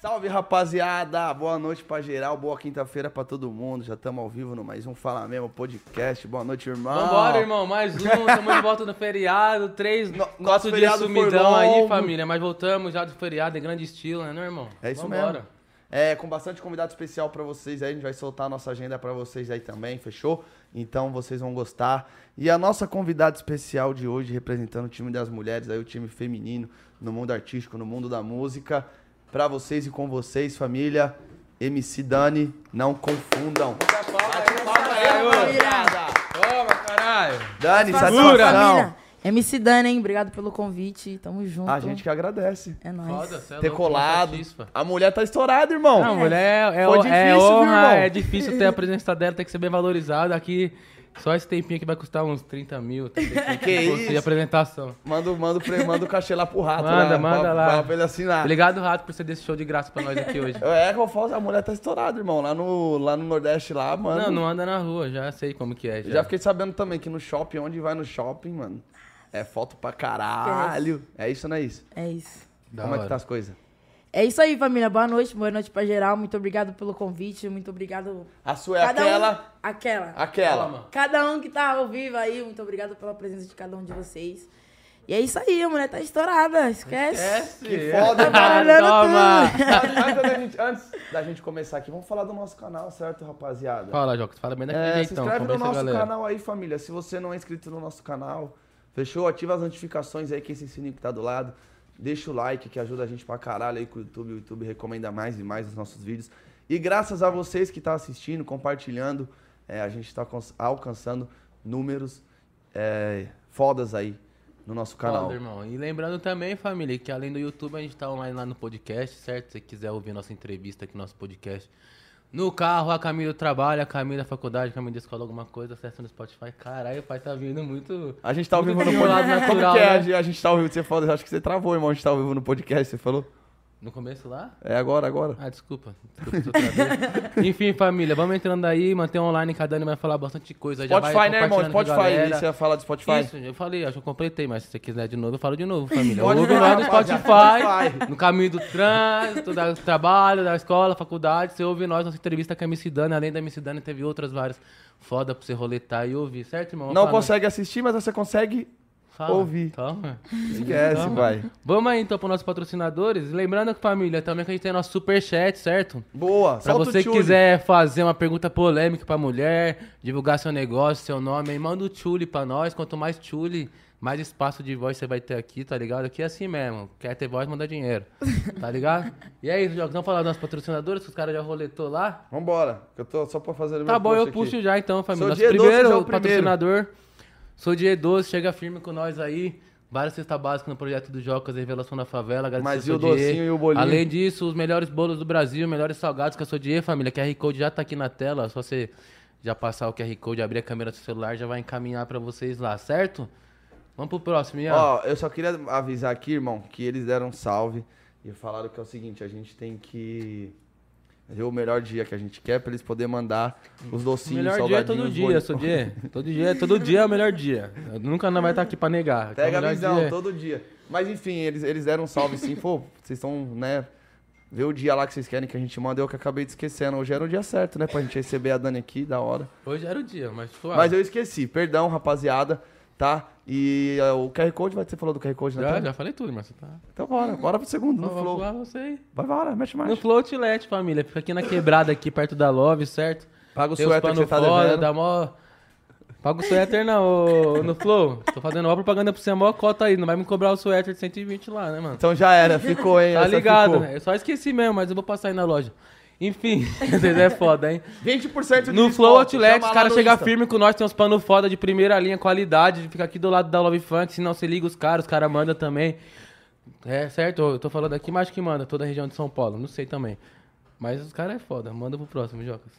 Salve rapaziada, boa noite pra geral, boa quinta-feira pra todo mundo. Já estamos ao vivo no mais um Fala Mesmo podcast. Boa noite, irmão. Vambora, irmão, mais um. Tamo de volta no feriado. Três, No- nosso nosso dia feriado foi sumidão aí, família. Mas voltamos já do feriado em grande estilo, né, não, irmão? É isso Vambora. mesmo. É, com bastante convidado especial pra vocês aí. A gente vai soltar a nossa agenda pra vocês aí também, fechou? Então vocês vão gostar. E a nossa convidada especial de hoje, representando o time das mulheres, aí o time feminino, no mundo artístico, no mundo da música. Pra vocês e com vocês, família. MC Dani, não confundam. Toma, caralho. Dani, Satisfação, satisfação. família. MC Dani, hein? Obrigado pelo convite. Tamo junto. A gente que agradece. É nóis. Foda, é Ter louco, colado. A mulher tá estourada, irmão. Não, mulher, é, Foi é difícil, viu, honra, irmão? é difícil ter a presença dela, tem que ser bem valorizada. Aqui, só esse tempinho aqui vai custar uns 30 mil. 35, Que isso? apresentação. Manda, manda, manda o cachê lá pro rato. Manda, lá, manda pra, lá. Pra, pra ele assinar. Obrigado, Rato, por você desse show de graça pra nós aqui hoje. É, que eu falo, a mulher tá estourada, irmão. Lá no, lá no Nordeste, lá, mano. Não, não anda na rua, já sei como que é. Eu já fiquei sabendo também que no shopping, onde vai no shopping, mano, é foto pra caralho. É isso, não é isso? É isso. Da Como é hora. que tá as coisas? É isso aí, família. Boa noite. Boa noite pra geral. Muito obrigado pelo convite. Muito obrigado. A sua é Cada aquela, Um... Aquela. aquela. Toma. Cada um que tá ao vivo aí. Muito obrigado pela presença de cada um de vocês. E é isso aí, a mulher tá estourada. Esquece. Que foda, Tá mano. Toma! antes, da gente, antes da gente começar aqui, vamos falar do nosso canal, certo, rapaziada? Fala, Jocas, fala bem daquele É, se jeitão. inscreve no nosso galera. canal aí, família. Se você não é inscrito no nosso canal, fechou? Ativa as notificações aí, que esse sininho que tá do lado. Deixa o like, que ajuda a gente pra caralho aí com o YouTube. O YouTube recomenda mais e mais os nossos vídeos. E graças a vocês que estão assistindo, compartilhando, é, a gente tá cons- alcançando números é, fodas aí no nosso canal. Foda, irmão. E lembrando também, família, que além do YouTube, a gente tá online lá no podcast, certo? Se você quiser ouvir nossa entrevista aqui, nosso podcast. No carro, a caminho do trabalho, a caminho da faculdade, a caminho da escola, alguma coisa, acessa no Spotify. Caralho, o pai tá vindo muito. A gente tá ao vivo no podcast. Como que é? né? A gente- A gente tá ao vivo, você falou, acho que você travou, irmão. A gente tá ao vivo no podcast, você falou? No começo lá? É agora, agora. Ah, desculpa. desculpa. Enfim, família, vamos entrando aí, manter online, cada ano vai falar bastante coisa. Já vai Spotify, né, irmão? Spotify, você ia falar do Spotify? Isso, eu falei, acho que eu completei, mas se você quiser de novo, eu falo de novo, família. Pode Ouve falar, nós no Spotify, Spotify. no caminho do trânsito, do trabalho, da escola, faculdade. Você ouve nós, nossa entrevista com a MC Dani. Além da MC Dani, teve outras várias foda pra você roletar e ouvir, certo, irmão? Não Fala. consegue assistir, mas você consegue Fala. ouvir. Toma. Esquece, Toma. vai. Vamos aí então para nossos patrocinadores. Lembrando, família, também que a gente tem nosso superchat, certo? Boa. O você que quiser fazer uma pergunta polêmica pra mulher, divulgar seu negócio, seu nome, aí manda o tchule pra nós. Quanto mais tchule, mais espaço de voz você vai ter aqui, tá ligado? Aqui é assim mesmo. Quer ter voz, manda dinheiro. Tá ligado? E é isso, Jogos. Vamos falar dos nossos patrocinadores, que os caras já roletou lá. Vambora. que Eu tô só pra fazer o meu Tá bom, eu post puxo aqui. já então, família. Nosso primeiro é primeiro. patrocinador. Sou Dia 12, chega firme com nós aí. Várias cestas básicas no projeto do Jocas, Revelação da Favela. agradecer Mas e o docinho e o bolinho? Além disso, os melhores bolos do Brasil, melhores salgados que a Sodier, família. QR Code já tá aqui na tela. Só você já passar o QR Code, abrir a câmera do seu celular, já vai encaminhar pra vocês lá, certo? Vamos pro próximo, Ian. Ó, eu só queria avisar aqui, irmão, que eles deram um salve e falaram que é o seguinte, a gente tem que ver o melhor dia que a gente quer pra eles poderem mandar os docinhos, melhor dia é salgadinhos, todo dia, bolinhos. Sodier. Todo dia, todo dia é o melhor dia. Nunca não vai estar aqui pra negar. Pega O a visão, dia é- todo dia. Mas enfim, eles, eles deram um salve sim. Pô, vocês estão, né? Vê o dia lá que vocês querem que a gente manda, eu que acabei de esquecendo. Hoje era o dia certo, né? Pra gente receber a Dani aqui, da hora. Hoje era o dia, mas suave. Mas eu esqueci, perdão, rapaziada, tá? E eh, o QR Code, vai- você falou do QR Code, né? Já, já falei tudo, mas você tá... Então bora, bora pro segundo, no flow. falar você aí. Vai, bora, mete mais. No Flow Outlet, família. Fica aqui na quebrada, aqui perto da Love, certo? Paga o Tem suéter que você tá devendo. dá mó... Paga o suéter não, ô, no Flow. Tô fazendo uma propaganda pra você, a maior cota aí. Não vai me cobrar o suéter de 120 lá, né, mano? Então já era, ficou, hein? Tá essa ligado, ficou. né? Eu só esqueci mesmo, mas eu vou passar aí na loja. Enfim, vocês é foda, hein? 20% de No Flow Outlet, os caras chegam firme com nós, tem uns panos foda de primeira linha, qualidade, fica aqui do lado da Love Funk, se não se liga os caras, os caras mandam também. É, certo? Eu tô falando aqui, mas acho que manda, toda a região de São Paulo, não sei também. Mas os caras é foda, manda pro próximo, Jocas.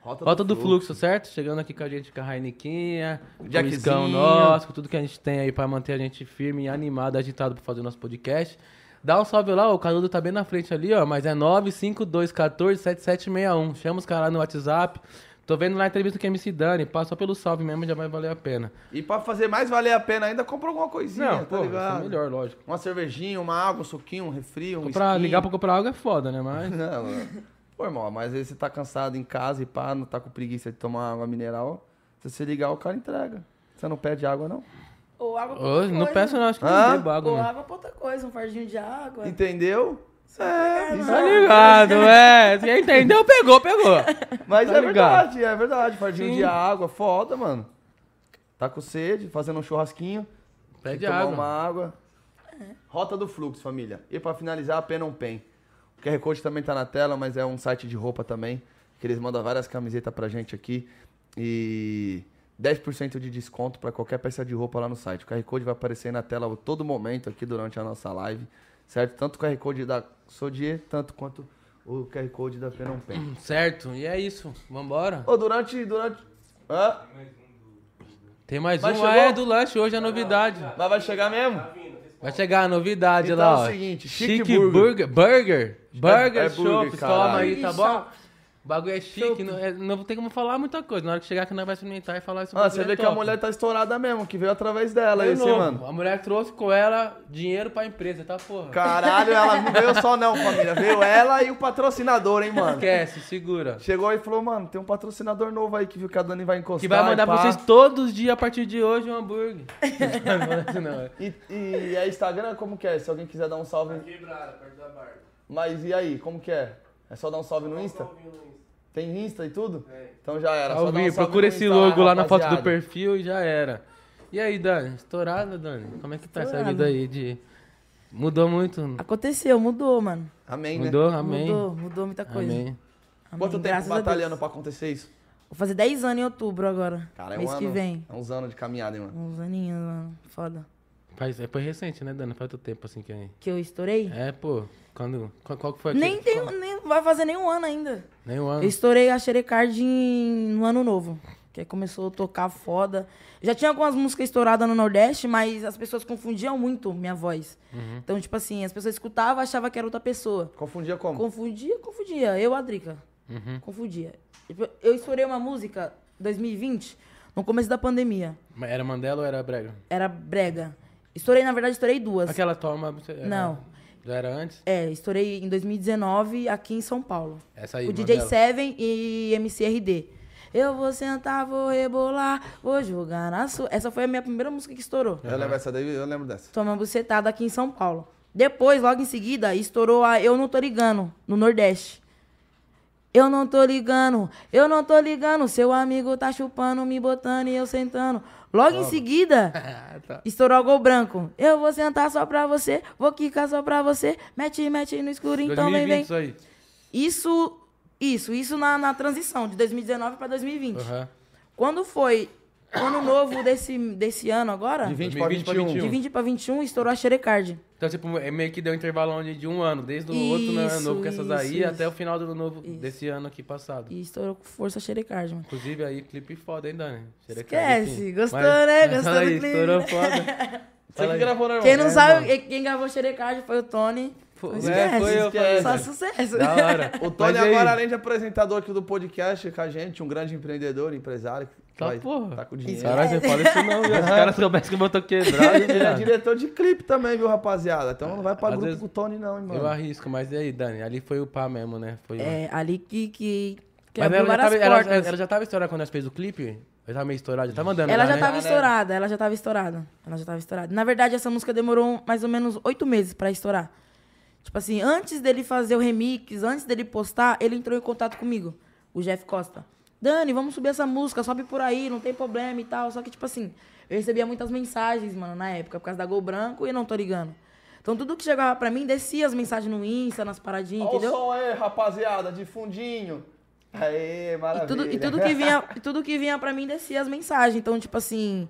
Rota, Rota do fluxo, certo? Chegando aqui com a gente com a Heinequinha, o Jackzinho. Nosso, com tudo que a gente tem aí pra manter a gente firme e animado, agitado pra fazer o nosso podcast. Dá um salve lá, o Canudo tá bem na frente ali, ó, mas é 952147761. Chama os caras no WhatsApp, Tô vendo lá a entrevista com a MC Dani, passou pelo salve mesmo, já vai valer a pena. E pra fazer mais valer a pena ainda, compra alguma coisinha, Não, tá isso ligado? é melhor, lógico. Uma cervejinha, uma água, um suquinho, um refri, um Pra ligar pra comprar água é foda, né? Mas. Não, mano. Pô, irmão, mas vezes você tá cansado em casa e pá, não tá com preguiça de tomar água mineral. Se você ligar, o cara entrega. Você não pede água, não? Ou água pra outra não coisa. peço, não, acho que Hã? não bebo água, Ou não. água pra outra coisa, um fardinho de água. Entendeu? É, Não. Tá ligado, é. Quem entendeu, pegou, pegou. Mas Tá é ligado. verdade, é verdade. Fardinho Sim. de água, foda, mano. Tá com sede, fazendo um churrasquinho. Pede que tomar água. uma água. Rota do Fluxo, família. E pra finalizar, a Pen on Pen. O QR Code também tá na tela, mas é um site de roupa também. Que eles mandam várias camisetas pra gente aqui. E 10% de desconto pra qualquer peça de roupa lá no site. O QR Code vai aparecer aí na tela a todo momento aqui durante a nossa live. Certo? Tanto o QR Code da Sodier, tanto quanto o QR Code da Pen on Pen. Certo, e é isso. Vambora. Ô, durante. durante... Hã? Tem mais Mas um. chegou? Ah, é do lanche, hoje é novidade. Mas vai chegar mesmo? Vai chegar a novidade Então lá, é ó. o seguinte, Chique Chique Burger. Burger. Burger. Burger é Shop. burger, Toma aí, tá bom? O bagulho é chique, não, é- não tem como falar muita coisa. Na hora que chegar aqui, nós vai experimentar e falar isso. Ah, você vê que a mulher tá estourada mesmo, que veio através dela, esse, mano. A mulher trouxe com ela dinheiro pra empresa, tá porra? Caralho, ela não veio só não, família. Veio ela e o patrocinador, hein, mano. Esquece, segura. Chegou e falou, mano, tem um patrocinador novo aí que viu que a Dani vai encostar. Que vai mandar pra vocês todos os dias, a partir de hoje, um hambúrguer. Não não, é. E, e é Instagram, como que é? Se alguém quiser dar um salve. Quebrada, perto da barca. Mas e aí, como que é? É só dar um salve no Insta? Tem Insta e tudo? É. Então já era. Ao só dar um procura esse Insta logo lá na foto do perfil e já era. E aí, Dani? Estourada, Dani? Como é que tá essa Estourada. vida aí de... Mudou muito? Aconteceu, mudou, mano. Amém, né? Mudou? Amém. Mudou, mudou muita coisa. Amém. Amém, Quanto tempo batalhando pra acontecer isso? Vou fazer 10 anos em outubro agora. Cara, é um mês ano. que vem. É uns anos de caminhada, hein, mano. Uns aninhos, mano. Foda. Faz, é, foi recente, né, Dani? Faz tanto tempo assim que... Que eu estourei? É, pô. Quando... Qual, qual que foi nem, tem, nem vai fazer nem um ano ainda. Nem um ano. Eu estourei a Xerecard no ano novo. Que aí começou a tocar foda. Já tinha algumas músicas estouradas no Nordeste, mas as pessoas confundiam muito minha voz. Uhum. Então, tipo assim, as pessoas escutavam e achavam que era outra pessoa. Confundia como? Confundia, confundia. Eu, a Drica. Uhum. Confundia. Tipo, Eu estourei uma música 2020, no começo da pandemia. Mas Era Mandela ou era Brega? Era brega. Estourei, na verdade, estourei duas. Aquela toma... era- Não. Já era antes? É, estourei em 2019 aqui em São Paulo. Essa aí, o DJ. Seven e MCRD. Eu vou sentar, vou rebolar, vou jogar na sua. Essa foi a minha primeira música que estourou. Eu lembro dessa daí, eu lembro dessa. Toma bucetada aqui em São Paulo. Depois, logo em seguida, estourou a Eu Não Tô Ligando, no Nordeste. Eu não tô ligando, eu não tô ligando. Seu amigo tá chupando, me botando e eu sentando. Logo em seguida, Ah, tá. estourou o gol branco. Eu vou sentar só pra você, vou quicar só pra você. Mete, mete no escuro, então vem, 2020 vem. isso aí. Isso, isso, isso na, na transição, de 2019 pra 2020. Aham. Quando foi o ano novo desse, desse ano agora, De 20 pra 20 pra 21. 21. de 20 pra 21, estourou a Xerecard. Então, tipo, é meio que deu um intervalo onde de um ano, desde o outro ano Isso, novo com essas aí isso, até o isso. final do novo desse ano aqui passado. E estourou com força a Xerecard, mano. Inclusive aí, clipe foda, hein, Dani? Esquece, gostou, né? Gostou fala do aí, clipe, Estourou né? foda. Você que aí. gravou, né? Quem não É, sabe, mano. quem gravou Xerecard foi o Tony. Foi- Não é, esquece, foi eu, esquece. Só sucesso. Da hora. O Tony Mas aí? agora, além de apresentador aqui do podcast com a gente, um grande empreendedor, empresário. Tá, vai- porra. Tá com dinheiro. Caralho, você fala isso não, viu? Os caras soubessem que eu botou quebrado. Ele é diretor de clipe também, viu, rapaziada? Então não vai pra Às grupo vezes- com o Tony, não, hein, Eu arrisco, mas e aí, Dani? Ali foi o pá mesmo, né? Foi o- É, ali que, que, que Mas ela já, tava, ela, ela já tava estourada quando nós fez o clipe? Ela tava meio estourada, já tava andando Ela lá, já né? tava estourada, ela já tava estourada. Ela já tava estourada. Na verdade, essa música demorou mais ou menos oito meses pra estourar. Tipo assim, antes dele fazer o remix, antes dele postar, ele entrou em contato comigo, o Jeff Costa. Dani, vamos subir essa música, sobe por aí, não tem problema e tal. Só que, tipo assim, eu recebia muitas mensagens, mano, na época, por causa da Gol Branco e não tô ligando. Então tudo que chegava pra mim, descia as mensagens no Insta, nas paradinhas, Olha o entendeu? som aí, rapaziada, de fundinho. Aê, E maravilha. tudo, e tudo que vinha, e tudo que vinha pra mim descia as mensagens. Então, tipo assim,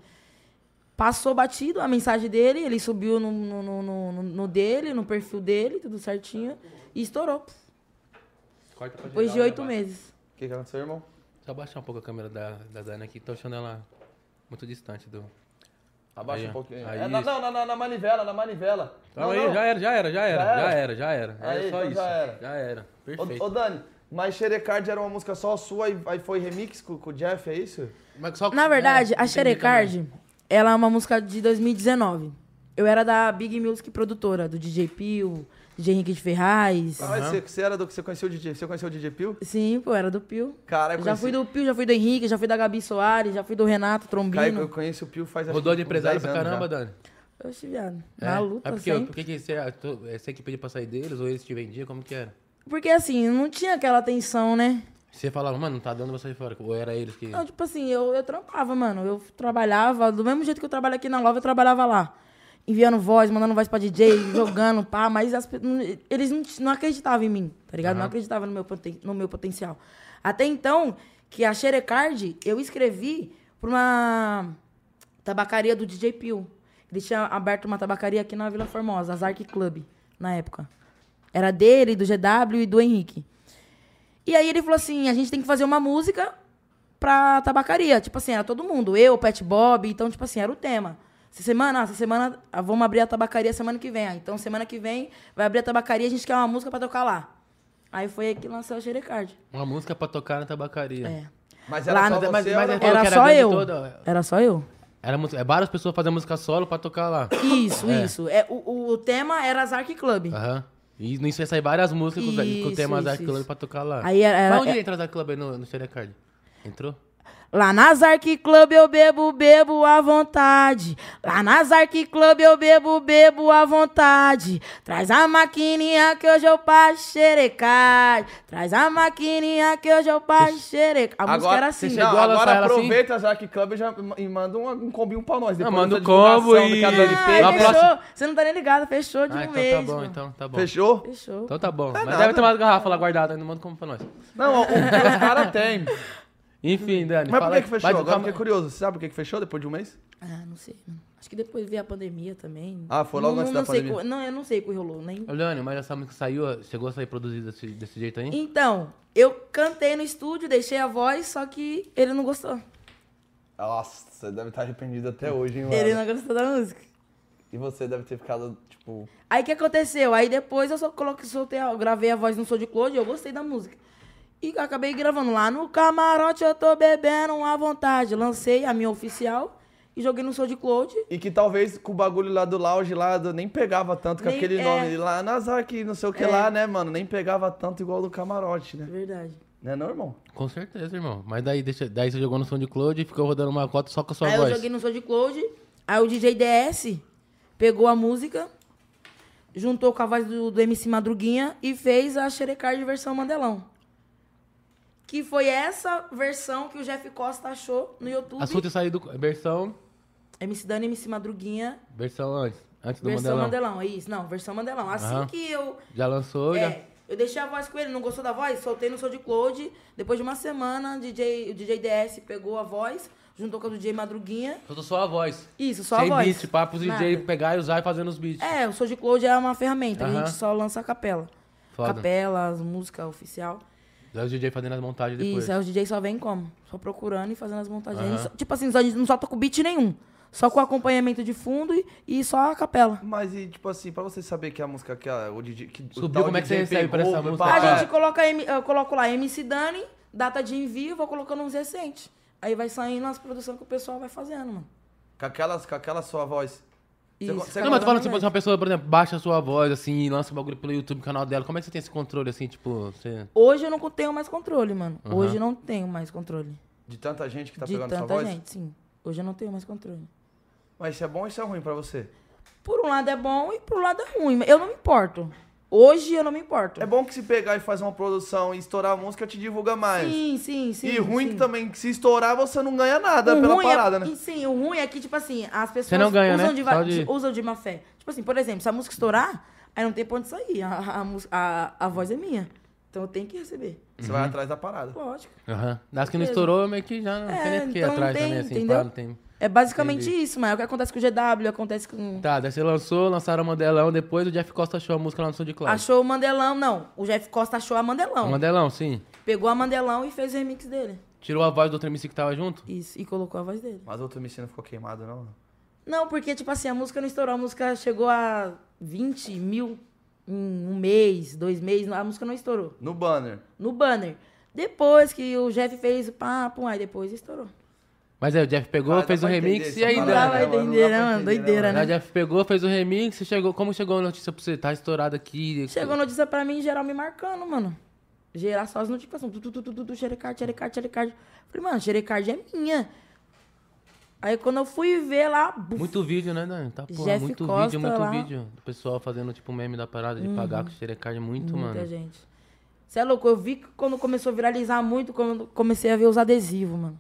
passou batido a mensagem dele, ele subiu no, no, no, no- no dele, no perfil dele, tudo certinho, e estourou. Corta pra Depois de geral, oito meses. O que, que aconteceu, irmão? Só baixar um pouco a câmera da, da Dani aqui, tô achando ela muito distante do... Abaixa Aí, um pouquinho. Aí, É, na, não, na, na, manivela, na manivela. Calma Não, aí, não. já era, já era, já era, Já era? já era, já era. Aí, Era só então isso. já era. Já era, perfeito. Ô, ô, Dani, Mas Xerecard era uma música só sua e aí foi remix com, com o Jeff, é isso? Mas só- Na verdade, é, a Xerecard, ela é uma música de 2019. Eu era da Big Music produtora, do DJ Pio, DJ Henrique de Ferraz. Ah, você, você era do que você conheceu o DJ? Você conheceu o DJ Pio? Sim, pô, era do Pio. Cara, eu Já conheci- fui do Pio, já fui do Henrique, já fui da Gabi Soares, já fui do Renato Cara, eu Trombino. conheço o Pio faz Rodou de empresário 10 pra caramba, já. Dani. Oxe, viado. É? Na luta, é porque, sempre. por que que você, tu- você que pedia pra sair deles ou eles te vendiam? Como que era? Porque assim, não tinha aquela atenção, né? Você falava, mano, não tá dando, você fora. Ou era eles que. Não, tipo assim, eu, eu trampava, mano. Eu trabalhava, do mesmo jeito que eu trabalho aqui na Love, eu trabalhava lá. Enviando voz, mandando voz pra DJ, jogando, pá, mas as não- eles não, não acreditavam em mim, tá ligado? Não Aham. acreditavam no meu, no meu potencial. Até então, que a Xerecard, eu escrevi pra uma tabacaria do DJ Pio. Ele tinha aberto uma tabacaria aqui na Vila Formosa, a Zark Club, na época. Era dele, do GW e do Henrique. E aí ele falou assim: a gente tem que fazer uma música pra tabacaria. Tipo assim, era todo mundo. Eu, Pet Bob. Então, tipo assim, era o tema. Essa semana, essa semana, ah, vamos abrir a tabacaria semana que vem. Então, semana que vem, vai abrir a tabacaria, a gente quer uma música pra tocar lá. Aí foi aí que lançou a Xerecard. Uma música pra tocar na tabacaria. É. Mas era Lá só no- você mas- mas era- é- Era era só eu. toda. Era só eu. Era música, é várias pessoas fazendo música solo pra tocar lá. Isso, É. isso. É, o, o tema era Zark Club. Aham. E nisso ia sair várias músicas com, com o Isso, tema isso, Dark Club isso. pra tocar lá. Aí era- era- Mas onde é- entra Dark Club aí no, no Xerecard? Entrou? Lá na Zark Club eu bebo, bebo à vontade. Lá na Zark Club eu bebo, bebo à vontade. Traz a maquininha que hoje eu passo xerecar. Traz a maquininha que hoje eu passo xerecar. A música era assim. você Não, chegou agora assim? aproveita a Zack Club e, já, e manda um, um combinho pra nós. Depois manda da o combo e- Na fechou. próxima- Você não tá nem ligado, fechou de Ah, um então mês. tá bom, então tá bom. Fechou? Fechou. Então tá bom. Mas nada. deve ter mais garrafa lá guardada, não manda como pra nós. Não, o, o que os caras têm. Enfim, Dani. Mas por que, que fechou? Mas Agora fiquei curioso. Você sabe por que, que fechou depois de um mês? Ah, não sei. Acho que depois veio a pandemia também. Ah, foi logo não, antes não da sei pandemia. co- Não, eu não sei o que rolou. Nem... Dani, mas essa música saiu, chegou a sair produzida desse, desse jeito aí? Então, eu cantei no estúdio, deixei a voz, só que ele não gostou. Nossa, você deve estar arrependido até hoje, hein, mano? Ele não gostou da música. E você deve ter ficado, tipo... Aí o que aconteceu? Aí depois eu só coloquei, soltei, eu gravei a voz no Soul de Claude e eu gostei da música. E acabei gravando lá no camarote, eu tô bebendo à vontade. Lancei a minha oficial e joguei no Soul de Claude. E que talvez com o bagulho lá do lounge lá do- nem pegava tanto com Nem- aquele é. nome lá, Nazark, não sei o que É. lá, né, mano? Nem pegava tanto igual do camarote, né? Verdade. Né, não, irmão? Com certeza, irmão. Mas daí, deixa, daí você jogou no Claude e ficou rodando uma cota só com a sua aí voz. eu joguei no Soul de Claude. Aí o DJ DS pegou a música, juntou com a voz do, do MC Madruguinha e fez a Xerecard versão Mandelão. Que foi essa versão que o Jeff Costa achou no YouTube. A sua tinha saído versão, MC Dani, MC Madruguinha, versão antes. Antes do versão Mandelão. Mandelão. é isso. Não, versão Mandelão. Assim Aham. que eu... Já lançou, já. É, eu deixei a voz com ele, não gostou da voz? Soltei no Soul de Claude. Depois de uma semana, DJ, o DJ DS pegou a voz, juntou com o DJ Madruguinha. Soltou só a voz. Isso, só Sem a voz. beat, para pros Nada. DJ pegar e usar e fazendo os beats. É, o Soul de Claude é uma ferramenta, a Aham. gente só lança a capela. Foda. Capela, as músicas oficial. Daí os DJ fazendo as montagens depois. Isso, aí os DJ só vem como? Só procurando e fazendo as montagens. Aham. Só- tipo assim, não só toca beat nenhum. Só com acompanhamento de fundo e, e só a capela. Mas e, tipo assim, pra você saber que a música que a, o DJ... Que, o Subiu, como é que DJ você recebe pra essa pegou, música? A gente coloca, M- eu coloco lá MC Dani, data de envio, vou colocando uns recentes. Aí vai saindo as produções que o pessoal vai fazendo, mano. Com aquelas, com aquela sua voz. Você- Isso. você Não, mas tô falando, tipo, Exatamente. se uma pessoa, por exemplo, baixa a sua voz, assim, lança o bagulho pelo YouTube, canal dela, como é que você tem esse controle, assim, tipo, você... Hoje eu não tenho mais controle, mano. Aham. Hoje eu não tenho mais controle. De tanta gente que tá de pegando sua tanta voz? gente, sim. Hoje eu não tenho mais controle. Mas isso é bom ou isso é ruim pra você? Por um lado é bom e por um lado é ruim. Eu não me importo. Hoje eu não me importo. É bom que se pegar e fazer uma produção e estourar a música, te divulga mais. Sim, sim, sim. e ruim sim. que também, que se estourar, você não ganha nada O pela ruim parada, é, né? Sim, o ruim é que, tipo assim, as pessoas ganha, usam, né? de, de- usam de má fé. Tipo assim, por exemplo, se a música estourar, aí não tem pra onde sair. A, a, a a, voz é minha. Então eu tenho que receber. Você Uhum. vai atrás da parada. Lógico. Aham. Das que não estourou, meio que já não É, tem nem porque ir então atrás tem, também, assim, entendeu? tem... É basicamente Entendi. isso, mas é o que acontece com o GW, acontece com. Tá, daí você lançou, lançaram o Mandelão, depois o Jeff Costa achou a música lá no som de Cláudio. Achou o Mandelão, não. O Jeff Costa achou a Mandelão. O Mandelão, sim. Pegou a Mandelão e fez o remix dele. Tirou a voz do outro MC que tava junto? Isso, e colocou a voz dele. Mas outro MC não ficou queimado, não? Não, porque, tipo assim, a música não estourou, a música chegou a 20 mil em um mês, dois meses, a música não estourou. No banner. No banner. Depois que o Jeff fez o papo, aí depois estourou. Mas aí o Jeff pegou, Ah, fez o pra remix entender e aí essa Não né? Não entender, né, entender, Doideira, Aí o né? Jeff pegou, fez o remix e chegou. Como chegou a notícia pra você? Tá estourado aqui. Chegou notícia pra mim, geral me marcando, mano. Gerar só as notificações. Tu, tu, tu, tu, tu, tu, xerecard, xerecard, xerecard. Falei, mano, xerecard é minha. Aí quando eu fui ver lá, buf, Muito vídeo, né, Dan? Tá, porra, Jeff muito Costa vídeo, muito lá. vídeo. Do pessoal fazendo, tipo, meme da parada de pagar com xerecard. Muito, muita mano. gente. Você é louco, eu vi que quando começou a viralizar muito, quando comecei a ver os adesivos, mano.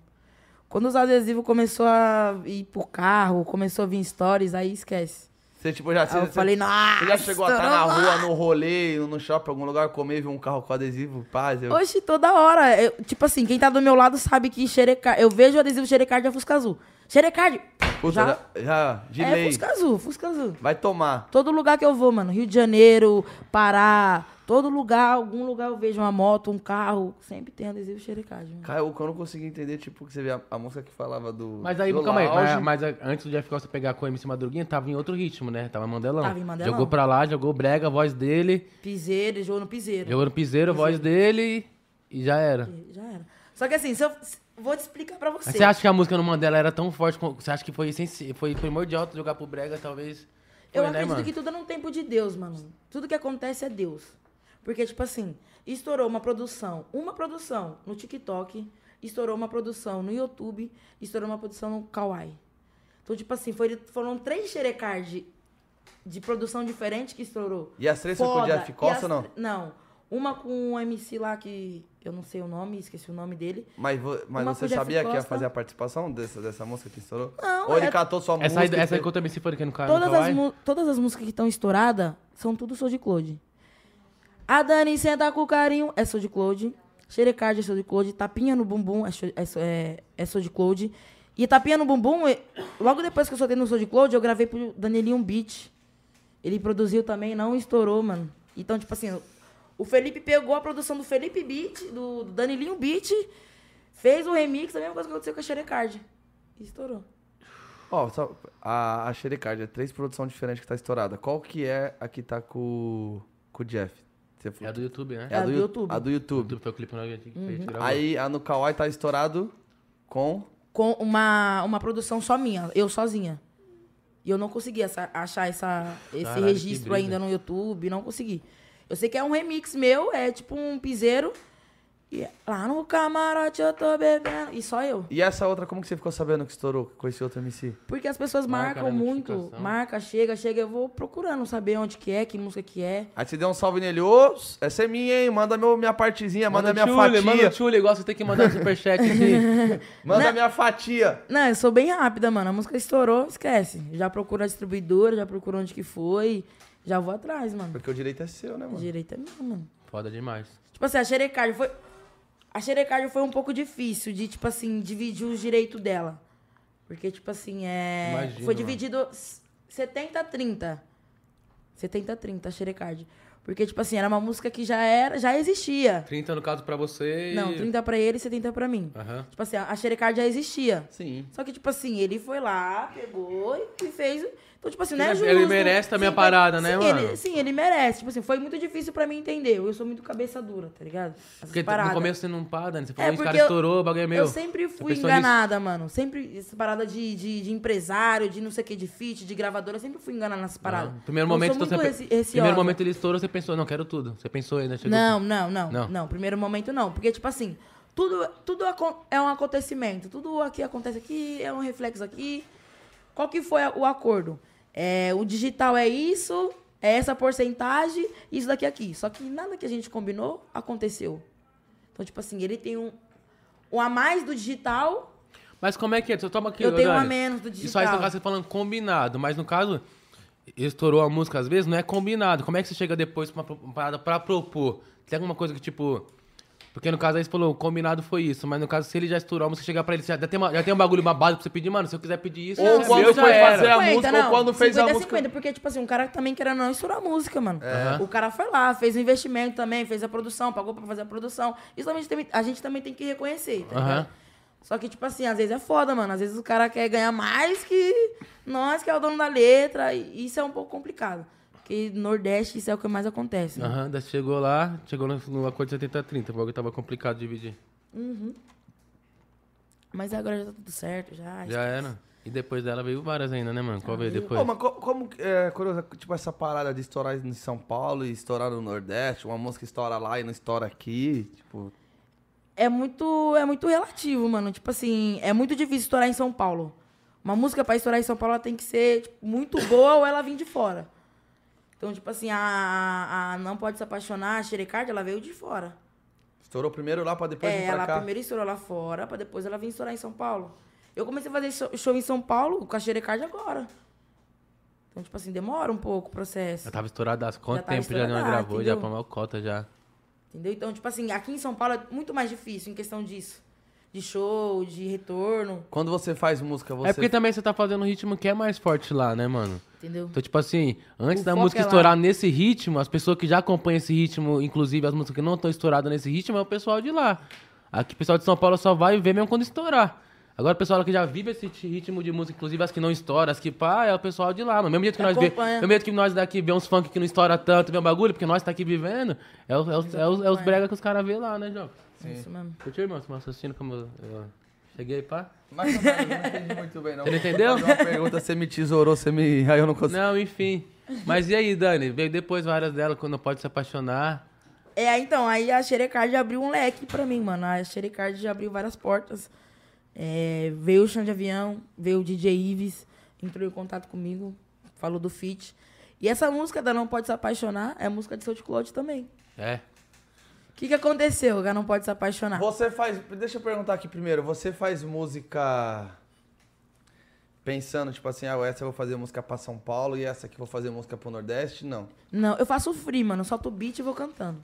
Quando os adesivos começou a ir pro carro, começou a vir stories, aí esquece. Você, tipo, já... Você, eu falei, nossa. você já chegou a estar na rua, no rolê, no shopping, algum lugar, comer e ver um carro com adesivo, paz. Eu... Oxe, toda hora. Eu- tipo assim, quem tá do meu lado sabe que xerecard. Eu vejo o adesivo xerecard é Fusca Azul. Xerecard! Puta, já, já, já, é. Fusca Azul, Fusca Azul. Vai tomar. Todo lugar que eu vou, mano. Rio de Janeiro, Pará, todo lugar, algum lugar eu vejo uma moto, um carro, sempre tem adesivo xerecard, mano. Cara, o que eu não consegui entender, tipo, que você vê a, a música que falava do. Mas aí, do calma aí. Mas, mas antes do Jeff Costa pegar com o MC Madruguinha, tava em outro ritmo, né? Tava Mandelão. Tava em Mandelão. Jogou pra lá, jogou brega, a voz dele. Piseiro, jogou no piseiro. Jogou no piseiro, a voz dele e já era. Já era. Só que assim, se eu vou te explicar pra você. Mas você acha que a música no Mandela era tão forte? Você acha que foi, foi primordial jogar pro brega, talvez? Eu Foi, né, acredito mano? que tudo é no tempo de Deus, mano. Tudo que acontece é Deus. Porque, tipo assim, estourou uma produção, uma produção no TikTok, estourou uma produção no YouTube, estourou uma produção no Kawaii. Então, tipo assim, foi- foram três xerecard de produção diferente que estourou. E as três foi com o. Jeff Costa as ou não? Não. Uma com um MC lá que eu não sei o nome, esqueci o nome dele. Mas, mas Uma você sabia que ia Costa. fazer a participação dessa, dessa música que estourou? Não, Ou ele é- catou sua Essa aí, música? e essa aí se for aqui no canal. Todas as, todas as músicas que estão estouradas são tudo Soul de Claude. A Dani senta com carinho é Soul de Claude. Xerecard é Soul de Claude. Tapinha no bumbum é, é, é, é Soul de Claude. E Tapinha no bumbum, logo depois que eu soltei no Soul de Claude, eu gravei pro Danielinho um beat. Ele produziu também, não estourou, mano. Então, tipo assim, o Felipe pegou a produção do Felipe Beat, do, do Danilinho Beat, fez o remix, a mesma coisa que aconteceu com a Xerecard. E estourou. Ó, só- a, a Xerecard é três produções diferentes que tá estourada. Qual que é a que tá com, com o Jeff? Você É a do YouTube, né? É a do Yu- YouTube. A do YouTube. YouTube foi o clipe que a gente Uhum. gravou. Aí a no Kawaii tá estourado com. com uma, uma produção só minha, eu sozinha. E eu não consegui essa- achar essa, esse Caralho, que registro brisa. ainda no YouTube, não consegui. Eu sei que é um remix meu, é tipo um piseiro. E lá no camarote eu tô bebendo. E só eu. E essa outra, como que você ficou sabendo que estourou com esse outro MC? Porque as pessoas Marca, marcam né, muito. Marca, chega, chega. Eu vou procurando saber onde que é, que música que é. Aí você deu um salve nele, ô, essa é minha, hein? Manda meu, minha partezinha, manda, minha tchule, fatia. Manda o tchule, igual você tem que mandar superchat aqui. Manda minha fatia. Não, eu sou bem rápida, mano. A música estourou, esquece. Já procuro a distribuidora, já procuro onde que foi. Já vou atrás, mano. Porque o direito é seu, né, mano? Direito é meu, mano. Foda demais. Tipo assim, a Xerecard foi. A Xerecard foi um pouco difícil de, tipo assim, dividir os direitos dela. Porque, tipo assim, é. Imagino, foi mano. dividido 70-30. 70-30 a Xerecard. Porque, tipo assim, era uma música que já era, já existia. 30 no caso pra você e... Não, 30 pra ele e 70 pra mim. Aham. Tipo assim, a Xerecard já existia. Sim. Só que, tipo assim, ele foi lá, pegou e fez. Então, tipo assim, não é Ele- justo. ele merece também a foi- parada, né, sim, mano? Ele, sim, ele merece. Tipo assim, foi muito difícil pra mim entender. Eu sou muito cabeça dura, tá ligado? Essas Porque paradas. no começo você não para, né? Você falou, É, esse cara eu- estourou, o bagulho é meu. Eu sempre fui enganada, mano. Sempre essa parada de, de, de empresário, de não sei o que, de feat, de gravadora. Eu sempre fui enganada nessas paradas. Não. Primeiro momento, então, muito você... receosa. primeiro momento ele estourou, você pensou, não, quero tudo. Você pensou ainda, chegou... Não, não, não, Não. não. Primeiro momento não. Porque, tipo assim, tudo, tudo é um acontecimento. Tudo aqui acontece aqui, é um reflexo aqui. Qual que foi a- o acordo? É, o digital é isso, é essa porcentagem, isso daqui aqui. Só que nada que a gente combinou aconteceu. Então, tipo assim, ele tem um, um a mais do digital, Mas como é que é? Você toma aqui, eu tenho um a menos do Isso aí, digital. no caso, você falando combinado. Mas no caso, estourou a música às vezes, não é combinado. Como é que você chega depois pra uma parada pra propor? Tem alguma coisa que, tipo... Porque no caso aí você falou, o combinado foi isso. Mas no caso, se ele já estourou a música, chegar pra ele, já tem, uma- já tem um bagulho, uma base pra você pedir, mano, se eu quiser pedir isso... Ou quando foi fazer a música, ou quando fez a 50 música. 50, porque, tipo assim, um cara também querendo não estourar a música, mano. É. O cara foi lá, fez o investimento também, fez a produção, pagou pra fazer a produção. Isso também, tem- a gente também tem que reconhecer, tá ligado? Só que, tipo assim, às vezes é foda, mano. Às vezes o cara quer ganhar mais que nós, que é o dono da letra. E isso é um pouco complicado. Porque Nordeste, isso é o que mais acontece. né? Aham, daí chegou lá, chegou no, no acordo de 70-30, porque tava complicado dividir. Mas agora já tá tudo certo, já. Já era. E depois dela veio várias ainda, né, mano? Qual veio veio. depois? Pô, mas co- como, é, curioso, tipo, essa parada de estourar em São Paulo e estourar no Nordeste, uma música estoura lá e não estoura aqui, tipo... É muito, é muito relativo, mano. Tipo assim, é muito difícil estourar em São Paulo. Uma música pra estourar em São Paulo ela tem que ser tipo, muito boa ou ela vir de fora. Então, tipo assim, a, a Não Pode Se Apaixonar, a Xerecard, ela veio de fora. Estourou primeiro lá pra depois é, vir pra ela cá. primeiro estourou lá fora, pra depois ela vir estourar em São Paulo. Eu comecei a fazer show- show em São Paulo com a Xerecard agora. Então, tipo assim, demora um pouco o processo. Já tava estourada. Quanto Já tempo já não gravou? Já entendeu? pra mal cota já. Entendeu? Então, tipo assim, aqui em São Paulo é muito mais difícil em questão disso. De show, de retorno, Quando você faz música, você... É porque também você tá fazendo um ritmo que é mais forte lá, né, mano? Entendeu? Então, tipo assim, antes O da música é estourar nesse ritmo, as pessoas que já acompanham esse ritmo, inclusive as músicas que não estão estouradas nesse ritmo, é o pessoal de lá. Aqui o pessoal de São Paulo só vai ver mesmo quando estourar. Agora o pessoal que já vive esse ritmo de música, inclusive as que não estouram, as que pá, é o pessoal de lá. Mas mesmo jeito que nós vê, Acompanha. mesmo jeito que nós daqui vê uns funk que não estoura tanto, vê um bagulho, porque nós tá aqui vivendo, é, os- é, os, é, os, é os brega que os caras vê lá, né, João? É Isso mesmo. Curtiu, irmão, esse raciocínio como eu cheguei, pá? Menos, não entendi muito bem, não. Você não entendeu? Fazer uma pergunta, você me tesourou, você me... Aí eu não consigo... Não, enfim. Mas e aí, Dani? Veio depois várias delas, quando pode se apaixonar. É, então, aí a Xerecard abriu um leque pra mim, mano. A Xerecard já abriu várias portas. É, veio o Chão de Avião, veio o DJ Ives, entrou em contato comigo, falou do feat. E essa música da Não Pode Se Apaixonar é música de South Claude também. É. O que, que aconteceu, que Não Pode Se Apaixonar? Você faz... Deixa eu perguntar aqui primeiro. Você faz música... Pensando, tipo assim, ah, essa eu vou fazer música pra São Paulo e essa aqui eu vou fazer música pro Nordeste? Não. Não, eu faço free, mano. Solto o beat e vou cantando.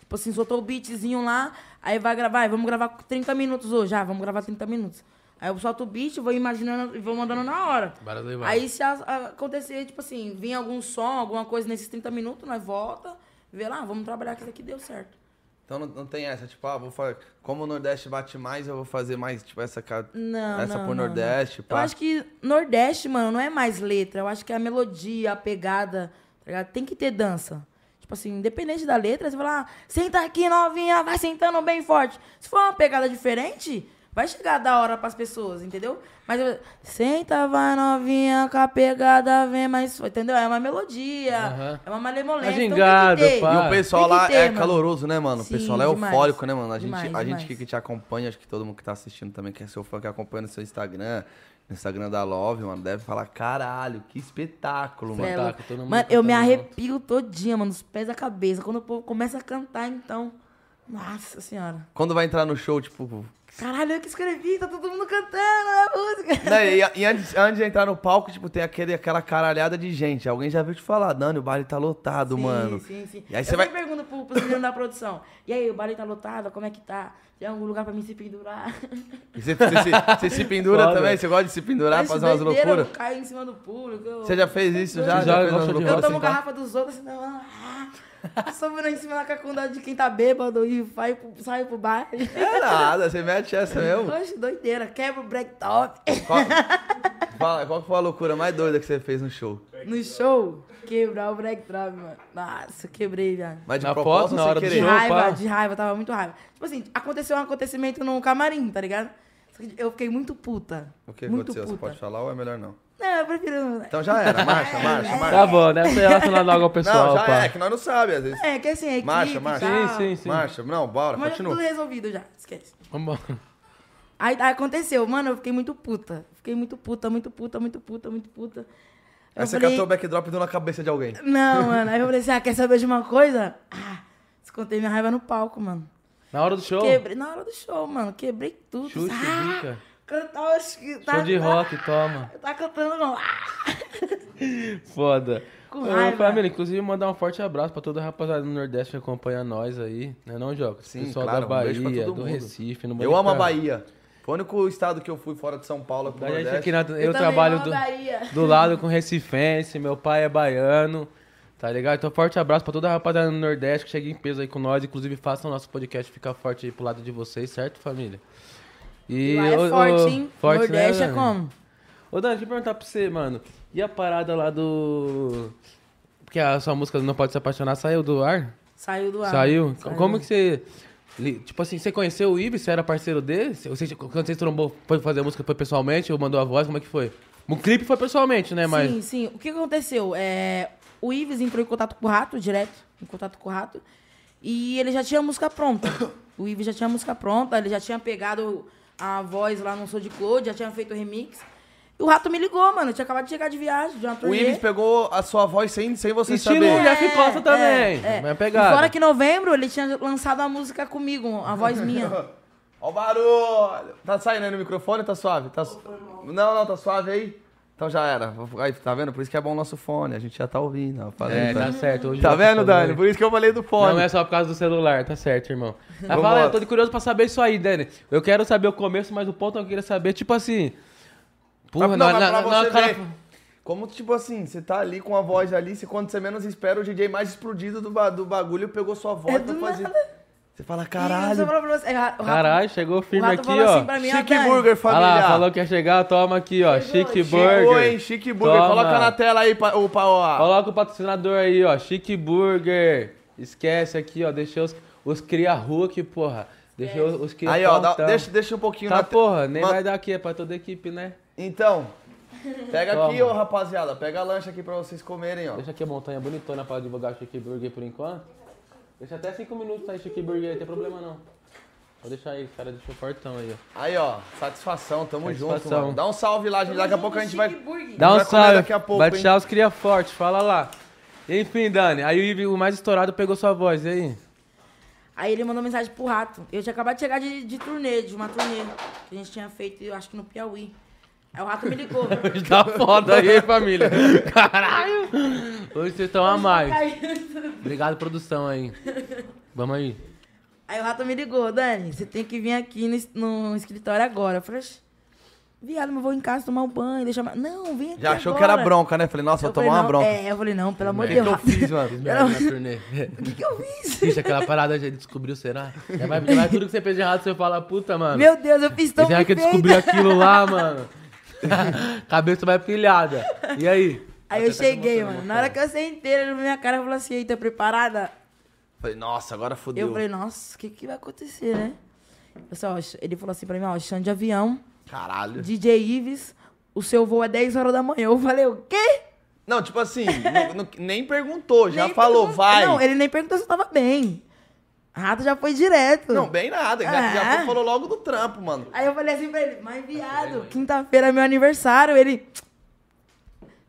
Tipo assim, soltou o beatzinho lá, aí vai gravar, vai, vamos gravar 30 minutos hoje. Ah, vamos gravar 30 minutos. Aí eu solto o beat, vou imaginando e vou mandando na hora. Levar. Aí se a- a- acontecer, tipo assim, vir algum som, alguma coisa nesses 30 minutos, nós volta, vê lá, vamos trabalhar que isso aqui deu certo. Então não, não tem essa, tipo, ah, vou fazer. Como o Nordeste bate mais, eu vou fazer mais, tipo, essa, ca- Não, essa não, por não, Nordeste, Eu pá. acho que Nordeste, mano, não é mais letra. Eu acho que é a melodia, a pegada, tá ligado? Tem que ter dança. Tipo assim, independente da letra, você vai lá, senta aqui, novinha, vai sentando bem forte. Se for uma pegada diferente, vai chegar da hora pras pessoas, entendeu? Mas eu, senta, vai novinha, com a pegada vem mais forte, entendeu? É uma melodia, Aham. é uma malemolência. É então gingado, ter. pá. E o pessoal lá ter, é mano. caloroso, né, mano? O Sim, pessoal lá é demais. eufórico, né, mano? A gente, Demais, a gente demais. que, que te acompanha, acho que todo mundo que tá assistindo também, que é seu fã, que acompanha no seu Instagram, no Instagram da Love, mano, deve falar, caralho, que espetáculo, mano. Mundo Mano, eu me cantando junto. arrepio todinha, mano, dos pés da cabeça. Quando o povo começa a cantar, então. Nossa senhora. Quando vai entrar no show, tipo. Caralho, eu que escrevi, tá todo mundo cantando a música. né, e, e antes, antes de entrar no palco, tipo, tem aquele, aquela caralhada de gente. Alguém já veio te falar, Dani, o baile tá lotado, mano. Sim, sim. E aí eu você vai. sempre pergunto pro, pros meninos da produção. E aí, o baile tá lotado? Como é que tá? Tem algum lugar pra mim se pendurar? E Você, você se, você se pendura Foda. também? Você gosta de se pendurar, Mas fazer umas loucuras? Eu caio em cima do público. eu- Você já fez isso? Já? Já de loucuras Eu assim, tomo pá? garrafa dos outros, senão. Ah, subindo em cima da cacunda de quem tá bêbado e vai pro, sai pro baile. É nada, você mete essa mesmo. Oxe, doideira. Quebra o break top. Qual, fala, qual foi a loucura mais doida que você fez no show? No show, quebrar o break top, mano. Nossa, quebrei, velho. Mas de Na propósito foto, na hora do De querer? show? raiva, pá. de raiva, tava muito raiva. Tipo assim, aconteceu um acontecimento no camarim, tá ligado? Eu fiquei muito puta. O que muito aconteceu? Você puta. pode falar ou é melhor não? Não, eu prefiro. Então já era, marcha, marcha, marcha. Tá bom, né? Você relacionado logo ao pessoal, Não, já pá. é, que nós não sabemos, às vezes. É, que assim, a equipe Marcha, marcha. Sim, sim, sim. Marcha, não, bora, Mas já continua. tudo resolvido já, esquece. Vambora. Aí, aí aconteceu, mano, eu fiquei muito puta. Fiquei muito puta, muito puta, muito puta, muito puta. Eu Aí você falei, catou o backdrop e deu na cabeça de alguém. Não, mano. Aí eu falei assim, ah, quer saber de uma coisa? Ah, descontei minha raiva no palco, mano. Na hora do show, Quebrei, na hora do show, mano, quebrei tudo. chute, ah, bica. Cantava, acho que tá, Show de rock, toma. Eu tava cantando, não. Foda. Com raiva. família, inclusive mandar um forte abraço pra toda a rapaziada do Nordeste que acompanha nós aí, né não, Joca? Sim, Pessoal claro, da um Bahia, todo do. Recife. Vou Eu amo a Bahia. Foi o único estado que eu fui fora de São Paulo pro Nordeste. aqui na, eu, também trabalho do, do lado com recifense, meu pai é baiano, tá ligado? Então forte abraço pra toda a rapaziada do Nordeste que chega em peso aí com nós, inclusive façam o nosso podcast ficar forte aí pro lado de vocês, certo, família? E lá é ô, forte, hein? forte, Nordeste né, é como? Ô, Dani, deixa eu perguntar pra você, mano. E a parada lá do. que a sua música Não Pode Se Apaixonar saiu do ar? Saiu do ar. Saiu? Como que você... Tipo assim, você conheceu o Ives? Você era parceiro dele? Você, quando você trombou, foi fazer a música, foi pessoalmente ou mandou a voz? Como é que foi? O clipe foi pessoalmente, né? Mas... Sim, sim. O que aconteceu? É, o Ives entrou em contato com o Rato, direto, em contato com o Rato, e ele já tinha a música pronta. O Ives já tinha a música pronta, ele já tinha pegado a voz lá no Sou de Claude, já tinha feito o remix. E o Rato me ligou, mano. Eu tinha acabado de chegar de viagem, de uma O turnê. Ives pegou a sua voz sem, sem você Estilo saber. Jeff Costa também. É, é. Vai E pegar. fora que em novembro ele tinha lançado a música comigo, a voz minha. Ó o barulho! Tá saindo aí no microfone? Tá suave? Tá su- Não, não, tá suave aí? Então já era. Aí, tá vendo? Por isso que é bom o nosso fone. A gente já tá ouvindo. Falei, É, tá certo. Hoje Tá vendo, Dani? falando. Por isso que eu falei do fone. Não é só por causa do celular, tá certo, irmão. Mas Vamos fala, lá. eu tô curioso pra saber isso aí, Dani. Eu quero saber o começo, mas o ponto eu queria saber, tipo assim. Porra, não, não, não, cara- Como, tipo assim, você tá ali com a voz ali, se quando você menos espera, o DJ mais explodido do, ba- do bagulho pegou sua voz É pra fazer. nada. Você fala, caralho. pra você, é, Rato- Caralho, chegou o firme Rato aqui, falou ó. assim mim, Chique Burger, Olha família. lá, falou que ia chegar, toma aqui, ó. Chegou, Chique chegou, Burger. Chegou, hein? Chique Burger. Toma. Coloca na tela aí, pa- o pa- ó. Coloca o patrocinador aí, ó. Chique Burger. Esquece aqui, ó. Deixei os, os cria Hulk, porra. Deixei os, os cria Aí, ó, dá- deixa, deixa um pouquinho Tá, na porra, nem Ma- vai dar aqui, é pra toda a equipe, né? Então, pega aqui, Toma. ô rapaziada. Pega a lancha aqui pra vocês comerem, ó. Deixa aqui a montanha bonitona pra divulgar o Chique Burger por enquanto. Deixa até 5 minutos aí, Chique Burger, aí, tem problema não. Vou deixar aí, os caras deixou fortão aí, ó. Aí, ó, satisfação, tamo junto, Satisfação. mano. Dá um salve lá, gente. Daqui a pouco a gente vai. Dá um vai salve, daqui a pouco, vai deixar os cria forte, fala lá. Enfim, Dani, aí o Ive, o mais estourado, pegou sua voz, e aí? Aí ele mandou mensagem pro Rato. Eu tinha acabado de chegar de, de turnê, de uma turnê que a gente tinha feito, eu acho que no Piauí. Aí o Rato me ligou. Hoje tá foda aí, família. Caralho! Hoje vocês estão a mais. Obrigado, produção aí. Vamos aí. Aí o Rato me ligou, Dani, você tem que vir aqui no, no escritório agora. Eu falei, "Oxe, viado, mas eu vou em casa tomar um banho, deixa... eu- Não, vem aqui Já achou que agora." era bronca, né? Falei, nossa, Eu vou falei, tomar uma não, bronca. É, eu falei, não, pelo amor O de que, Deus. que eu fiz, mano? Fiz merda na turnê. O que, que eu fiz? Ixi, aquela parada já descobriu, será? Já vai, já vai tudo que você fez de errado, você fala, puta, mano. Meu Deus, eu fiz tão Será que eu descobri aquilo lá, mano? Cabeça vai pilhada. E aí? Aí eu cheguei, mano. Na hora que eu sentei, ele na minha cara falou assim, tá preparada? Falei, nossa, agora fodeu. Eu falei, nossa, o que, que vai acontecer, né? Pessoal, ele falou assim pra mim, ó, chão de avião, Caralho. DJ Ives, o seu voo é 10 horas da manhã. Eu falei, o quê? Não, tipo assim, não- não- nem perguntou, já Nem falou, pergun- vai. Não, ele nem perguntou se eu tava bem. A rata já foi direto. Não, bem nada. Já, já É. falou logo do trampo, mano. Aí eu falei assim pra ele, mas viado, quinta-feira é meu aniversário. Ele.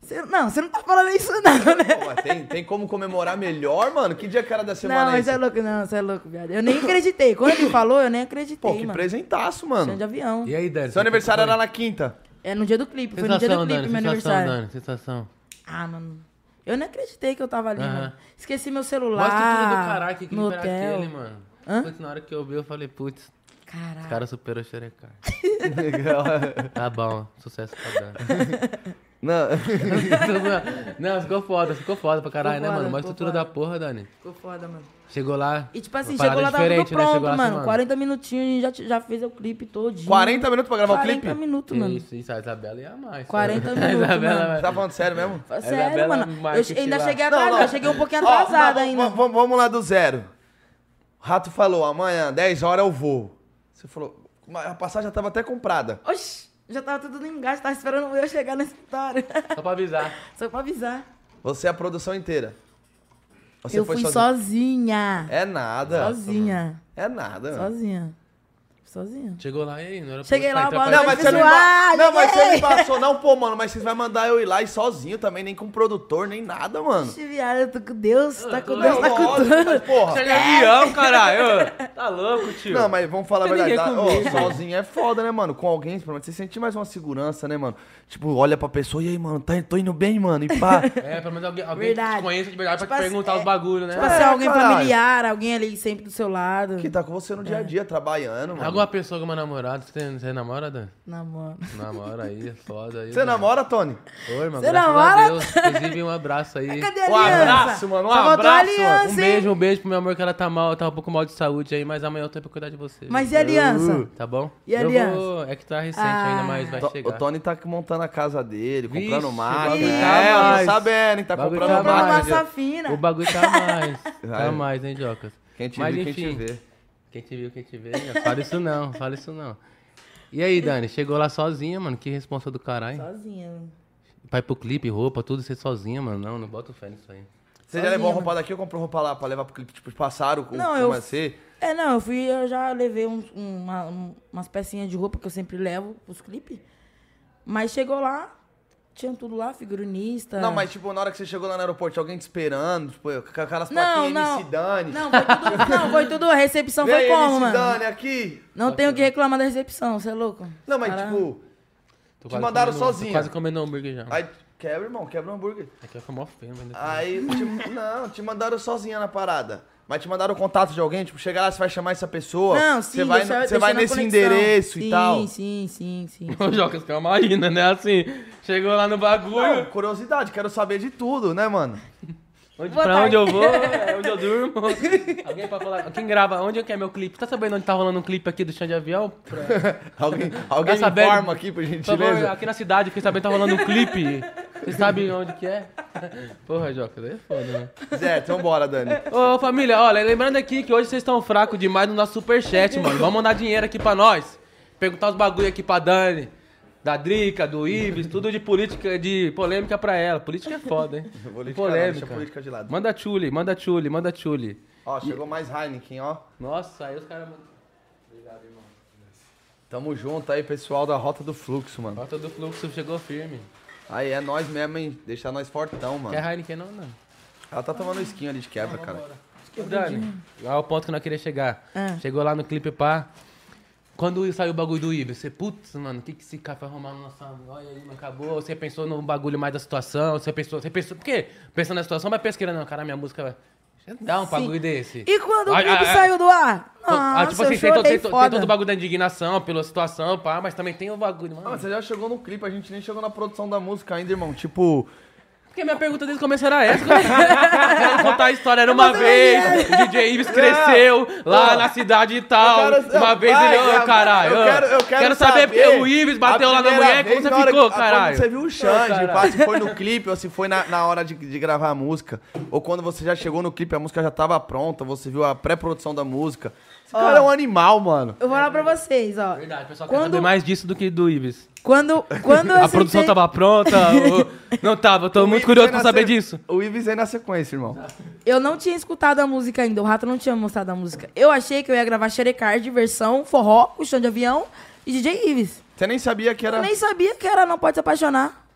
"Cê- não, você não tá falando isso, não, né? Pô, mas tem, tem como comemorar melhor, mano? Que dia que era da semana Não, mas esse? você é louco, não, você é louco, viado. Eu nem acreditei. Quando ele falou, eu nem acreditei. Pô, que mano. presentaço, Chão mano. de avião. E aí, Dani? Seu aniversário foi? era na quinta. É no dia do clipe, foi no dia Sensação, do clipe, Dani, meu sensação, aniversário. Dani, sensação. Ah, mano. Eu nem acreditei que eu tava ali, mano. Esqueci meu celular. Mostra tudo do caralho, que no clipe era hotel. aquele, mano. Hã? Putz, na hora que eu vi, eu falei, putz, os Caralho. caras superou o Xerecar. Legal. Tá bom, sucesso pra Dani. Não. Não, ficou foda, ficou foda pra caralho, Ficou né, foda, mano? Uma ficou estrutura foda. da porra, Dani. Ficou foda, mano. Chegou lá. E tipo assim, uma chegou lá, tava tudo diferente, né? pronto, Chegou lá, mano. assim, 40 minutinhos e já, já fez o clipe todinho. 40 minutos pra gravar o 40 clipe? minutos, Que mano. Isso, isso, a Isabela ia mais. 40 A minutos, Isabela, mano. Você tá falando sério mesmo? Sério, Isabela mano. Eu ainda lá. cheguei Não, atrasada, eu cheguei um pouquinho atrasada ainda. vamos- lá do zero. O Rato falou, amanhã, 10 horas eu vou. Você falou, "Mas a passagem já tava até comprada. Oxi, já tava tudo no engate, tava esperando eu chegar no escritório. Só pra avisar. Só pra avisar. Você é a produção inteira. Você eu foi fui sozinho? sozinha. É nada. Sozinha. É nada. Sozinha. Sozinha. Chegou lá e aí, não era Cheguei pra lá, pra- Não, mas você não, emba... não, mas você me passou. Não, pô, mano, mas vocês vão mandar eu ir lá e sozinho também, nem com produtor, nem nada, mano. Oxi, viado, eu tô com Deus, tá com tô- Deus, tá com tudo. mas, porra. Chega avião, caralho. Tá louco, tio. Não, mas vamos falar a verdade. Ô, comigo. sozinho é foda, né, mano? Com alguém, pelo menos você sente mais uma segurança, né, mano? Tipo, olha pra pessoa e aí, mano, tá, tô indo bem, mano, e pá. É, pelo menos alguém, alguém que te conheça de verdade Tipo pra te assim, perguntar é- os bagulhos, né? Tipo assim, É, alguém caralho. familiar, alguém ali sempre do seu lado. que tá com você no dia a dia, trabalhando, mano. Uma pessoa com uma namorada. Você, você namora, Dan? Namoro. Namora aí, é foda aí. Você namora, Tony? Oi, irmão. Você graças namora? a Deus. Inclusive, um abraço aí. Cadê a Um abraço, mano, um Só abraço, mano. aliança, Um beijo, um beijo pro meu amor que ela tá mal, tá um pouco mal de saúde aí, mas amanhã eu tenho pra cuidar de você. Mas e a aliança? Tá bom? E eu aliança? Vou... É que tá recente Ah. ainda, mas vai To- chegar. O Tony tá montando a casa dele, Vixe, comprando o máquina. bagulho tá É, eu tô sabendo, hein? Tá O bagulho comprando tá Comprando máquina. massa fina. O bagulho tá mais. Tá mais, hein, Jocas? Quem te Mas viu, quem te vê. Quem te viu, quem te vê. já Fala isso não, fala isso não. E aí, Dani, chegou lá sozinha, mano? Que responsa do caralho. Sozinha. Vai pro clipe, roupa, tudo, você sozinha, mano. Não, não bota fé nisso aí. Você já levou roupa daqui ou comprou roupa lá pra levar pro clipe? Tipo, passaram com Não, eu- vai ser? É, não, eu fui, eu já levei uns- uma- um- umas pecinhas de roupa que eu sempre levo pros clipes. Mas chegou lá, tinha tudo lá, figurinista. Não, mas tipo, na hora que você chegou lá no aeroporto, tinha alguém te esperando, tipo, com aquelas Não, plaquinhas não. MC Dani. Não, foi tudo, não, foi tudo, a recepção Vem foi aí, como, MC mano? Dani, aqui. Não tenho o que reclamar da recepção, você é louco? Não, mas Cara, tipo, Tô Te mandaram comendo- tô sozinha. quase comendo hambúrguer já. aí quebra, irmão, quebra o hambúrguer. Aqui foi mó feio, mas... Aí, te- não, te mandaram sozinha na parada. Mas te mandaram o contato de alguém, tipo, chega lá, você vai chamar essa pessoa. Não, sim, Você vai, deixa- você deixa vai na nesse conexão. endereço sim, e tal. Sim, sim, sim. Ô, Jocas, calma aí, né? Assim, chegou lá no bagulho. Não, curiosidade, quero saber de tudo, né, mano? Onde, Boa pra tarde. onde eu vou, é onde eu durmo. Alguém pra falar. Quem grava? Onde que é meu clipe? Tá sabendo onde tá rolando um clipe aqui do chão de avião? Pra- Alguém, alguém me sabendo? informa aqui, por gentileza. favor, aqui na cidade, fiquei sabendo que tá rolando um clipe. Vocês sabem onde que é? Porra, Joca, daí é foda, né? Zé, então bora, Dani. Ô, família, olha, lembrando aqui que hoje vocês estão fracos demais no nosso superchat, mano. Vamos mandar dinheiro aqui pra nós. Perguntar os bagulho aqui pra Dani, da Drica, do Ives, tudo de política, de polêmica pra ela. Política é foda, hein? Política não, deixa polêmica. a política de lado. Manda chule, manda chule, manda chule. Ó, chegou mais Heineken, ó. Nossa, aí os caras mandam. Tamo junto aí, pessoal da Rota do Fluxo, mano. Rota do fluxo chegou firme. Aí é nós mesmo, hein? Deixar nós fortão, mano. Quer Heineken não, não. Ela tá tomando skin ali de quebra, cara. Ô, Dani, olha o ponto que nós queria chegar. Ah. Chegou lá no clipe, pá. Quando saiu o bagulho do Ives, você, putz, mano, o que, que esse cara vai arrumar na nossa. Olha aí, mano, acabou. Você pensou no bagulho mais da situação, você pensou. Você pensou. Por quê? Pensando na situação, mas pesqueira, não, cara, minha música vai. Dá um Sim. bagulho desse. E quando o Ah, clipe ah, ah. saiu do ar? Nossa, ah, tipo assim, tem, tem, to- tem todo o bagulho da indignação pela situação, pá, mas também tem o bagulho, Ah, mano. mas você já chegou no clipe, a gente nem chegou na produção da música ainda, irmão. Tipo, Porque minha pergunta desde o começo era essa. Quero contar a história. Era uma vez, o DJ Ives cresceu lá Não. na cidade e tal. Quero- uma vez ele, ô, eu- caralho. eu quero- eu quero saber saber porque o Ives bateu lá na mulher, como você ficou, quando caralho? você viu o Xande, pá, se foi no clipe ou se foi na, na hora de, de gravar a música. Ou quando você já chegou no clipe, a música já tava pronta, você viu a pré-produção da música. Esse Ó. cara é um animal, mano. Eu vou falar pra vocês, ó. Verdade, o pessoal Quando- quer saber mais disso do que do Ives. Quando, quando A produção tava pronta? ou- Não tava, eu tô O muito Ives curioso pra saber se- disso. O Ives aí na sequência, irmão. Eu não tinha escutado a música ainda, o Rato não tinha mostrado a música. Eu achei que eu ia gravar Xerecard, versão forró, o chão de avião e DJ Ives. Você nem sabia que era. Eu nem sabia que era Não Pode Se Apaixonar.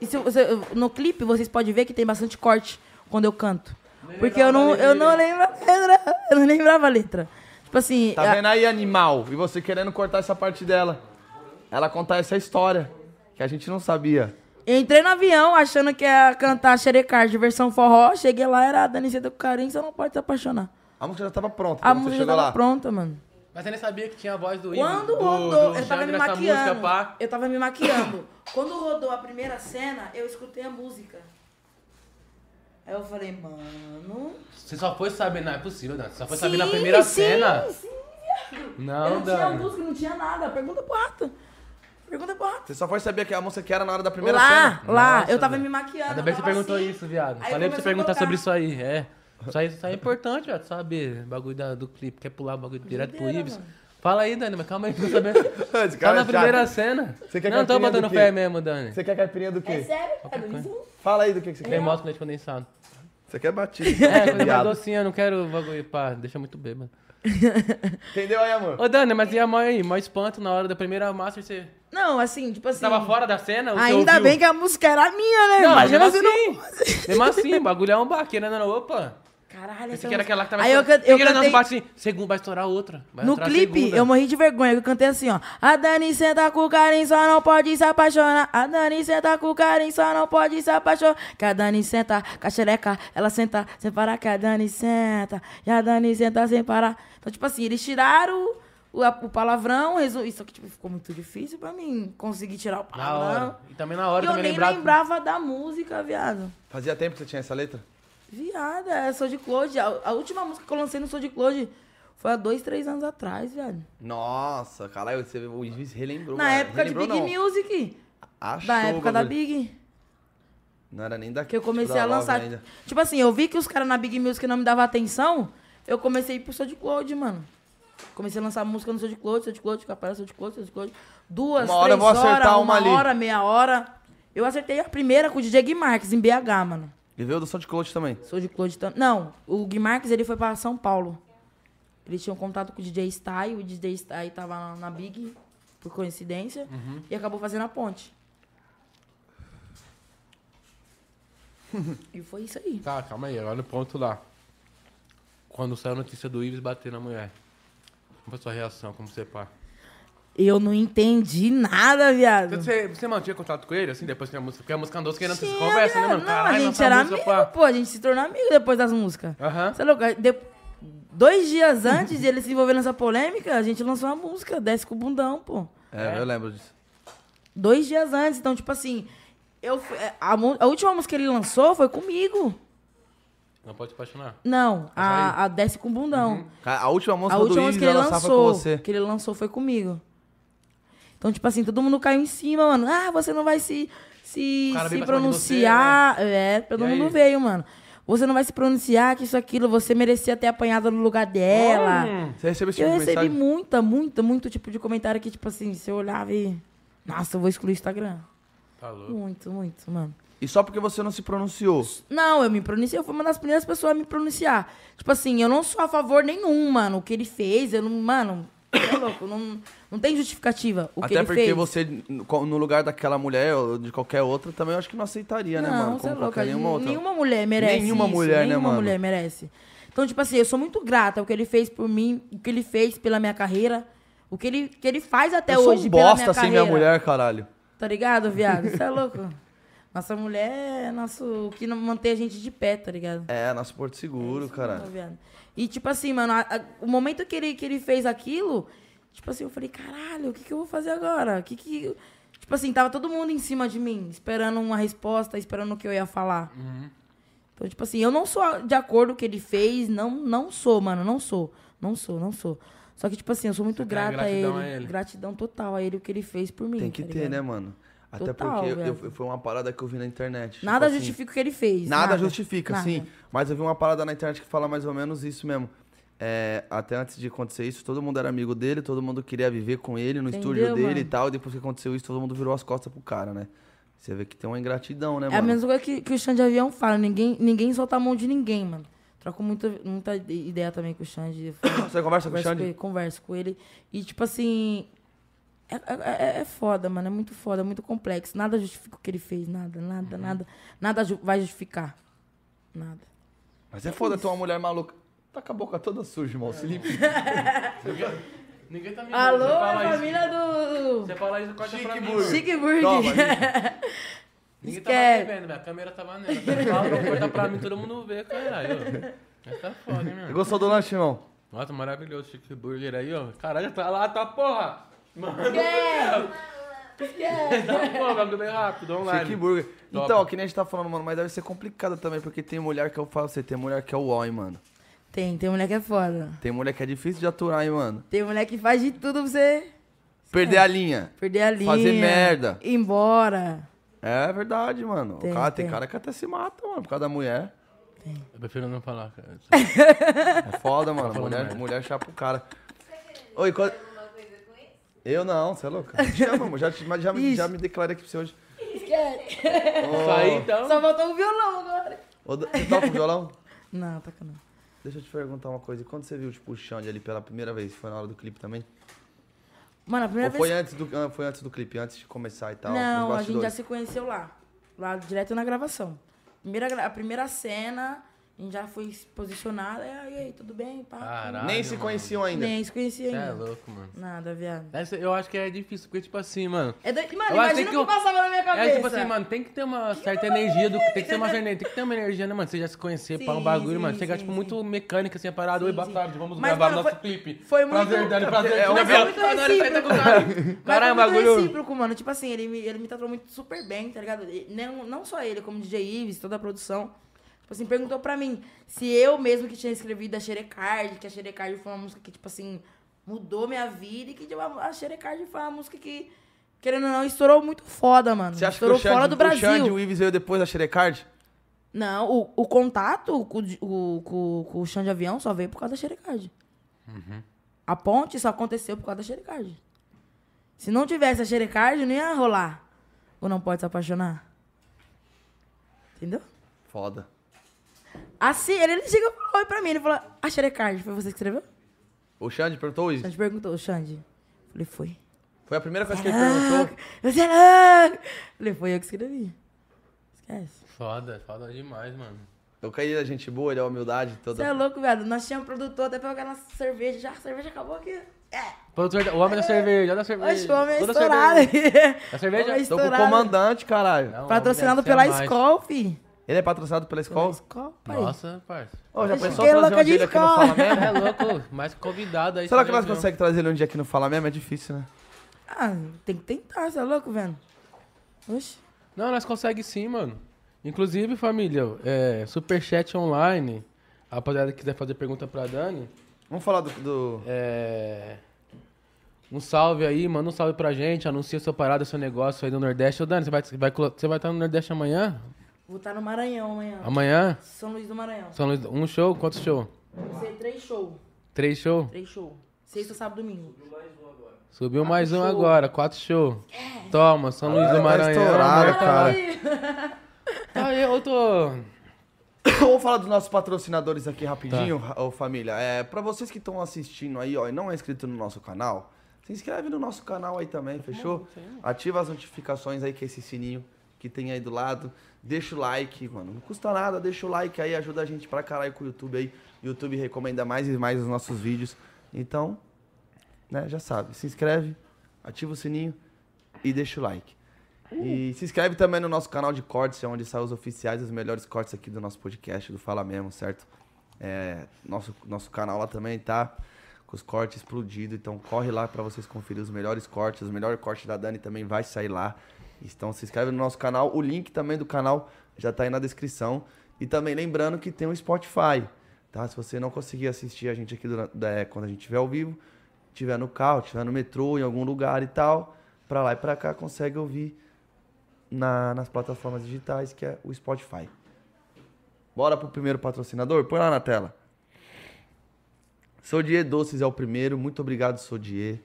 E se você- no clipe, vocês podem ver que tem bastante corte quando eu canto. Porque eu não, eu não lembro a letra. Eu não lembrava a letra. Tipo assim, Tá a- vendo aí, animal? E você querendo cortar essa parte dela. Ela contar essa história. Que a gente não sabia. eu entrei no avião achando que ia cantar Xerecard, versão forró. Cheguei lá, era a Daniceta com carinho, você não pode se apaixonar. A música já tava pronta. A quando você música já tava lá. pronta, mano. Mas você nem sabia que tinha a voz do Ives. Quando do, rodou, do eu tava me maquiando. música. Eu tava me maquiando. Quando rodou a primeira cena, eu escutei a música. Aí eu falei, mano. Você só foi saber, não é possível, Dan. Você só foi sim, saber na primeira sim, cena. Sim, viado. Não, eu não tinha Dan. música, não tinha nada. Pergunta pro rato. Pergunta pro rato. Você só foi saber que a música que era na hora da primeira lá, cena. lá, Nossa, eu tava velho. me maquiando. Ainda bem que você perguntou assim. isso, viado. Aí Falei pra você perguntar sobre isso aí, é. Isso aí, isso aí é importante, velho, saber. Bagulho da- do clipe. Quer pular o bagulho direto pro mano. Fala aí, Dani, mas calma aí, não sabendo. Esse Tá na é chato. primeira cena. Você quer não, tô botando fé mesmo, Dani. Você quer caipirinha do quê? É sério, cara? Isso Fala aí do que, que você quer. Cremoso com leite condensado. Você quer batido. É, coisa mais Viado. docinha, eu não quero bagulho, pá, deixa muito bêbado. Entendeu aí, amor? Ô, Dani, mas e a mãe? Mó espanto na hora da primeira master, você Não, assim, tipo assim. tava fora da cena? Ainda ouviu? bem que a música era minha, né? Não, Imagina mesmo se não assim. fosse. Mesmo assim, o bagulho é um baque, né? Não, não, opa. Caralho, Esse essa aqui era aquela que tava Aí eu, can- eu cantei... não bate assim, segundo vai estourar outra. Vai No clipe, segunda. eu morri de vergonha. Eu cantei assim, ó. A Dani senta com o carinho, só não pode se apaixonar. A Dani senta com o carinho, só não pode se apaixonar. Que a Dani senta com a xereca, ela senta sem parar. Que a Dani senta, e a Dani senta sem parar. Então, tipo assim, eles tiraram o, palavrão, resu- isso aqui tipo, ficou muito difícil pra mim conseguir tirar o Na palavrão. hora. E também na hora E eu nem lembrar. lembrava da música, viado. Fazia tempo que você tinha essa letra? Viada, é Sou de Claude. A, a última música que eu lancei no Sou de Claude foi há dois, três anos atrás, viado. Nossa, caralho, você, o Luiz relembrou. Na mano. época de Relembrou, Big não. Music. Achou Da época da. Big. Não era nem daqui. Que eu comecei da a lançar. ainda. Tipo assim, eu vi que os caras na Big Music não me davam atenção. Eu comecei a ir pro Sou de Claude, mano. Comecei a lançar música no Sou de Claude, Sou de Claude, Capela, Sou de Claude, Sou de Claude. Duas, Uma hora três acertar horas, uma ali. hora, meia hora. Eu acertei a primeira com o DJ Gui Marques, em BH, mano. E veio do Som de Cloud também. Sou de Claude também. Não, o Gui Marques, ele foi pra São Paulo. Ele tinha um contato com o DJ Style, o DJ Style tava na, Big, por coincidência, Uhum. e acabou fazendo a ponte. e foi isso aí. Tá, calma aí, agora no ponto lá. Quando saiu a notícia do Ives bater na mulher. Como foi a sua reação, como você pá? Eu não entendi nada, viado. Você, você mantinha contato com ele, assim, depois que a música? Porque a música andou querendo se conversa, né, mano? Não, Caralho, a gente era música, amigo, pá. pô. A gente se tornou amigo depois das músicas. Aham. Você é louco? De- Dois dias antes de ele se envolver nessa polêmica, a gente lançou uma música, Desce com o Bundão, pô. É, É? eu lembro disso. Dois dias antes. Então, tipo assim, eu, fui- é, a, a última música que ele lançou foi comigo. Não pode se apaixonar. Não, a, a Desce com o Bundão. Cara, A última música A do última Ives música que ele lançou, com você. que ele lançou foi comigo. Então, tipo assim, todo mundo caiu em cima, mano. Ah, você não vai se, se, se de você, pronunciar. É, todo E mundo aí? veio, mano. Você não vai se pronunciar que isso, aquilo, você merecia ter apanhado no lugar dela. Hum, Você recebeu esse Eu tipo de recebi mensagem? muita, muita, muito tipo de comentário que, tipo assim, você olhava e. Nossa, eu vou excluir o Instagram. tá louco. Muito, muito, mano. E só porque você não se pronunciou. Não, eu me pronunciei, eu fui uma das primeiras pessoas a me pronunciar. Tipo assim, eu não sou a favor nenhum, mano. O que ele fez, eu não. Mano, é louco, não, não tem justificativa. O que Até ele porque fez. você, no lugar daquela mulher ou de qualquer outra, também eu acho que não aceitaria, né, não, mano? você é Como louca. nenhuma outra. Nenhuma mulher merece. Nenhuma isso, mulher, né, nenhuma mano? mulher merece. Então, tipo assim, eu sou muito grata ao que ele fez por mim, o que ele fez pela minha carreira, o que ele, que ele faz até eu sou hoje um pela bosta minha sem carreira. minha mulher, caralho. Tá ligado, viado? Você é louco? Nossa mulher é nosso, o que mantém a gente de pé, tá ligado? É, nosso Porto Seguro, caralho. mesmo, viado. E tipo assim, mano, a- a- o momento que ele, que ele fez aquilo, tipo assim, eu falei, caralho, o que, que eu vou fazer agora? O que que. Tipo assim, tava todo mundo em cima de mim, esperando uma resposta, esperando o que eu ia falar. Então, tipo assim, eu não sou de acordo com o que ele fez, não, não sou, mano, não sou. Não sou, não sou. Só que, tipo assim, eu sou muito grata a ele, gratidão a ele. Gratidão total a ele, o que ele fez por mim. Tem que tá ter, ligado? né, mano? Até Total, porque eu- eu- foi uma parada que eu vi na internet. Nada tipo assim, justifica o que ele fez. Nada, justifica, Nada. sim. Mas eu vi uma parada na internet que fala mais ou menos isso mesmo. É, até antes de acontecer isso, todo mundo era amigo dele, todo mundo queria viver com ele no Entendeu, estúdio dele mano? e tal. E depois que aconteceu isso, todo mundo virou as costas pro cara, né? Você vê que tem uma ingratidão, né, É a mano? mesma coisa que, que o Xande de Avião fala. Ninguém, ninguém solta a mão de ninguém, mano. Troco muita, muita ideia também com o Xande. Você conversa com o Xande? ele, converso com ele. E, tipo assim... É, é, é- é foda, mano. É muito foda, é muito complexo. Nada justifica o que ele fez. Nada, nada, Uhum. nada. Nada ju- vai justificar. Nada. Mas é foda ter uma mulher maluca. Tá com a boca toda suja, irmão. Se limpa. Ninguém tá me Alô, Você fala a isso- família do... Você fala isso, corta pra mim. Chique Burger. Toma, Ninguém tava me vendo, minha câmera tava nela. Você fala, corta pra mim, todo mundo vê, caralho. Mas tá foda, hein, mano. Gostou do lanche, irmão? Nossa, maravilhoso, Chique Burger aí, ó. Caralho, tá lá, tá porra. Mano, tá porra, bagulho bem rápido, online. Chique Burger. Top. Então, que nem a gente tá falando, mano, mas deve ser complicado também, porque tem mulher que eu falo você, tem mulher que é o ó, hein, mano. Tem, tem mulher que é foda. Tem mulher que é difícil de aturar, hein, mano. Tem mulher que faz de tudo pra você Perder a linha. perder a linha. Fazer merda. Ir embora. É verdade, mano. Tem, o cara, tem. tem. cara que até se mata, mano, por causa da mulher. Eu prefiro não falar, cara. É foda, mano. falando mulher, mulher chapa o cara. Oi, qual... Eu não, você é louca. Te amo. Já, te- mas já, me- já me declarei aqui pra você hoje. Isso aí, então. Só faltou o violão agora. Ô, Dan- Você toca o violão? Não, tá não. Deixa eu te perguntar uma coisa. E quando você viu, tipo, o Xande ali pela primeira vez? Foi na hora do clipe também? Mano, a primeira Ou foi vez. antes, do, ah, foi antes do clipe, antes de começar e tal? não, a gente já bastidores? se conheceu lá. Lá direto na gravação. Primeira, gra- a primeira cena, A gente já foi posicionado. É, e aí, tudo bem? Pá, Caralho. Nem se conheciam ainda. Nem se conhecia é ainda. louco, mano. Nada, viado. Essa- eu acho que é difícil, porque, tipo assim, mano. É. Mano, Eu acho imagina que o eu- que passava na minha cabeça. É tipo assim, mano, tem que ter uma certa energia do. Tem que ter uma tem que ter uma energia, né, mano? Você já se conhecer pra um Sim, bagulho, sim, mano. Chegar, sim, tipo, sim. muito mecânica, assim, a parada. Oi, Sim, boa sim. tarde, vamos Mas, gravar mano, nosso foi- clipe. foi muito- Prazer, Dani, prazer. É, Tira mas foi muito Dani, senta com o cara. Caralho, bagulho. recíproco, mano. Tipo assim, ele me, ele me tratou muito super bem, tá ligado? Não, não só ele, como DJ Ives, toda a produção. Tipo assim, perguntou pra mim se eu mesmo que tinha escrevido a Xerecard, que a Xerecard foi uma música que, tipo assim, mudou minha vida e que tipo, a Xerecard foi uma música que, querendo ou não, estourou muito foda, mano. Você acha que estourou o Xande, fora do Brasil. o Xande e o Ives veio depois da Xerecard? Não, o, o contato com, o- o- com, com o chão de avião só veio por causa da Xerecard. A ponte só aconteceu por causa da Xerecard. Se não tivesse a Xerecard, não ia rolar. Ou não pode se apaixonar. Entendeu? Foda. Assim, ele, ele chegou e falou oi pra mim. Ele falou, a Xerecard, foi você que escreveu? O Xande perguntou O isso? Xande perguntou, Xande. Falei, foi. Foi a primeira coisa que ele Caraca, perguntou. Você é. Falei, foi eu que escrevi. Esquece. Foda, foda demais, mano. Eu caí da gente boa, ele é humildade Você toda. é louco, viado. Nós tínhamos produtor até pegar nossa cerveja. Já a cerveja acabou aqui. É. Produtor da- O homem da cerveja, olha da cerveja. Oxe, o homem é estourado. A cerveja? É Tô com o estourado. comandante, caralho. Não, o Patrocinado pela. Skol, fi. Ele é patrocinado pela Pela escola? Skol, pai. Nossa, parça. Ô, já Eu pensou fiquei trazer louca um de ele aqui no escola. Fala Mesmo? É louco, mais convidado aí. Será que nós conseguimos trazer ele um dia aqui no Fala Mesmo? É difícil, né? Ah, tem que tentar, você é louco, vendo? Oxe. Não, nós conseguimos sim, mano. Inclusive, família, é, superchat online. A rapaziada que quiser fazer pergunta pra Dani, Vamos falar do... do- é, um salve aí, manda um salve pra gente, anuncia sua parada, seu negócio aí do Nordeste. Ô, Dani, você vai, vai, você vai estar no Nordeste amanhã? Vou estar no Maranhão amanhã. Amanhã? São Luís do Maranhão. São Luís, um show? Quantos show? Vão ser três shows. Três show? Três shows. Sexta, sábado, domingo. Subiu mais um show. agora, quatro show. Toma, São Luís do tá Maranhão. estourado, Marta cara. Ah, eu tô... Vamos falar dos nossos patrocinadores aqui rapidinho, ra- ô família. É, pra vocês que estão assistindo aí, ó, e não é inscrito no nosso canal, se inscreve no nosso canal aí também, fechou? Ativa as notificações aí, que é esse sininho que tem aí do lado. Deixa o like, mano. Não custa nada, deixa o like aí, ajuda a gente pra caralho com o YouTube aí. O YouTube recomenda mais e mais os nossos vídeos. Então, né, já sabe. Se inscreve, ativa o sininho e deixa o like. E se inscreve também no nosso canal de cortes, é onde saem os oficiais, os melhores cortes aqui do nosso podcast, do Fala Mesmo, certo? É, nosso, nosso canal lá também tá com os cortes explodidos, então corre lá pra vocês conferir os melhores cortes. O melhor corte da Dani também vai sair lá. Então se inscreve no nosso canal. O link também do canal já tá aí na descrição. E também lembrando que tem o Spotify, tá? Se você não conseguir assistir a gente aqui durante, é, quando a gente estiver ao vivo, estiver no carro, estiver no metrô, em algum lugar e tal, pra lá e pra cá, consegue ouvir na- nas plataformas digitais, que é o Spotify. Bora pro primeiro patrocinador? Põe lá na tela. Sodier Doces é o primeiro. Muito obrigado, Sodier.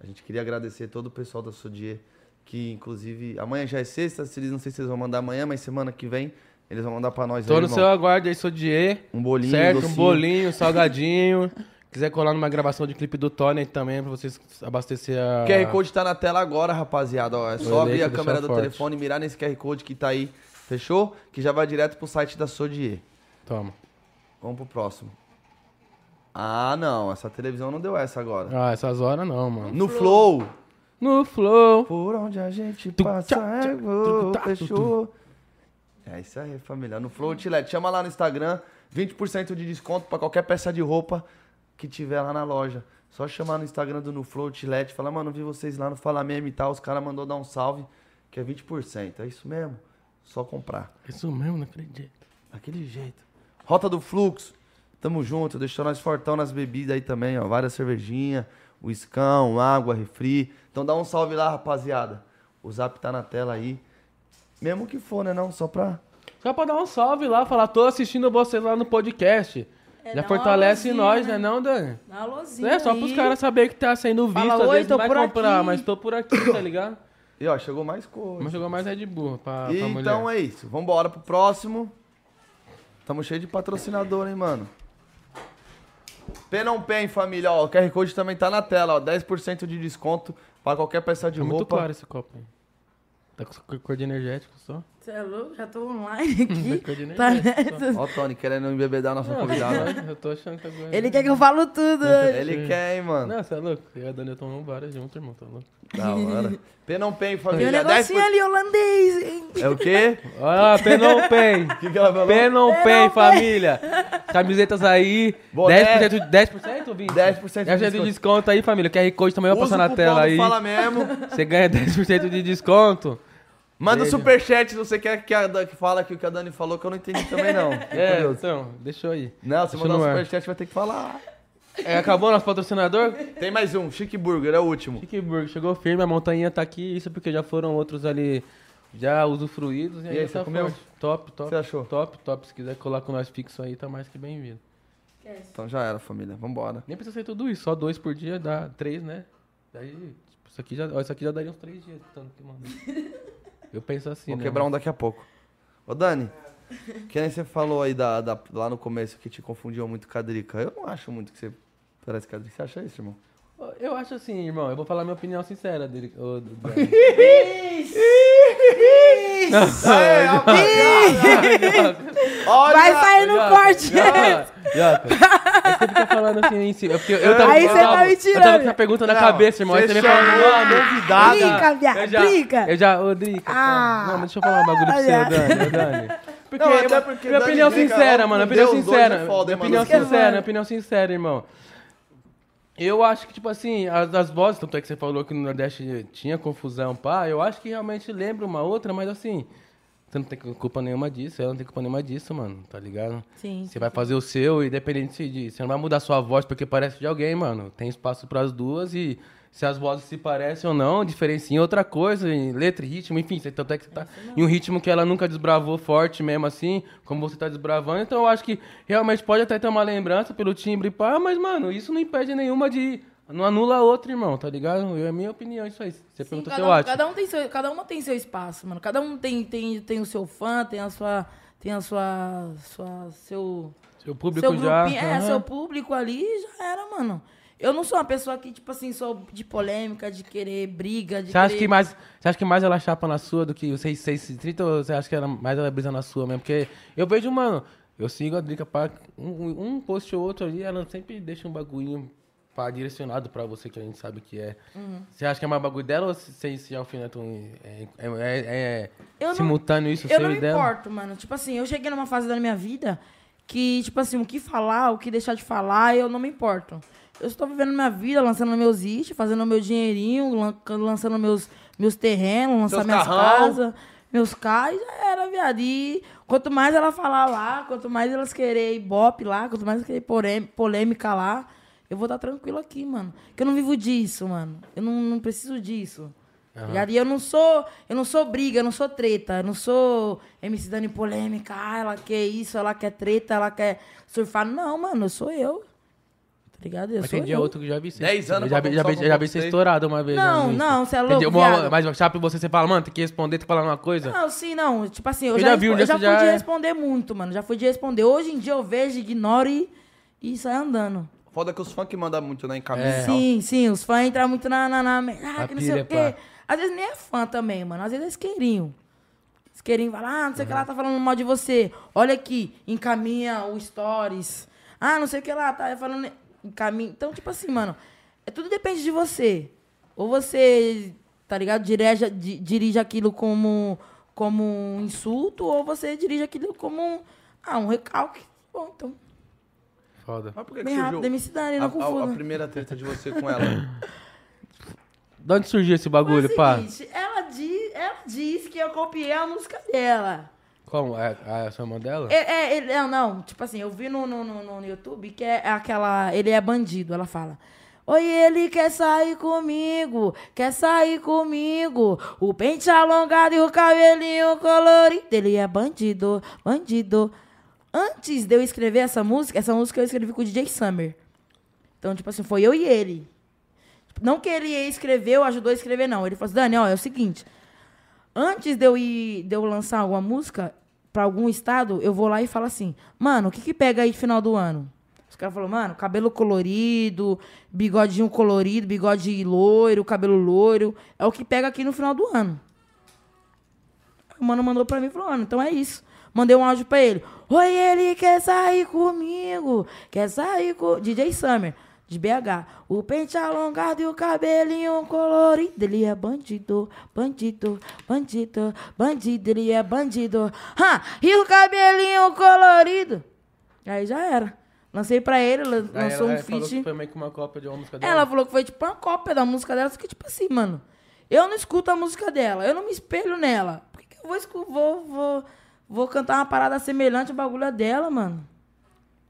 A gente queria agradecer todo o pessoal da Sodier, que inclusive amanhã já é sexta, se eles não sei se eles vão mandar amanhã, mas semana que vem eles vão mandar pra nós Tô aí, no irmão. seu aguardo aí, sou Die. um bolinho, Certo, um docinho. bolinho, salgadinho. Quiser colar numa gravação de clipe do Tony também, pra vocês abastecer a. O QR Code tá na tela agora, rapaziada. Ó, é só Vou abrir a câmera do forte. telefone e mirar nesse QR Code que tá aí. Fechou? Que já vai direto pro site da Sodier. Toma. Vamos pro próximo. Ah, não. Essa televisão não deu essa agora. Ah, essas horas não, mano. No Flow. No Flow. Por onde a gente passa é gol, tá, fechou. É isso aí, família. No Flow Outlet. Chama lá no Instagram. 20% de desconto pra qualquer peça de roupa que tiver lá na loja. Só chamar no Instagram do No Flow Outlet. Falar, mano, vi vocês lá no Fala Meme e tal. Os caras mandou dar um salve, que é 20%. É isso mesmo. Só comprar. Isso mesmo, não acredito. Daquele jeito. Rota do Fluxo. Tamo junto. Deixou nós fortão nas bebidas aí também, ó. Várias cervejinhas, uiscão, água, refri. Então dá um salve lá, rapaziada. O zap tá na tela aí. Mesmo que for, né? Não, só pra. Só pra dar um salve lá, falar, tô assistindo vocês lá no podcast. É, Já fortalece luzinha, nós, né? né, não, Dani? Dá uma luzinha É, só aí. pros caras saberem que tá sendo visto, Fala, às "Oi, vezes não tô vai por comprar, aqui." mas tô por aqui, tá ligado? E ó, chegou mais coisa. Mas jogou mais Red Bull pra, pra mulher. Então é isso. Vambora pro próximo. Tamo cheio de patrocinador, hein, mano. Pé não pen, família. Ó, o QR Code também tá na tela, ó. 10% de desconto pra qualquer peça de muito roupa. claro esse copo aí. Tá com cor de energético só. Você é louco? Já tô online aqui. Tá nessa. Ó o Tony querendo embebedar a nossa Não, convidada. eu tô achando que agora. Ele quer que eu falo tudo hoje. Ele quer, hein, mano. Não, você é louco. Eu e a Dani tomamos várias juntas, irmão. Tá louco. Da hora. Penompen, Tem um família. 10%. negocinho ali holandês, hein? É o quê? Olha lá, Penon Pen. O que, que ela falou? Penon Pen, Penon Pen. família. Camisetas aí. Boné. 10%, 10%, Vinte? 10% de 10% de desconto aí, família. QR Code também vai passar na tela aí. Fala mesmo. Você ganha 10% de desconto. Manda o Beijo. superchat se você quer que, a, que fala aqui o que a Dani falou, que eu não entendi também, não. É, curioso. então, deixa eu aí. Não, se mandar um superchat vai ter que falar. É, acabou nosso patrocinador? Tem mais um, Chique Burger, é o último. Chiqueburg, chegou firme, a montanha tá aqui, isso porque já foram outros ali já usufruídos. E, aí aí, você tá comeu? forte. Top, top. Você achou? Top, top. Se quiser colar com nós fixo aí, tá mais que bem-vindo. Então já era, família. Vambora. Nem precisa ser tudo isso, só dois por dia dá três, né? Daí, tipo, isso aqui já, ó, isso aqui já daria uns três dias, tanto que manda. Eu penso assim, Vou né? quebrar um daqui a pouco. Ô, Dani, que nem você falou aí da, da- lá no começo que te confundiu muito com a Drica. Eu não acho muito que você parece com a Drica. Você acha isso, irmão? Eu acho assim, irmão, eu vou falar minha opinião sincera dele. ô, do- É! Vai sair no corte. Jota, Jota. Aí você fica falando assim em cima. Porque eu tava, Aí eu você tá me Eu tirando. tava com essa pergunta na cabeça, irmão. Aí você você vem falando, chamou a mano. convidada. Drica, viado, Eu já, Drica. eu já, ô, Drica. Ah. Não, mas deixa eu falar um bagulho pra você. Dani, Dani. Porque, Não, até eu- porque minha opinião sincera, mano, opinião sincera. é minha opinião é sincera, opinião sincera, irmão. Eu acho que, tipo assim, as, as vozes, tanto é que você falou que no Nordeste tinha confusão, pá, eu acho que realmente lembra uma outra, mas assim, você não tem culpa nenhuma disso, ela não tem culpa nenhuma disso, mano, tá ligado? Sim. Você vai fazer o seu, independente de. Você não vai mudar sua voz porque parece de alguém, mano. Tem espaço pras duas e se as vozes se parecem ou não, diferencia em outra coisa, em letra e ritmo, enfim. Você, tanto é que você tá em um ritmo que ela nunca desbravou forte mesmo assim, como você tá desbravando. Então eu acho que realmente pode até ter uma lembrança pelo timbre e pá, mas, mano, isso não impede nenhuma de. Não anula a outra, irmão, tá ligado? Eu, é minha opinião, isso aí. Você Sim, pergunta cada, eu um, acho. cada um tem seu, cada uma tem seu espaço, mano. Cada um tem, tem, tem o seu fã, tem a sua, tem a sua, sua seu, Seu público seu já. é, aham. seu público ali já era, mano. Eu não sou uma pessoa que, tipo assim, sou de polêmica, de querer briga, de Você acha, querer... que mais, você acha que mais ela chapa na sua do que o 630 ou você acha que ela, mais ela brisa na sua mesmo? Porque eu vejo, mano, eu sigo a Drica pra um, um post ou outro ali, ela sempre deixa um bagulhinho pá, direcionado pra você, que a gente sabe que é. Uhum. Você acha que é mais bagulho dela ou se se alfinetam é, é, é, é Eu não- simultâneo isso, Eu seu não e me dela? importo, mano. Tipo assim, eu cheguei numa fase da minha vida que, tipo assim, o que falar, o que deixar de falar, eu não me importo. Eu estou vivendo minha vida, lançando meus hits, fazendo meu dinheirinho, lan- lançando meus, meus terrenos, lançar Seus minhas casas, meus carros, já era, viado. E quanto mais ela falar lá, quanto mais elas querer ibope lá, quanto mais querer polê- polêmica lá, eu vou estar tranquilo aqui, mano. Porque eu não vivo disso, mano. Eu não, não preciso disso. ligado? E eu não sou, eu não sou briga, eu não sou treta, eu não sou MC Dani polêmica, ah, ela quer isso, ela quer treta, ela quer surfar. Não, mano, eu sou eu. Tá ligado? Eu Mas sou tem dia eu. outro que eu já vi você. 10 anos eu já vi, já vi, conquistar já o vi que você eu estourado uma vez. Não, não, você é louco, uma-. Mas chapa você, você fala, mano, tem que responder, tem que falar uma coisa. Não, sim, não. Tipo assim, eu Você já, já respo- eu já- já fui já de é. responder muito, mano. Já fui de responder. Hoje em dia eu vejo, ignoro e, e sai andando. Foda que os funk mandam muito, né? Em caminho. É. e tal. Sim, sim, os fãs entram muito na. na, na ah, A que não sei o quê. Às vezes nem é fã também, mano. Às vezes é isqueirinho. Isqueirinho fala, ah, não sei o que lá, tá falando mal de você. Olha aqui, encaminha o stories. Ah, não sei o que lá, tá falando. Encaminha. Então, tipo assim, mano, é, tudo depende de você. Ou você, tá ligado? Dirige, di- dirige aquilo como, como um insulto, ou você dirige aquilo como um, ah, um recalque. Bom, então, Foda. Mas por que, que bem surgiu rápido, MC Dani, a, não a- confunda. a primeira treta de você com ela? De onde surgiu esse bagulho, o pá? seguinte, ela, diz, ela diz que eu copiei a música dela. Como? É, é a sua irmã dela? É, é, ele- não, não, tipo assim, eu vi no, no, no, no YouTube que é aquela. Ele é bandido, ela fala. Oi, ele quer sair comigo, quer sair comigo. O pente alongado e o cabelinho colorido. Ele é bandido, bandido. Antes de eu escrever essa música, essa música eu escrevi com o DJ Summer. Então, tipo assim, foi eu e ele. Não que ele escreveu, ajudou a escrever, não. Ele falou assim, Dani, ó, é o seguinte. Antes de eu ir, de eu lançar alguma música pra algum estado, eu vou lá e falo assim, mano, o que que pega aí no final do ano? Os caras falaram, mano, cabelo colorido, bigodinho colorido, bigode loiro, cabelo loiro. É o que pega aqui no final do ano. O mano mandou pra mim e falou, mano, então é isso. Mandei um áudio pra ele. Oi, ele quer sair comigo. Quer sair com. DJ Summer, de BH. O pente alongado e o cabelinho colorido. Ele é bandido, bandido, bandido, bandido. Ele é bandido. Ha! E o cabelinho colorido. Aí já era. Lancei pra ele, lançou ela um aí falou que feat. foi meio que uma cópia de uma música dela. Ela falou que foi tipo uma cópia da música dela, só que tipo assim, mano. Eu não escuto a música dela, eu não me espelho nela. Por que, que eu vou, vou, vou, vou cantar uma parada semelhante ao bagulho dela, mano?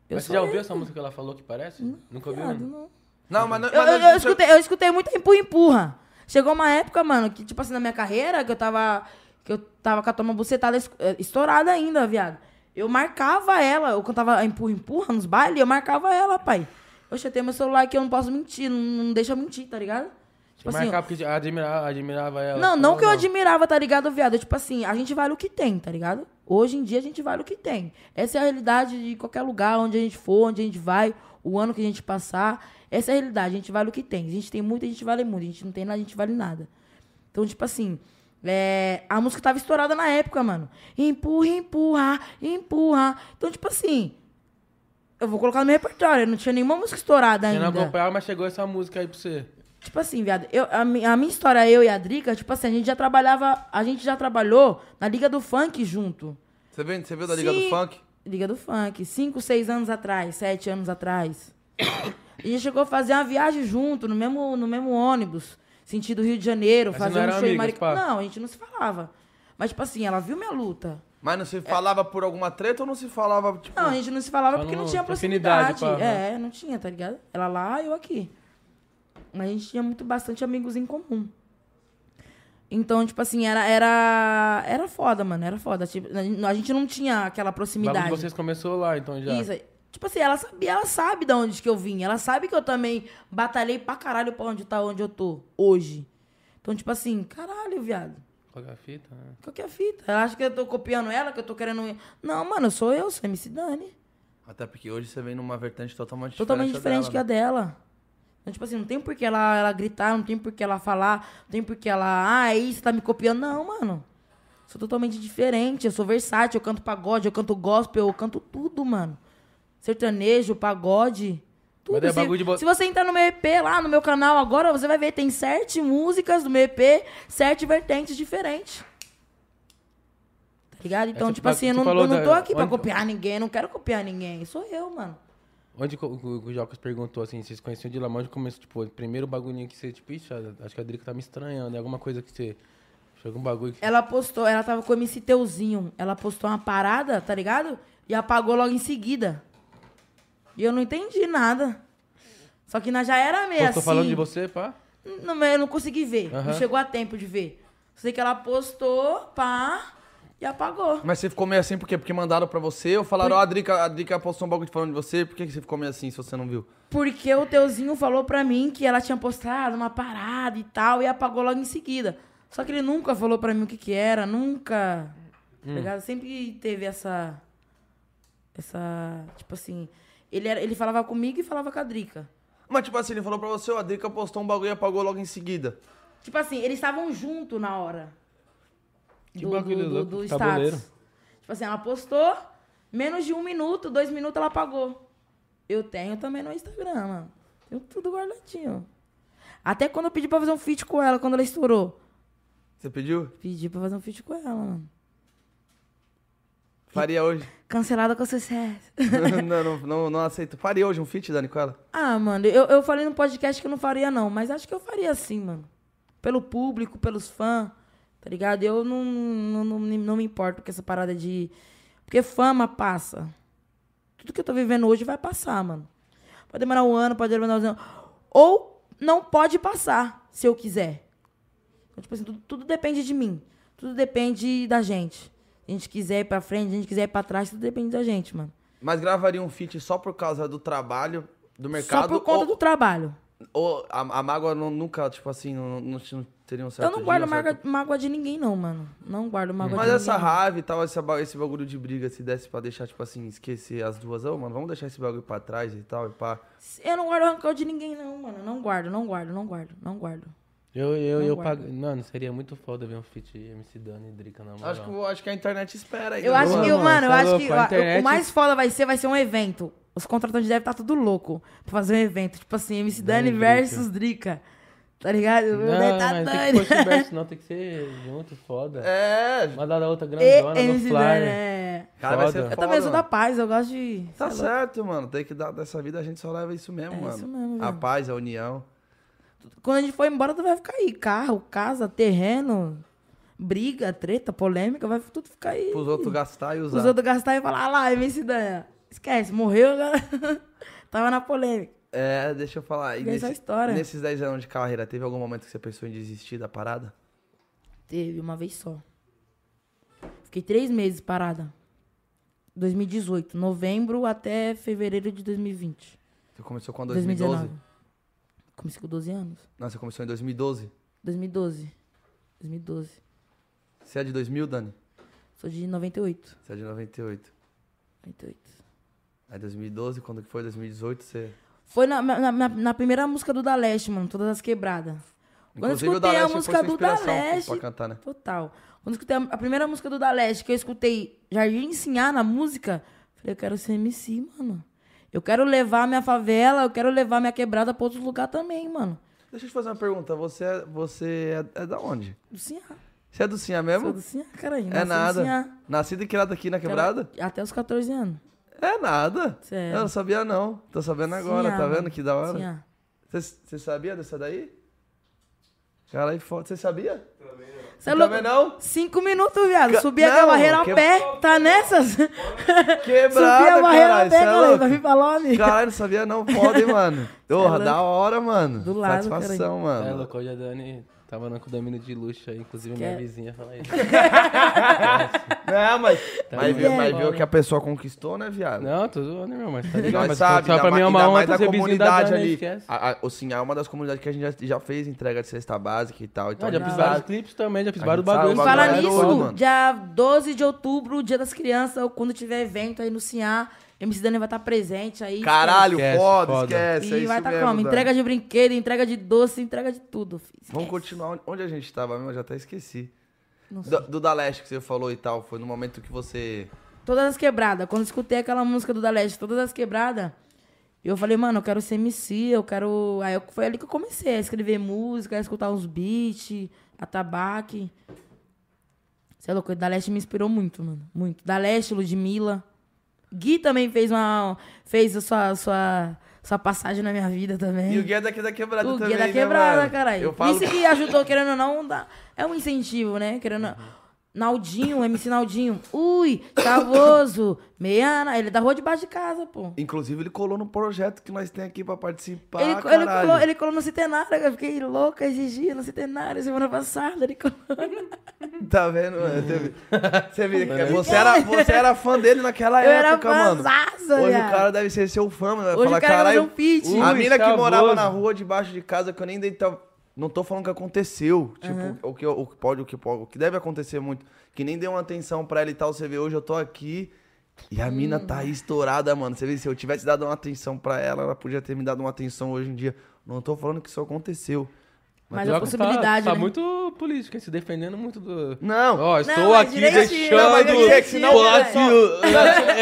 Eu Mas você já eu, ouviu essa música que ela falou que parece? Nunca ouviu? né? não. Não, mas... não- Eu, mas eu- não- eu escutei, eu escutei muito empurra, empurra. Chegou uma época, mano, que, tipo assim, na minha carreira, que eu tava. Que eu tava com a toma bucetada eh, estourada ainda, viado. Eu marcava ela, eu cantava empurra, empurra nos bailes, eu marcava ela, pai. Eu chatei meu celular que eu não posso mentir, não, não deixa eu mentir, tá ligado? Tipo Você assim, marcava porque admirava, admirava ela. não, não que eu admirava, tá ligado, viado? Tipo assim, a gente vale o que tem, tá ligado? Hoje em dia a gente vale o que tem. Essa é a realidade de qualquer lugar, onde a gente for, onde a gente vai, o ano que a gente passar. Essa é a realidade, a gente vale o que tem. A gente tem muito, a gente vale muito. A gente não tem nada, a gente vale nada. Então, tipo assim, é, a música tava estourada na época, mano. Empurra, empurra, empurra. Então, tipo assim, eu vou colocar no meu repertório. Não tinha nenhuma música estourada Você não ainda. acompanhava, mas chegou essa música aí pra você. Tipo assim, viado, eu, a, mi- a minha história, eu e a Drica, tipo assim, a gente já trabalhava, a gente já trabalhou na Liga do Funk junto. Você viu, você viu da Liga Sim. do Funk? Liga do Funk, cinco, seis anos atrás, sete anos atrás. A gente chegou a fazer uma viagem junto, no mesmo, no mesmo ônibus, sentido Rio de Janeiro, fazer não um show em amigas, Maric... pá? Não, a gente não se falava. Mas, tipo assim, ela viu minha luta. Mas não se falava por alguma treta ou não se falava, tipo... Não, a gente não se falava Só porque não- tinha proximidade. pá, é, não tinha, tá ligado? Ela lá, eu aqui. Mas a gente tinha muito, bastante amigos em comum. Então, tipo assim, era, era, era foda, mano, era foda. Tipo, a gente não tinha aquela proximidade. de vocês começou lá, então já. Isso. Tipo assim, ela sabia, ela sabe de onde que eu vim. Ela sabe que eu também batalhei pra caralho pra onde tá onde eu tô hoje. Então, tipo assim, caralho, viado. Qual que é a fita? né? Qual que é a fita? Ela acha que eu tô copiando ela, que eu tô querendo. Não, mano, sou eu, sou MC Dani. Até porque hoje você vem numa vertente totalmente Totalmente diferente, diferente que a dela. Então, tipo assim, não tem por que ela, ela gritar, não tem por que ela falar, não tem por que ela. Ah, aí você tá me copiando. Não, mano. Sou totalmente diferente. Eu sou versátil, eu canto pagode, eu canto gospel, eu canto tudo, mano. Sertanejo, pagode. Tudo. É Se, bagulho de bo- se você entrar no meu EP lá, no meu canal agora, você vai ver, tem sete músicas do meu EP, sete vertentes diferentes. Tá ligado? Então, tipo assim, eu não, eu não da- tô aqui pra onde- copiar ninguém, não quero copiar ninguém. Sou eu, mano. Onde o, Jocas perguntou assim, vocês conheciam de Lamão, onde começou, tipo, o primeiro bagulhinho que você, tipo, ixi, acho que a Drica tá me estranhando, é alguma coisa que você. Chegou um bagulho que. Ela postou, ela tava com o MC Teuzinho. Ela postou uma parada, tá ligado? E apagou logo em seguida. E eu não entendi nada. Só que nós já era meio Postou assim. falando de você, pá? Não, mas eu não consegui ver. Não chegou a tempo de ver. Sei que ela postou, pá, e apagou. Mas você ficou meio assim por quê? Porque mandaram pra você ou falaram, ó, a Drica, a Drica postou um bagulho falando de você, por que você ficou meio assim se você não viu? Porque o Teuzinho falou pra mim que ela tinha postado uma parada e tal, e apagou logo em seguida. Só que ele nunca falou pra mim o que que era, nunca. Tá ligado? Sempre teve essa. Essa. Tipo assim. Ele, era, ele falava comigo e falava com a Drica. Mas tipo assim, ele falou pra você, ó, a Drica postou um bagulho e apagou logo em seguida. Tipo assim, eles estavam juntos na hora. Que bagulho louco, status. tabuleiro. Tipo assim, ela postou, menos de um minuto, dois minutos ela apagou. Eu tenho também no Instagram, mano. Tenho tudo guardadinho. Até quando eu pedi pra fazer um feat com ela, quando ela estourou. Você pediu? Pedi pra fazer um feat com ela, mano. Faria hoje. Cancelada com sucesso. não, não, não, não aceito. Faria hoje um feat, Dani, com ela? ah, mano, eu, eu falei no podcast que eu não faria, não. Mas acho que eu faria sim, mano. Pelo público, pelos fãs, tá ligado? Eu não, não, não, me- não me importo com essa parada de... Porque fama passa. Tudo que eu tô vivendo hoje vai passar, mano. Pode demorar um ano, pode demorar um ano. Ou não pode passar, se eu quiser. Então, tipo assim, tudo, tudo depende de mim. Tudo depende da gente. Se a gente quiser ir pra frente, se a gente quiser ir pra trás, tudo depende da gente, mano. Mas gravaria um feat só por causa do trabalho, do mercado? Só por conta ou, do trabalho. Ou a, a mágoa não- nunca, tipo assim, não, não, não teria um certo Eu não guardo dia, um certo- mágoa, de ninguém, não, mano. Não guardo mágoa Mas de essa ninguém. raiva e tal, esse, esse bagulho de briga, se desse pra deixar, tipo assim, esquecer as duas, ô, mano, vamos deixar esse bagulho pra trás e tal, e pá. Eu não guardo rancor de ninguém, não, mano. Não guardo, não guardo, não guardo, não guardo. Eu, eu, Não eu pago. Mano, seria muito foda ver um feat MC Dani e Drica na moral. Acho que, acho que a internet espera aí. Eu acho Mano, que, mano, eu tá acho que a ó, internet- o mais foda vai ser, vai ser um evento. Os contratantes devem estar tudo louco pra fazer um evento. Tipo assim, MC Dani Dani versus Drica. Tá ligado? Não, tá mas tem Dani. que esse verso, não, tem que ser junto, foda. É, Uma da outra E grandona no MC Dani, flyer. é. cara, vai Foda. ser Eu Eu foda, também sou da paz, eu gosto de. Tá sei lá. certo, mano. Tem que dar dessa vida, a gente só leva isso mesmo, É mano. isso mesmo, a velho. paz, a união. Quando a gente for embora, tu vai ficar aí. Carro, casa, terreno, briga, treta, polêmica, vai tudo ficar aí. Pros outros gastar e usar. Os outros gastar e falar, ah lá, MC Dani. Esquece, morreu, tava na polêmica. É, deixa eu falar. E nesse- história. nesses 10 anos de carreira, teve algum momento que você pensou em desistir da parada? Teve uma vez só. Fiquei três meses parada. 2018, novembro até fevereiro de 2020. Você começou com 2012? 2019. Comecei com 12 anos. Não, você começou em 2012? 2012. 2012. Você é de 2000, Dani? Sou de 98. Você é de 98. 98. Aí 2012, quando que foi? 2018, você... Foi na, na, na- na primeira música do Da Leste, mano, Todas as Quebradas. Quando eu Inclusive o escutei a música do Da Leste. pra cantar, né? Total. Quando eu escutei a, a primeira música do Da Leste, que eu escutei Jardim Sinhá na música, falei, eu quero ser MC, mano. Eu quero levar minha favela, eu quero levar minha quebrada pra outros lugares também, mano. Deixa eu te fazer uma pergunta. Você é, você é, é da onde? Do Sinhá. Você é do Sinha mesmo? Sou do Sinhá, caralho. É nada. Sinhá. Nascido e criado aqui na quebrada? Até os 14 anos. É nada. Sério. Eu não sabia não. Tô sabendo agora, Sinhá, tá vendo que da hora? Você sabia dessa daí? Caralho, foda. Você sabia? Você é Também não? Cinco minutos, viado. Ca- Subi a Não, barreira a que- pé. Tá nessas? Quebrada, Subi a barreira caralho. a pé, é galera. louco? Pra vir pra Lome. Caralho, não sabia não. Foda, hein, mano. Porra, louco. da hora, mano. Do lado, Satisfação, É mano. louco, hoje a Dani tava no condomínio de luxo aí, inclusive minha vizinha fala isso. Não, mas, Tá mas, viu, mas viu que a pessoa conquistou, né, viado? Não, tô zoando, meu, mas tá ligado? Mas sabe, só pra mim é uma honra da comunidade Dani, ali. esquece. A, a, o Sim, é uma das comunidades que a gente já, já fez entrega de cesta básica e tal. Então Ah, já fiz vários clipes também, já fiz vários bagulhos. E bagulho é nisso, dia 12 de outubro, dia das crianças, ou quando tiver evento aí no Sinhá, MC Dani vai estar presente aí. Caralho, Esquece, foda, foda. esquece. é E isso vai estar mesmo, como? Dani. Entrega de brinquedo, entrega de doce, entrega de tudo. filho. Vamos Esquece. continuar onde- a gente tava mesmo, eu já até esqueci. Do, do da Leste que você falou e tal, foi no momento que você. Todas as quebradas. Quando eu escutei aquela música do Da Leste, todas as quebradas, eu falei, mano, eu quero ser MC, eu quero. Aí eu- foi ali que eu comecei a escrever música, a escutar uns beats, atabaque. Você é louco, o Da Leste me inspirou muito, mano. Muito. Da Leste, Ludmilla. Gui também fez uma. fez a sua, sua, sua passagem na minha vida também. E o Guia daqui da quebrada O também. Guia da né, quebrada, mano? caralho. Falo. Isso que ajudou, querendo ou não, dá- é um incentivo, né? Querendo. Naldinho, MC Naldinho. Ui, Chavoso, Meiana. Ele é da rua de baixo de casa, pô. Inclusive, ele colou no projeto que nós tem aqui pra participar. ele, ele, colou, ele colou no Centenário, eu fiquei louca esses dias no Centenário, semana passada. Ele colou. Tá vendo, mano? Você viu? Você, viu que você, era, você era fã dele naquela Eu era época, mano. fãzaça, Hoje viado. o cara deve ser seu fã, mano. Vai Hoje falar, o cara caralho. um feat. A mina que chavoso. morava na rua debaixo de casa, que eu nem dei. Não tô falando que aconteceu. Tipo, o, que, o que pode, o que pode, o que deve acontecer muito. Que nem deu uma atenção pra ela e tal. Você vê, hoje eu tô aqui. E a mina tá aí estourada, mano. Você vê, se eu tivesse dado uma atenção pra ela, ela podia ter me dado uma atenção hoje em dia. Não tô falando que isso aconteceu. Mas a que possibilidade, Tá, tá né? muito político, hein? se defendendo muito do. Não. Ó, estou Não, mas aqui direitinho, deixando. não, mas direitinho, senão né?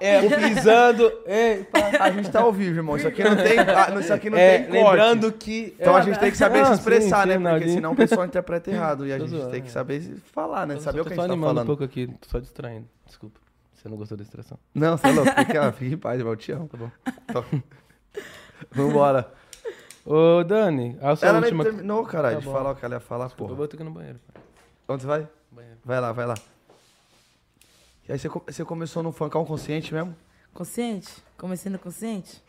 é, é, pisando. É, A gente tá ao vivo, irmão. Isso aqui não tem, ah, isso aqui não é, tem corte. lembrando que. Então a é, gente tem que saber Não, se sim, expressar, sim, né? Porque senão o pessoal interpreta errado. E a gente zoando, tem que é. saber se falar, né? Saber o que a gente tá falando. um pouco aqui, tô só distraindo. Desculpa. Você não gostou da distração? Não, você é louco. Fica, fica em paz, irmão. Eu te amo. Tá bom. Então, Vambora. Ô, Dani, a sua Ela nem última. terminou, caralho, Tá de bom. falar o que ela ia falar, Eu porra. vou aqui no banheiro. pai. Onde você vai? Banheiro. Vai lá, vai lá. E aí você, você começou no funkão consciente mesmo? Consciente? Comecei no consciente?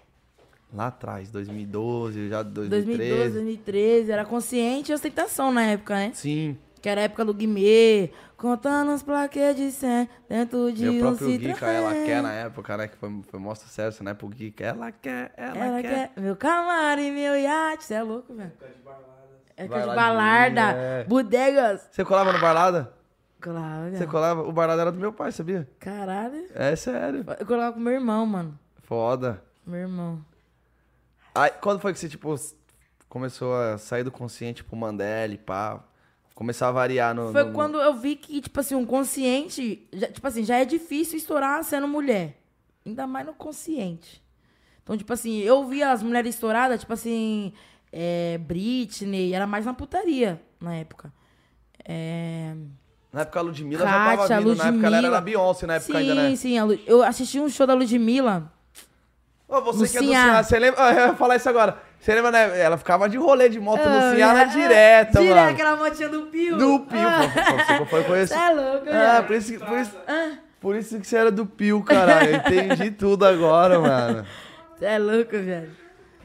Lá atrás, 2012, já 2012, 2013. 2013. Era consciente e ostentação na época, né? Sim, Que era a época do Guimê, contando os plaquês de 100 dentro de meu um próprio Citroën. Ela quer na época, né? Que foi, foi maior sucesso, né? Pro Gica. Ela quer, ela, Ela quer. quer meu camarim, meu iate. Você é louco, velho. É que de balarda, é. bodegas. Você colava no Barlada? Claro, Você colava? O Barlada era do meu pai, sabia? Caralho. É sério. Eu colava com meu irmão, mano. Foda. Meu irmão. Aí, quando foi que você, tipo, começou a sair do consciente pro Mandela, pá? Começar a variar no. Foi no- quando eu vi que, tipo assim, um consciente. já- tipo assim, já é difícil estourar sendo mulher. Ainda mais no consciente. Então, tipo assim, eu via as mulheres estouradas, tipo assim, é, Britney, era mais na putaria na época. É, Na época a Ludmilla já Kátia, tava vindo. Na época ela era Ludmilla. na Beyoncé, na época sim, ainda, né? sim. a Lu- eu assisti um show da Ludmilla. Ô, você que é do. Ceará, você lembra? Ah, eu ia falar isso agora. Você lembra, né? Ela ficava de rolê de moto no Ah, Ceará é, direta, Direto, mano. aquela motinha do Pio. Do Pio. Ah, Você foi. Você é louco, Ah, por isso, que- por, isso, por isso que você era do Pio, caralho. Eu entendi tudo agora, mano. Você é louco, velho.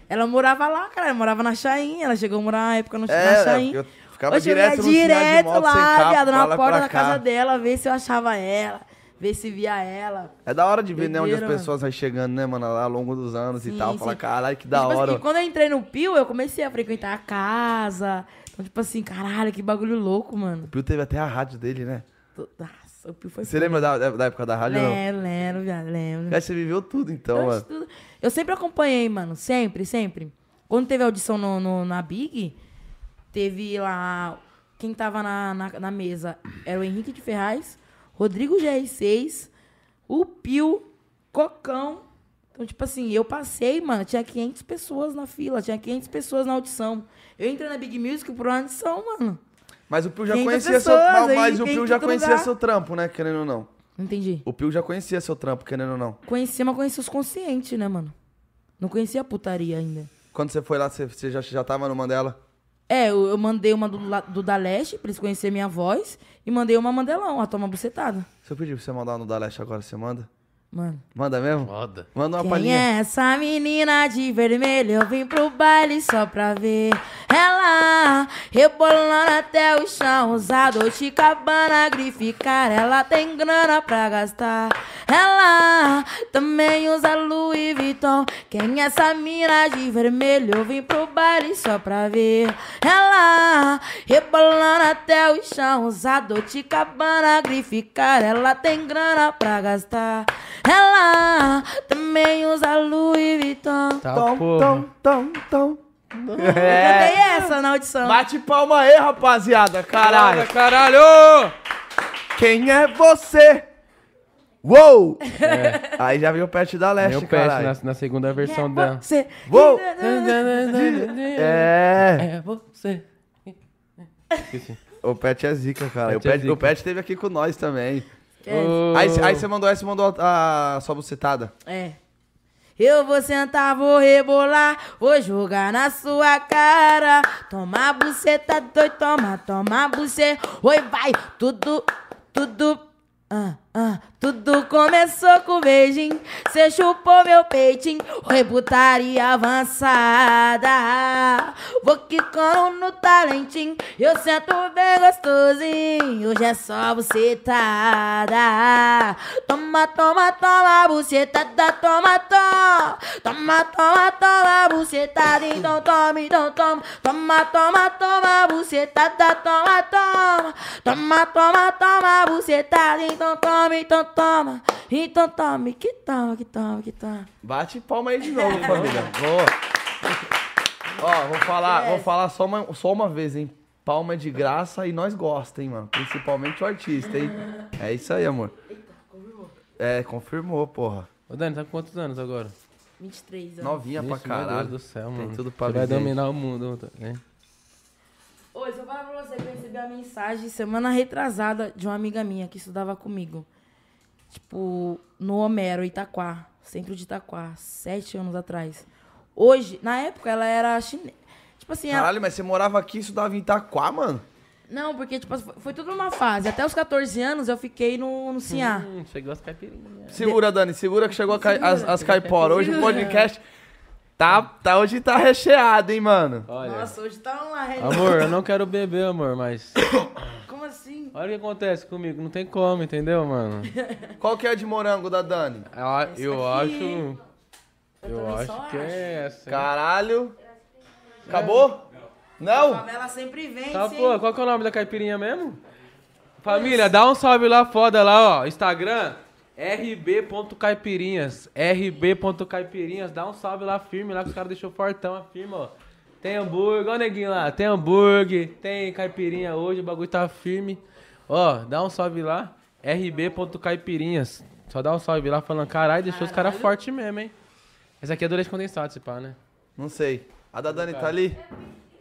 Ela morava lá, cara. Ela morava na Chain. Ela chegou a morar na época no, na É, Chain. eu ficava Hoje eu direto ia no Ceará de direto lá, viado, na porta da casa dela, ver se eu achava ela, ver se via ela. É da hora de ver, né, onde as pessoas vão chegando, né, mano, ao longo dos anos e Sim, tal. Falar, sim. caralho, que E, da tipo assim, hora. e quando eu entrei no Pio, eu comecei a frequentar a casa. Então, tipo assim, caralho, que bagulho louco, mano. O Pio teve até a rádio dele, né? Nossa, o Pio foi Você lembra da, da época da rádio? ou não? Lembro, lembro, viado, lembro. Cara, você viveu tudo, então, Eu, mano. tudo- eu sempre acompanhei, mano. Sempre, sempre. Quando teve audição no, no- na Big, teve lá. Quem tava na, na, na mesa era o Henrique de Ferraz, Rodrigo GR6, o Pio, Cocão. Então, tipo assim, eu passei, mano, tinha 500 pessoas na fila, tinha 500 pessoas na audição. Eu entrei na Big Music por uma audição, mano. Mas o Pio já 500 conhecia seu... pessoas Mas, aí, mas o Pio já conhecia lugar. seu trampo, né, querendo ou não. Entendi. O Pio já conhecia seu trampo, querendo ou não. Conhecia, mas conhecia os conscientes, né, mano? Não conhecia a putaria ainda. Quando você foi lá, você, você já, já tava no Mandela? É, eu, eu mandei uma do, do da Leste, pra eles conhecerem minha voz, e mandei uma Mandelão, a toma bucetada. Se eu pedir pra você mandar no da Leste agora, você manda? Mano. Manda mesmo? Foda. Manda uma Quem palhinha. é essa menina de vermelho? Eu vim pro baile só pra ver ela rebolando até o chão. Usa Dolce Cabana, grife cara. Ela tem grana pra gastar. Ela também usa Louis Vuitton. Quem é essa mina de vermelho? Eu vim pro baile só pra ver ela rebolando até o chão. Usa Dolce Cabana, grife cara. Ela tem grana pra gastar. Ela também usa Louis Vuitton. Tá, Tom, porra. tom, tom, tom. Eu cantei essa na audição. Bate palma aí, rapaziada. Caralho. Caralho! Quem é você? Uou! Aí já veio o Pet da Leste, Meu pet na, na segunda versão da. Você. Uou! É. É. você. Esqueci. O Pet é zica, cara. Pet o, Pet, é zica. o Pet esteve aqui com nós também. Ô, Aí, aí você mandou essa, você mandou a, a sua bucetada. É. Eu vou sentar, vou rebolar, vou jogar na sua cara. Toma buceta doido, toma, toma buceta. Oi, vai, tudo, tudo. Ah, ah, tudo começou com beijinho. Cê chupou meu peitinho. Oi, putaria avançada. Vou quicando no talentinho. Eu sento bem gostosinho. Hoje é só bucetada. Toma, toma, toma, bucetada. Toma, toma. Toma, toma, toma, bucetada. Então toma, então toma. Toma, toma, toma, bucetada. Toma, toma. Toma, toma, toma, bucetada. Então toma, então toma. Então tome, que toma, que toma, que toma. Bate palma aí de novo, família. Vou. Ó, vou falar, vou falar só uma, só uma vez, hein? Palma é de graça e nós gosta, hein, mano? Principalmente o artista, hein? É isso aí, amor. É, confirmou, porra. Ô, Dani, tá com quantos anos agora? 23 anos. Novinha pra Ixi, meu caralho. Deus do céu, Tem mano. tudo pra Você vai dominar o mundo, né? Oi, se eu falar pra você que eu recebi a mensagem semana retrasada de uma amiga minha que estudava comigo. Tipo, no Homero, Itaquá. Centro de Itaquá, sete anos atrás. Hoje, na época, ela era chinesa. Tipo assim, ela... Caralho, mas você morava aqui e estudava em Itaquá, mano? Não, porque, tipo, foi- foi tudo numa fase. Até os 14 anos eu fiquei no, no Ciá. Hum, chegou as caipirinhas. Segura, Dani, segura que chegou a as, as caiporas. Hoje o podcast tá, tá, hoje tá recheado, hein, mano? Olha. Nossa, hoje tá online. Amor, eu não quero beber, amor, mas. Como assim? Olha o que acontece comigo. Não tem como, entendeu, mano? Qual que é a de morango da Dani? Eu, eu aqui. acho. Eu também acho que é essa. hein? Caralho. Acabou? Não? Ela sempre vem, Tá, sim. pô, qual que é o nome da caipirinha mesmo? Família, dá um salve lá foda lá, ó. Instagram, rb.caipirinhas. rb.caipirinhas. Dá um salve lá firme lá que os caras deixou fortão a firma, ó. Tem hambúrguer, o neguinho lá. Tem hambúrguer, tem caipirinha hoje, o bagulho tá firme. Ó, dá um salve lá. rb.caipirinhas. Só dá um salve lá falando, caralho, deixou os caras fortes mesmo, hein? Essa aqui é do leite condensado, se pá, né? Não sei. A da Dani tá ali?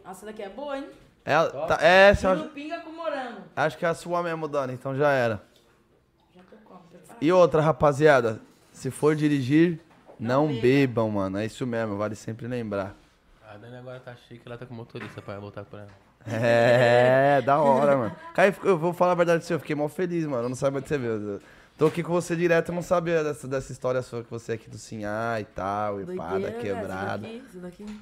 Nossa, daqui é boa, hein? É, a- tá, é essa, pinga com morango. acho que é a sua mesmo, Dani, então já era. Já tô com, prepara. E outra, rapaziada, se for dirigir, não bebam, mano. É isso mesmo, vale sempre lembrar. A Dani agora tá chique, ela tá com motorista pra voltar por ela. É, da hora, mano. Caio, eu vou falar a verdade pra você, eu fiquei mal feliz, mano. Eu não sabia onde você viu. Eu Tô aqui com você direto, eu não sabia dessa, dessa história sua que você é aqui do Sinhá e tal, e pá, da Doideira, quebrada. Isso daqui, isso daqui.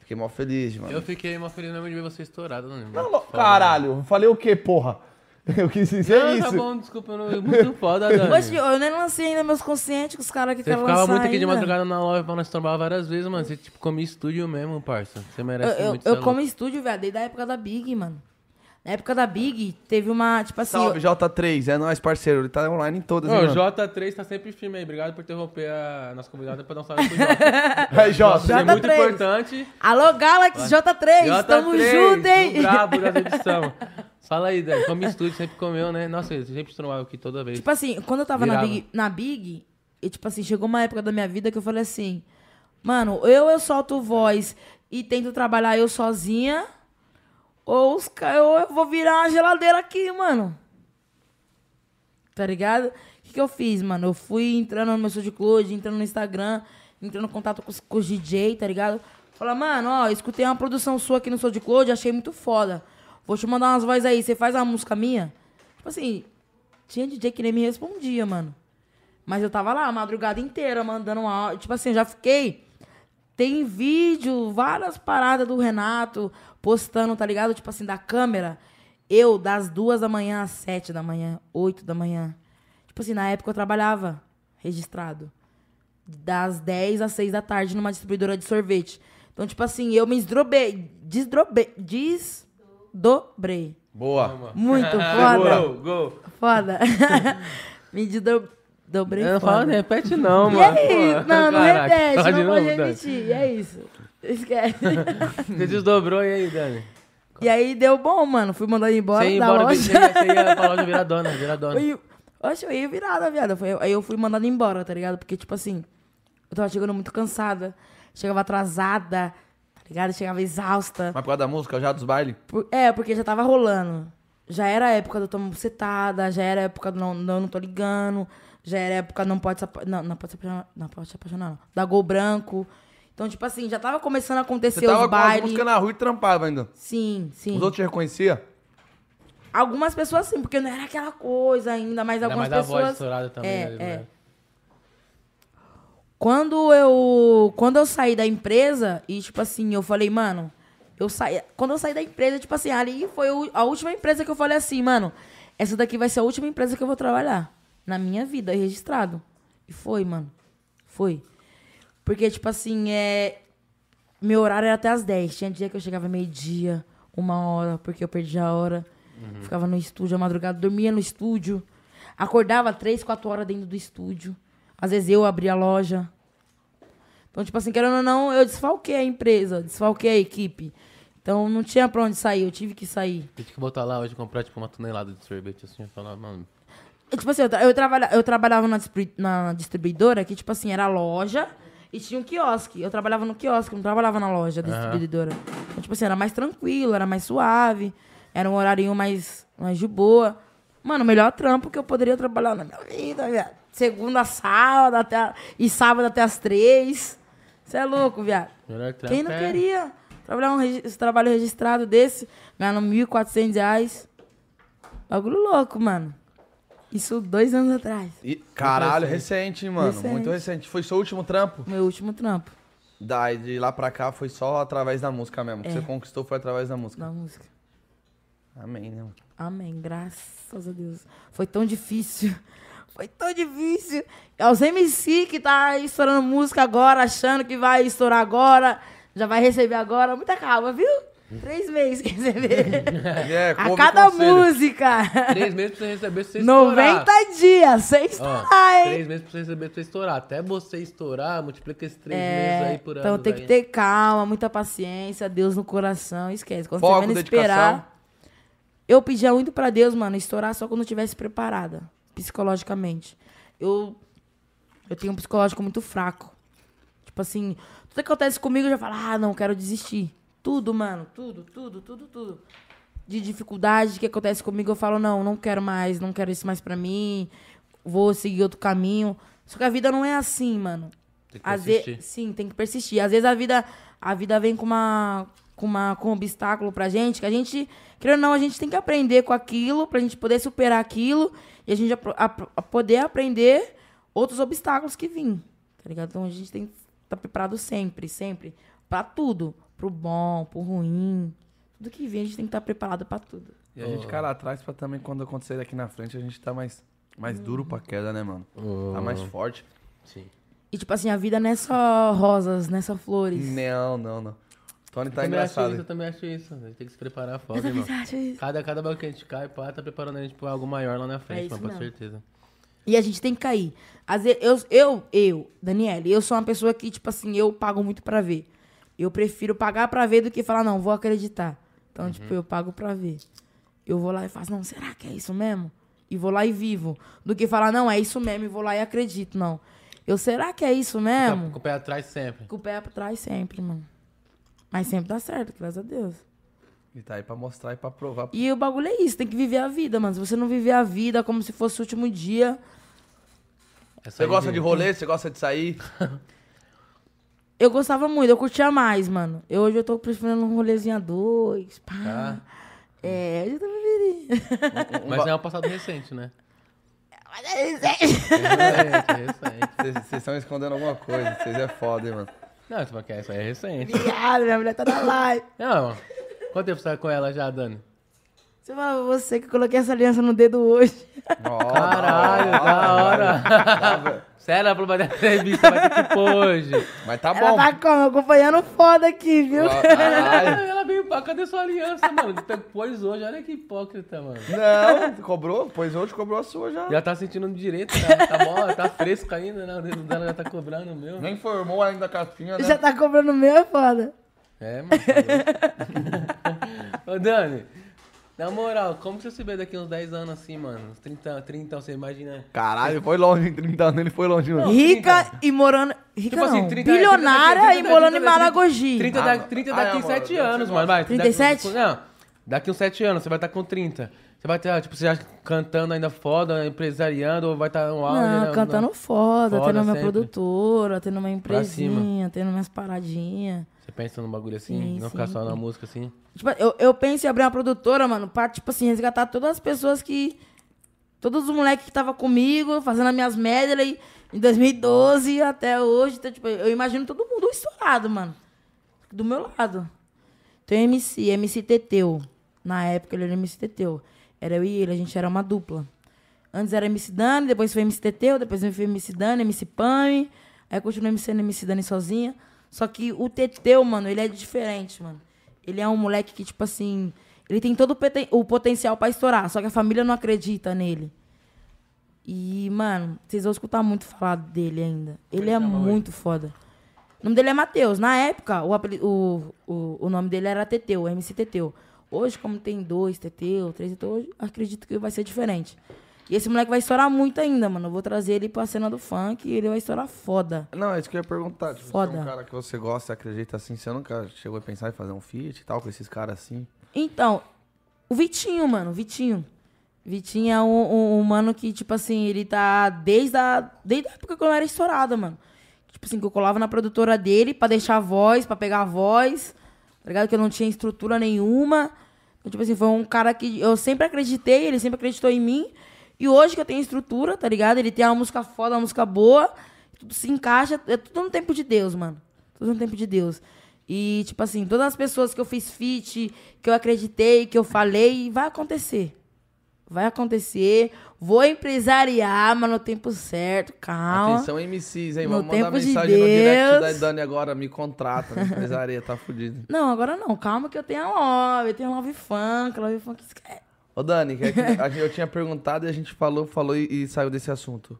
Fiquei mal feliz, mano. Eu fiquei uma feliz mesmo de ver você estourado, não lembro. Não, não, caralho, falei o quê, porra? Eu quis dizer Não, isso. tá bom, desculpa, eu não- muito foda, Dani. Oxe, eu nem lancei ainda meus conscientes com os caras que Você querem ficava lançar muito aqui de ainda. madrugada na loja pra nós tomar várias vezes, mano. Você, tipo, comia estúdio mesmo, parça. Você merece Eu, eu, muito. eu cê é como estúdio, velho, desde a época da Big, mano. Na época da Big, teve uma, tipo assim... Salve, eu- J3, é nóis, parceiro. Ele tá online em todas, Ô, hein, o mano? J3 tá sempre firme aí. Obrigado por interromper a nossa convidada pra dar um salve pro J. Aí, Jota. Isso é muito J3. importante. Alô, Galaxy J3, tamo J3, junto, hein? brabo das edição. Fala aí, Dani. Come estúdio, sempre comeu, né? Nossa, ele sempre estourava aqui toda vez. Tipo assim, quando eu tava na. Big, na Big, e tipo assim, chegou uma época da minha vida que eu falei assim, mano, eu eu solto voz e tento trabalhar eu sozinha, ou os ou eu vou virar uma geladeira aqui, mano. Tá ligado? O que, que eu fiz, mano? Eu fui entrando no meu SoundCloud, entrando no Instagram, entrando em contato com os, com os DJ, tá ligado? Falar, mano, ó, escutei uma produção sua aqui no SoundCloud, achei muito foda. Vou te mandar umas vozes aí, você faz uma música minha? Tipo assim, tinha DJ que nem me respondia, mano. Mas eu tava lá a madrugada inteira mandando um áudio. Tipo assim, eu já fiquei. Tem vídeo, várias paradas do Renato postando, tá ligado? Tipo assim, da câmera. Eu, das duas da manhã às sete da manhã, oito da manhã. Tipo assim, na época eu trabalhava registrado. Das 10 às 6 da tarde numa distribuidora de sorvete. Então, tipo assim, eu me desdrobei. Desdrobei. Desdobrei. Boa. Muito foda. Gol, gol. Foda. me desdobrei Eu não foda. não repete não, E mano. é isso. Pô, Não, não caraca. repete. Fala Não pode repetir. E é isso. Esquece. Você desdobrou e aí, Dani? e aí deu bom, mano. Fui mandado embora Você ia da embora, loja. você ia, você ia pra loja virar dona, virar dona. Fui- Oxe, eu ia virada, viado. Foi- Aí eu fui mandada embora, tá ligado? Porque, tipo assim, eu tava chegando muito cansada. Chegava atrasada, tá ligado? Chegava exausta. Mas por causa da música, já dos bailes? Por- é, porque já tava rolando. Já era a época do Tomo Bucetada, já era a época do não, não, não tô ligando, já era a época não pode se apa- não, não pode se apaixonar, não pode se apaixonar, não. Da Gol Branco. Então, tipo assim, já tava começando a Você acontecer tava os com as bailes. músicas na rua e trampava ainda. Sim, sim. Os outros te reconheciam? Algumas pessoas sim, porque não era aquela coisa ainda, mas Ainda algumas mais da voz pessoas. estourada também. É, né, é. Quando eu, quando eu saí da empresa e, tipo assim, eu falei, mano, eu saí. Quando eu saí da empresa, tipo assim, ali foi a última empresa que eu falei assim, mano, essa daqui vai ser a última empresa que eu vou trabalhar. Na minha vida, registrado. E foi, mano. Foi. Porque, tipo assim, é. Meu horário era até as 10. Tinha dia que eu chegava meio-dia, uma hora, porque eu perdi a hora. Ficava no estúdio a madrugada, dormia no estúdio. Acordava três, quatro horas dentro do estúdio. Às vezes eu abria a loja. Então, tipo assim, querendo ou não, eu desfalquei a empresa, desfalquei a equipe. Então não tinha pra onde sair, eu tive que sair. Tem que voltar lá hoje e comprar, tipo, uma tonelada de sorvete, assim, e falar, mano... Tipo assim, eu, tra- eu, trabalha, eu trabalhava na, na distribuidora, que, tipo assim, era loja e tinha um quiosque. Eu trabalhava no quiosque, não trabalhava na loja da distribuidora. Então, tipo assim, era mais tranquilo, era mais suave, era um horário mais, mais de boa. Mano, o melhor trampo que eu poderia trabalhar na minha vida, viado. Segunda sábado até a- e sábado até as três. Você é louco, viado. Melhor trampo Quem não é- queria trabalhar um regi- esse trabalho registrado desse, ganhando 1.400 reais? Bagulho louco, mano. Isso dois anos atrás. E, caralho, recente, hein, mano. Recente. Muito recente. Foi seu último trampo? Meu último trampo Daí de lá pra cá foi só através da música mesmo. O que É. você conquistou foi através da música. da música. Amém, né? mano? Amém, graças a Deus. Foi tão difícil. Foi tão difícil. É os MC que tá estourando música agora, achando que vai estourar agora, já vai receber agora. Muita calma, viu? Três meses que receber. É, A cada conselho. música. Três meses pra você receber, pra você estourar. 90 dias, sem estourar, hein? três meses pra você receber, pra você estourar. Até você estourar, multiplica esses três É, meses aí por ano. então tem que ter calma, muita paciência, Deus no coração, esquece. Quando Foco, você menos esperar. Eu pedia muito pra Deus, mano, estourar só quando eu estivesse preparada, psicologicamente. Eu, eu tenho um psicológico muito fraco. Tipo assim, tudo que acontece comigo eu já falo, ah, não, quero desistir. Tudo, mano, tudo, tudo, tudo, tudo. De dificuldade que acontece comigo, eu falo, não, não quero mais, não quero isso mais pra mim, vou seguir outro caminho. Só que a vida não é assim, mano. Tem que Às persistir. vezes, sim, tem que persistir. Às vezes a vida, a vida vem com uma, com uma, com um obstáculo pra gente, que a gente, querendo ou não, a gente tem que aprender com aquilo pra gente poder superar aquilo e a gente apro- ap- a poder aprender outros obstáculos que vêm, tá ligado? Então a gente tem que estar preparado sempre, sempre, pra tudo, pro bom, pro ruim, tudo que vem a gente tem que estar preparado pra tudo. E a gente cai lá atrás pra também, quando acontecer daqui na frente, a gente tá mais, mais duro pra queda, né, mano? Tá mais forte. Sim. E tipo assim, a vida não é só rosas, não é só flores. Não, não, não. Tony Eu tá também acho isso, eu engraçado. também acho isso. A gente tem que se preparar Eu foda, também irmão. isso. Cada, cada banco que a gente cai, pá, tá preparando a gente pra algo maior lá na frente, isso mano, com certeza. E a gente tem que cair. Às vezes, eu, eu, eu, Daniele, eu sou uma pessoa que, tipo assim, eu pago muito pra ver. Eu prefiro pagar pra ver do que falar, não, vou acreditar. Então, tipo, eu pago pra ver. Eu vou lá e faço, não, será que é isso mesmo? E vou lá e vivo. Do que falar, não, é isso mesmo, e vou lá e acredito, não. Eu, será que é isso Tá mesmo? com o pé atrás sempre. Com o pé pra trás sempre, mano. Mas sempre dá certo, graças a Deus. E tá aí pra mostrar e pra provar. E o bagulho é isso, tem que viver a vida, mano. Se você não viver a vida como se fosse o último dia, É Você gosta de rolê? Você gosta de sair? Eu gostava muito, eu curtia mais, mano. Eu, hoje eu tô preferindo um rolezinho a dois, pá. Tá. É, hoje eu tô preferindo. Mas é um passado recente, né? Mas é Recente, é recente. Vocês estão escondendo alguma coisa. Vocês é foda, hein, mano. Não, isso aí é recente. Viado, minha mulher tá na live. Não, quanto tempo você tá com ela já, Dani? Você fala, você que eu coloquei essa aliança no dedo hoje. Ó, Caralho, da hora. Sério, ela falou, vai dar entrevista, vai ter que pôr hoje. Mas tá Ela bom. tá como? Acompanhando foda aqui, viu? Caralho. Ela veio pra cadê sua aliança, mano? Pôs hoje, olha que hipócrita, mano. Não, cobrou? Pois hoje cobrou a sua já. Já tá sentindo direito, tá, tá bom, tá fresco ainda, né? O dedo dela já tá cobrando o meu. Nem formou ainda a capinha, né? Já tá cobrando o meu, é foda. É, mano. tá. Ô, Dani, na moral, como você se vê daqui uns 10 anos assim, mano? Uns 30, 30, você imagina. Caralho, foi longe, em 30 anos ele foi longe, mano. Rica e morando. Rica Tipo não, assim, 30 bilionária 30 e morando em 30 Maragogi. 30, Ah, da, não. 30 Ah, daqui é, amor, 7 eu anos, mano. Vai, 37? Daqui, não, daqui uns 7 anos, você vai estar com 30. Você vai estar, tipo, você já cantando ainda foda, empresariando, ou vai estar no auge, Não, né? cantando foda, Foda tendo minha sempre. produtora, tendo uma empresinha, tendo minhas paradinhas. Você pensa num bagulho assim, Sim, não ficar só sim. na música assim. Tipo, eu, eu penso em abrir uma produtora, mano, pra, tipo assim, resgatar todas as pessoas que. Todos os moleques que estavam comigo, fazendo as minhas medley em 2012 até hoje. Então, tipo, eu imagino todo mundo estourado, mano. Do meu lado. Tem o MC, MC Teteu. Na época ele era MC Teteu. Era eu e ele, a gente era uma dupla. Antes era MC Dani, depois foi MC Teteu, depois foi MC Dani, MC Pami. Aí continuei sendo MC Dani sozinha. Só que o Teteu, mano, ele é diferente, mano. Ele é um moleque que, tipo assim, ele tem todo o, potencial pra estourar, só que a família não acredita nele. E, mano, vocês vão escutar muito falar dele ainda. Ele é muito foda. O nome dele é Matheus. Na época, o, o, o, o nome dele era Teteu, MC Teteu. Hoje, como tem dois Teteu, três Teteu, hoje, acredito que vai ser diferente. E esse moleque vai estourar muito ainda, mano. Eu vou trazer ele pra cena do funk e ele vai estourar foda. Não, é isso que eu ia perguntar. Tipo, Foda. Você é um cara que você gosta, acredita assim, você nunca chegou a pensar em fazer um feat e tal com esses caras assim? Então, o Vitinho, mano, o Vitinho. Vitinho é um, um, um mano que, tipo assim, ele tá desde a, desde a época que eu era estourada, mano. Tipo assim, que eu colava na produtora dele pra deixar a voz, pra pegar a voz, tá ligado? Que eu não tinha estrutura nenhuma. Então, tipo assim, foi um cara que eu sempre acreditei, ele sempre acreditou em mim. E hoje que eu tenho estrutura, tá ligado? Ele tem uma música foda, uma música boa, tudo se encaixa, é tudo no tempo de Deus, mano. Tudo no tempo de Deus. E, tipo assim, todas as pessoas que eu fiz feat, que eu acreditei, que eu falei, vai acontecer. vai acontecer. Vou empresariar, mas no tempo certo, calma. Atenção, MCs, hein? No Vamos mandar tempo de mensagem no direct da. Dani agora. Me contrata, me empresaria, tá fudido. Não, agora não, calma que eu tenho a Love, eu tenho a Love Funk, Love Funk esquece. Ô, Dani, é a gente- eu tinha perguntado e a gente falou, falou e, e saiu desse assunto.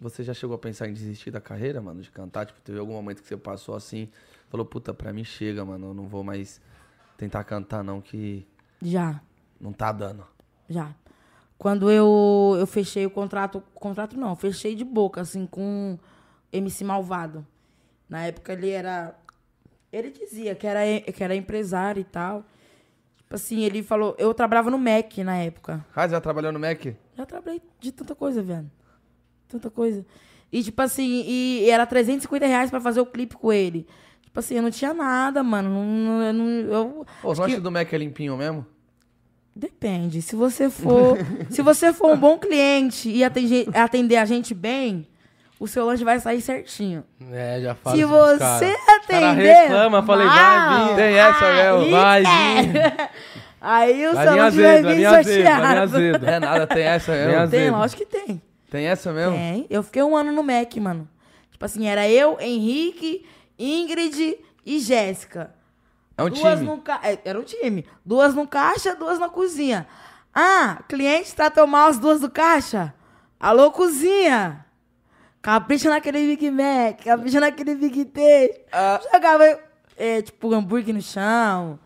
Você já chegou a pensar em desistir da carreira, mano, de cantar? Tipo, teve algum momento que você passou assim, falou, puta, pra mim chega, mano, eu não vou mais tentar cantar, não, que Já, não tá dando. já. Quando eu, eu fechei o contrato, contrato não, fechei de boca, assim, com MC Malvado. Na época ele era. Ele dizia que era, que era empresário e tal. Tipo assim, ele falou. Eu trabalhava no Mac na época. Ah, já trabalhou no Mac? Já trabalhei de tanta coisa, velho. Tanta coisa. E, tipo assim, e era 350 reais pra fazer o clipe com ele. Tipo assim, eu não tinha nada, mano. Não, não- eu os acho que- lanches do Mac é limpinho mesmo? Depende. Se você for, se você for um bom cliente e atender, atender a gente bem, o seu lanche vai sair certinho. É, já falo Se você cara. Os cara atender. reclama, falei, vai vir. Tem essa, Léo, vai é. Aí o seu vir lanche vai vir vir vir sorteado. azedo. É nada, tem essa mesmo? Tem, lógico que tem. Tem essa mesmo? Tem. Eu fiquei um ano no Mac, mano. Tipo assim, era eu, Henrique, Ingrid e Jéssica. É um duas time. No ca... é, Era um time. Duas no caixa, duas na cozinha. Ah, cliente tratou mal as duas do caixa? Alô, cozinha! Capricha naquele Big Mac, capricha naquele Big T. Ah. Jogava, é, tipo, hambúrguer no chão.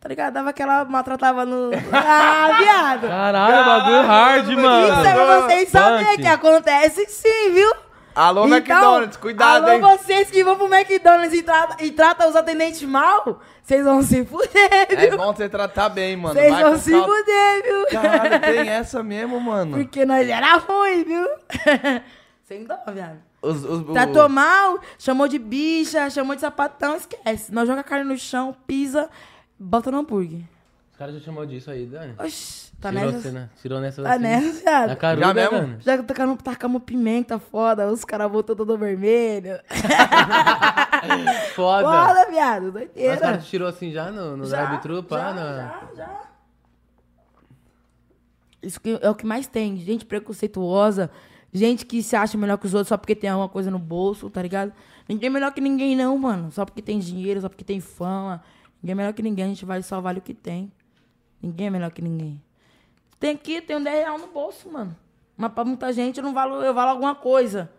Tá ligado? Dava aquela maltratava no. Ah, viado! Caralho, bagulho hard, mano. Isso é pra vocês saberem que acontece sim, viu? Alô, Então, McDonald's, cuidado, alô, hein? vocês que vão pro McDonald's e tratam e trata os atendentes mal, vocês vão se fuder, É viu? bom você tratar bem, mano. Vocês vão se fuder, viu? Caralho, tem essa mesmo, mano. Porque nós era ruim, viu? Sem dó, viado. Os, os, o- Tratou mal, chamou de bicha, chamou de sapatão, esquece. Nós joga a carne no chão, pisa, bota no hambúrguer. Os caras já chamou disso aí, Dani. Oxi, tá Tirou nessa? você, né? Tirou nessa Tá assim. nessa, viado. Na caruda, Já mesmo? Dani. Já tacamos, tacamos pimenta foda, os caras voltou todo vermelho. Foda. Foda, viado, Mas os doideira. caras tirou assim já no, no Já, drive-thru, pá? já, na- já, já. Isso que é o que mais tem. Gente preconceituosa. Gente que se acha melhor que os outros só porque tem alguma coisa no bolso, tá ligado? Ninguém é melhor que ninguém, não, mano. Só porque tem dinheiro, só porque tem fama. Ninguém é melhor que ninguém. A gente vai só vale o que tem. Ninguém é melhor que ninguém. Tem aqui, tem um 10 real no bolso, mano. Mas pra muita gente eu não valo, eu valo alguma coisa.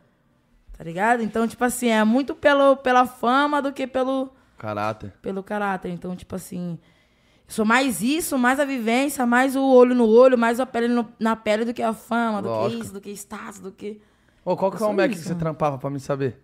Tá ligado? Então, tipo assim, é muito pelo, pela fama do que pelo, Caráter. pelo caráter. Então, tipo assim, sou mais isso, mais a vivência, mais o olho no olho, mais a pele no- na pele do que a fama, do Lógico. que isso, do que status, do que. Ô, qual que é o Mac que você trampava pra me saber?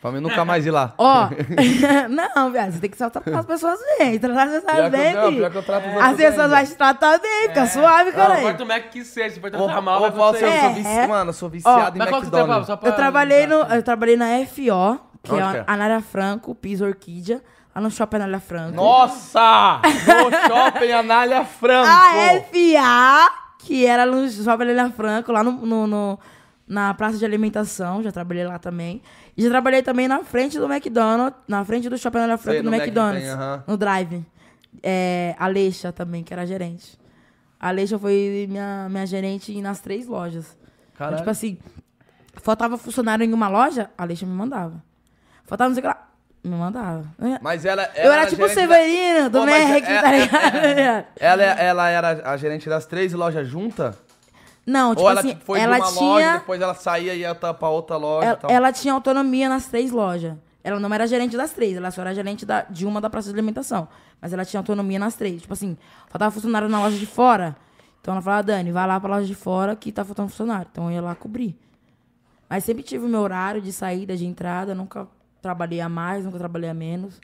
Pra mim nunca mais ir lá. Ó, não, viado, você tem que só tratar as pessoas bem, tratar as pessoas eu- bem, não, pior que eu trato As pessoas vão te tratar bem, fica suave, Não, cara. importa o Mac que seja, se for Ô, tratar mal, ô, vai Fausto, eu você. sou vici... É. Mano, eu sou viciado Mas em qual que você trampava? McDonald's. Só pra Eu trabalhei, no, eu trabalhei na FO, que Onde é que é? a Anália Franco, Piso Orquídia, lá no Shopping Anália Franco. Nossa! No shopping Anália Franco! A FA, que era no Shopping Anália Franco, lá no, no- no- na praça de alimentação, já trabalhei lá também. E já trabalhei também na frente do McDonald's, na frente do Shopping Anália Franco, Sei, no, no McDonald's, tem, aham. no Drive. É, a Leixa também, que era gerente. A Leixa foi minha, minha gerente nas três lojas. Então, Caralho. tipo assim, faltava funcionário em uma loja, a Leixa me mandava. Faltava não sei o que lá, me mandava. Mas ela, ela Eu era tipo o gerente da- Severino, do Merck, é- tá é- ligado? Ela, ela era a gerente das três lojas juntas? Não, tipo Ou ela assim, foi ela de uma loja, tinha... depois ela saía e ia pra outra loja Ela, e tal? ela tinha autonomia nas três lojas. Ela não era gerente das três, ela só era gerente da- de uma da praça de alimentação. Mas ela tinha autonomia nas três. Tipo assim, faltava funcionário na loja de fora. Então ela falava, Dani, vai lá pra loja de fora que tá faltando funcionário. Então eu ia lá cobrir. Mas sempre tive o meu horário de saída, de entrada. Nunca trabalhei a mais, nunca trabalhei a menos.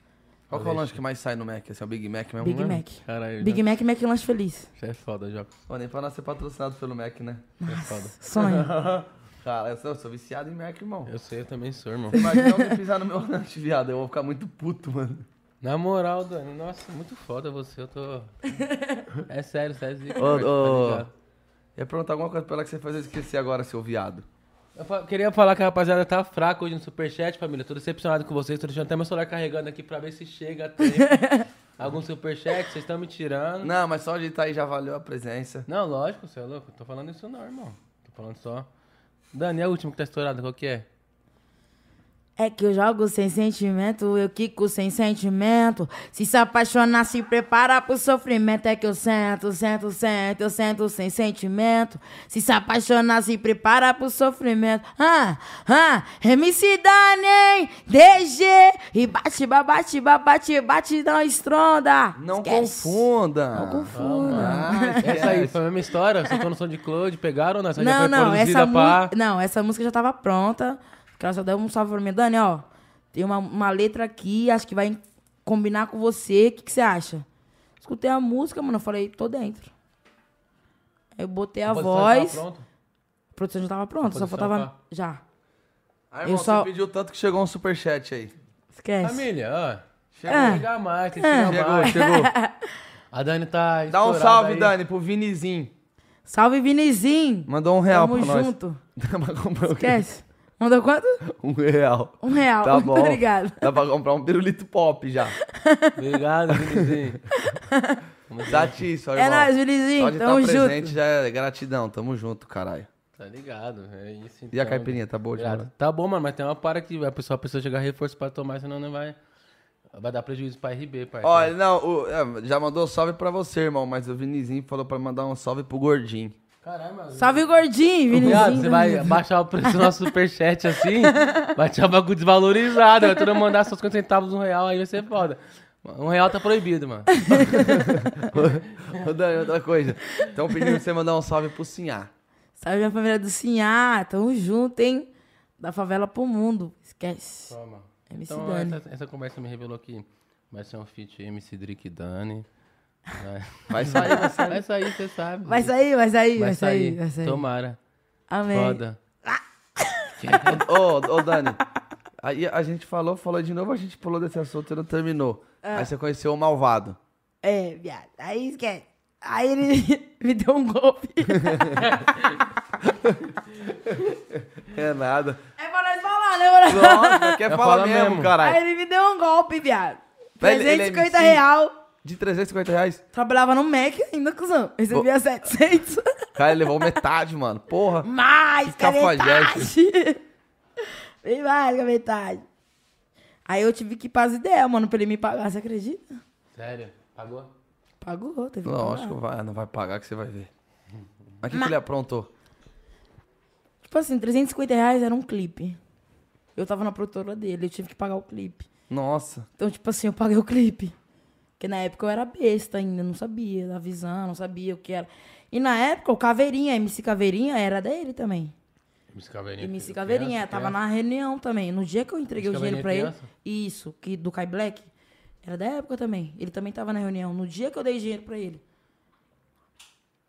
Qual que é o lanche que mais sai no Mac? Esse é o Big Mac mesmo? Big mesmo? Mac. Caralho, Big Mac e McLanche Feliz. Isso é foda, Jocos. Pô, nem pra nós ser patrocinado pelo Mac, né? Isso é foda. Sonho. Cara, eu sou, eu sou viciado em Mac, irmão. Eu sei, eu também sou, irmão. Imagina alguém pisar no meu lanche, viado. Eu vou ficar muito puto, mano. Na moral, Dani, nossa, muito foda você, eu tô... É sério, sério. Ô, tá ô, ligado? ia perguntar alguma coisa pra ela que você fez eu esqueci agora, seu viado. Eu queria falar que a rapaziada tá fraca hoje no Superchat, família. Tô decepcionado com vocês, tô deixando até meu celular carregando aqui pra ver se chega a tempo. Algum superchat? Vocês estão me tirando? Não, mas só de estar aí já valeu a presença. Não, lógico, você é louco. Tô falando isso não, irmão. Tô falando só. Dani, é o último que tá estourado, qual que é? É que eu jogo sem sentimento, eu quico sem sentimento. Se se apaixonar, se prepara pro sofrimento. É que eu sento, sento, sento, eu sento sem sentimento. Se se apaixonar, se prepara pro sofrimento. Ah, ah, MC Dani, DG. E bate, ba- bate, ba- bate, bate, não estronda. Não Esquece. confunda. Não confunda. Ah, Essa aí foi a mesma história? Você no som de Claude, pegaram ou não? Essa já Não, foi não, produzida essa, pra... mu- não, essa música já tava pronta. Que ela só deu um salve pra mim. Dani, ó, tem uma, uma letra aqui, acho que vai combinar com você. O que, que você acha? Escutei a música, mano, eu falei, tô dentro. Aí eu botei a A produção voz. já tava pronta? A produção já tava pronta, só faltava. tá- Já. Ah, irmão, Eu só- você pediu tanto que chegou um superchat aí. Esquece. Família, ó. Chegou. Ah. Pegar mais, tem que chegar Chegou, mais. chegou. A Dani tá Dá um salve, aí. Dani, pro Vinizinho. Salve, Vinizinho. Mandou um real Tamo pra nós. junto. Pra comprar um- Esquece. Mandou quanto? um real. Um real. Tá Muito bom. obrigado. Dá pra comprar um pirulito pop já. Obrigado, Vinizinho. Tisso, É irmão. nóis, Só Vinizinho. de Tamo estar junto. presente já é gratidão. Tamo junto, caralho. Tá ligado, é isso então. E a caipirinha, tá boa Obrigado. demais? Tá bom, mano, mas tem uma para que a pessoa, a pessoa chegar reforço pra tomar, senão não vai... Vai dar prejuízo pra RB, pai. Olha, não, o- é, já mandou salve pra você, irmão, mas o Vinizinho falou pra mandar um salve pro gordinho. Caralho, mano. Salve, gordinho. Viado, você vai baixar o preço do nosso superchat assim, vai ter um bagulho desvalorizado, vai todo mundo mandar seus 50 centavos um real, aí vai ser foda. Um real tá proibido, mano. Ô, Dani, outra coisa. Então pedindo pra você mandar um salve pro Sinhá. Salve a família do Sinhá. Tamo junto, hein? Da favela pro mundo. Esquece. Toma. MC Então, Dani. essa, essa conversa me revelou que vai ser um feat MC Drick e Dani. Vai, Vai sair, vai sair. vai sair, você sabe. Vai sair, vai sair, Vai vai sair, vai sair. Tomara. Amém. Foda. Ô, ô, Dani, aí a gente falou, falou de novo, a gente pulou desse assunto e não terminou. Ah. Aí você conheceu o Malvado. É, viado. Aí esquece. Aí ele me deu um golpe. É nada. É pra nós falar, né, mano? Nossa, quer Eu falar mesmo, mesmo. caralho. Aí ele me deu um golpe, viado. Ele- ele é 350 real. De 350 reais. Trabalhava no Mac ainda, cuzão. Recebia 700. Cara, ele levou metade, mano. Porra. Mais, que cafajeste. metade. Bem mais que a metade. Aí eu tive que ir pras ideias, mano, pra ele me pagar, você acredita? Sério? Pagou? Pagou, teve que Lógico, pagar. vai, não vai pagar que você vai ver. Mas o que, que ele aprontou? Tipo assim, 350 reais era um clipe. Eu tava na produtora dele, eu tive que pagar o clipe. Nossa. Então, tipo assim, eu paguei o clipe. Porque na época eu era besta ainda, não sabia da visão, não sabia o que era. E na época, o Caveirinha, MC Caveirinha, era dele também. MC Caveirinha. MC Caveirinha, tava na reunião também. No dia que eu entreguei o dinheiro pra ele, Caveirinha isso, que do Kai Black, era da época também. Ele também tava na reunião. No dia que eu dei dinheiro pra ele.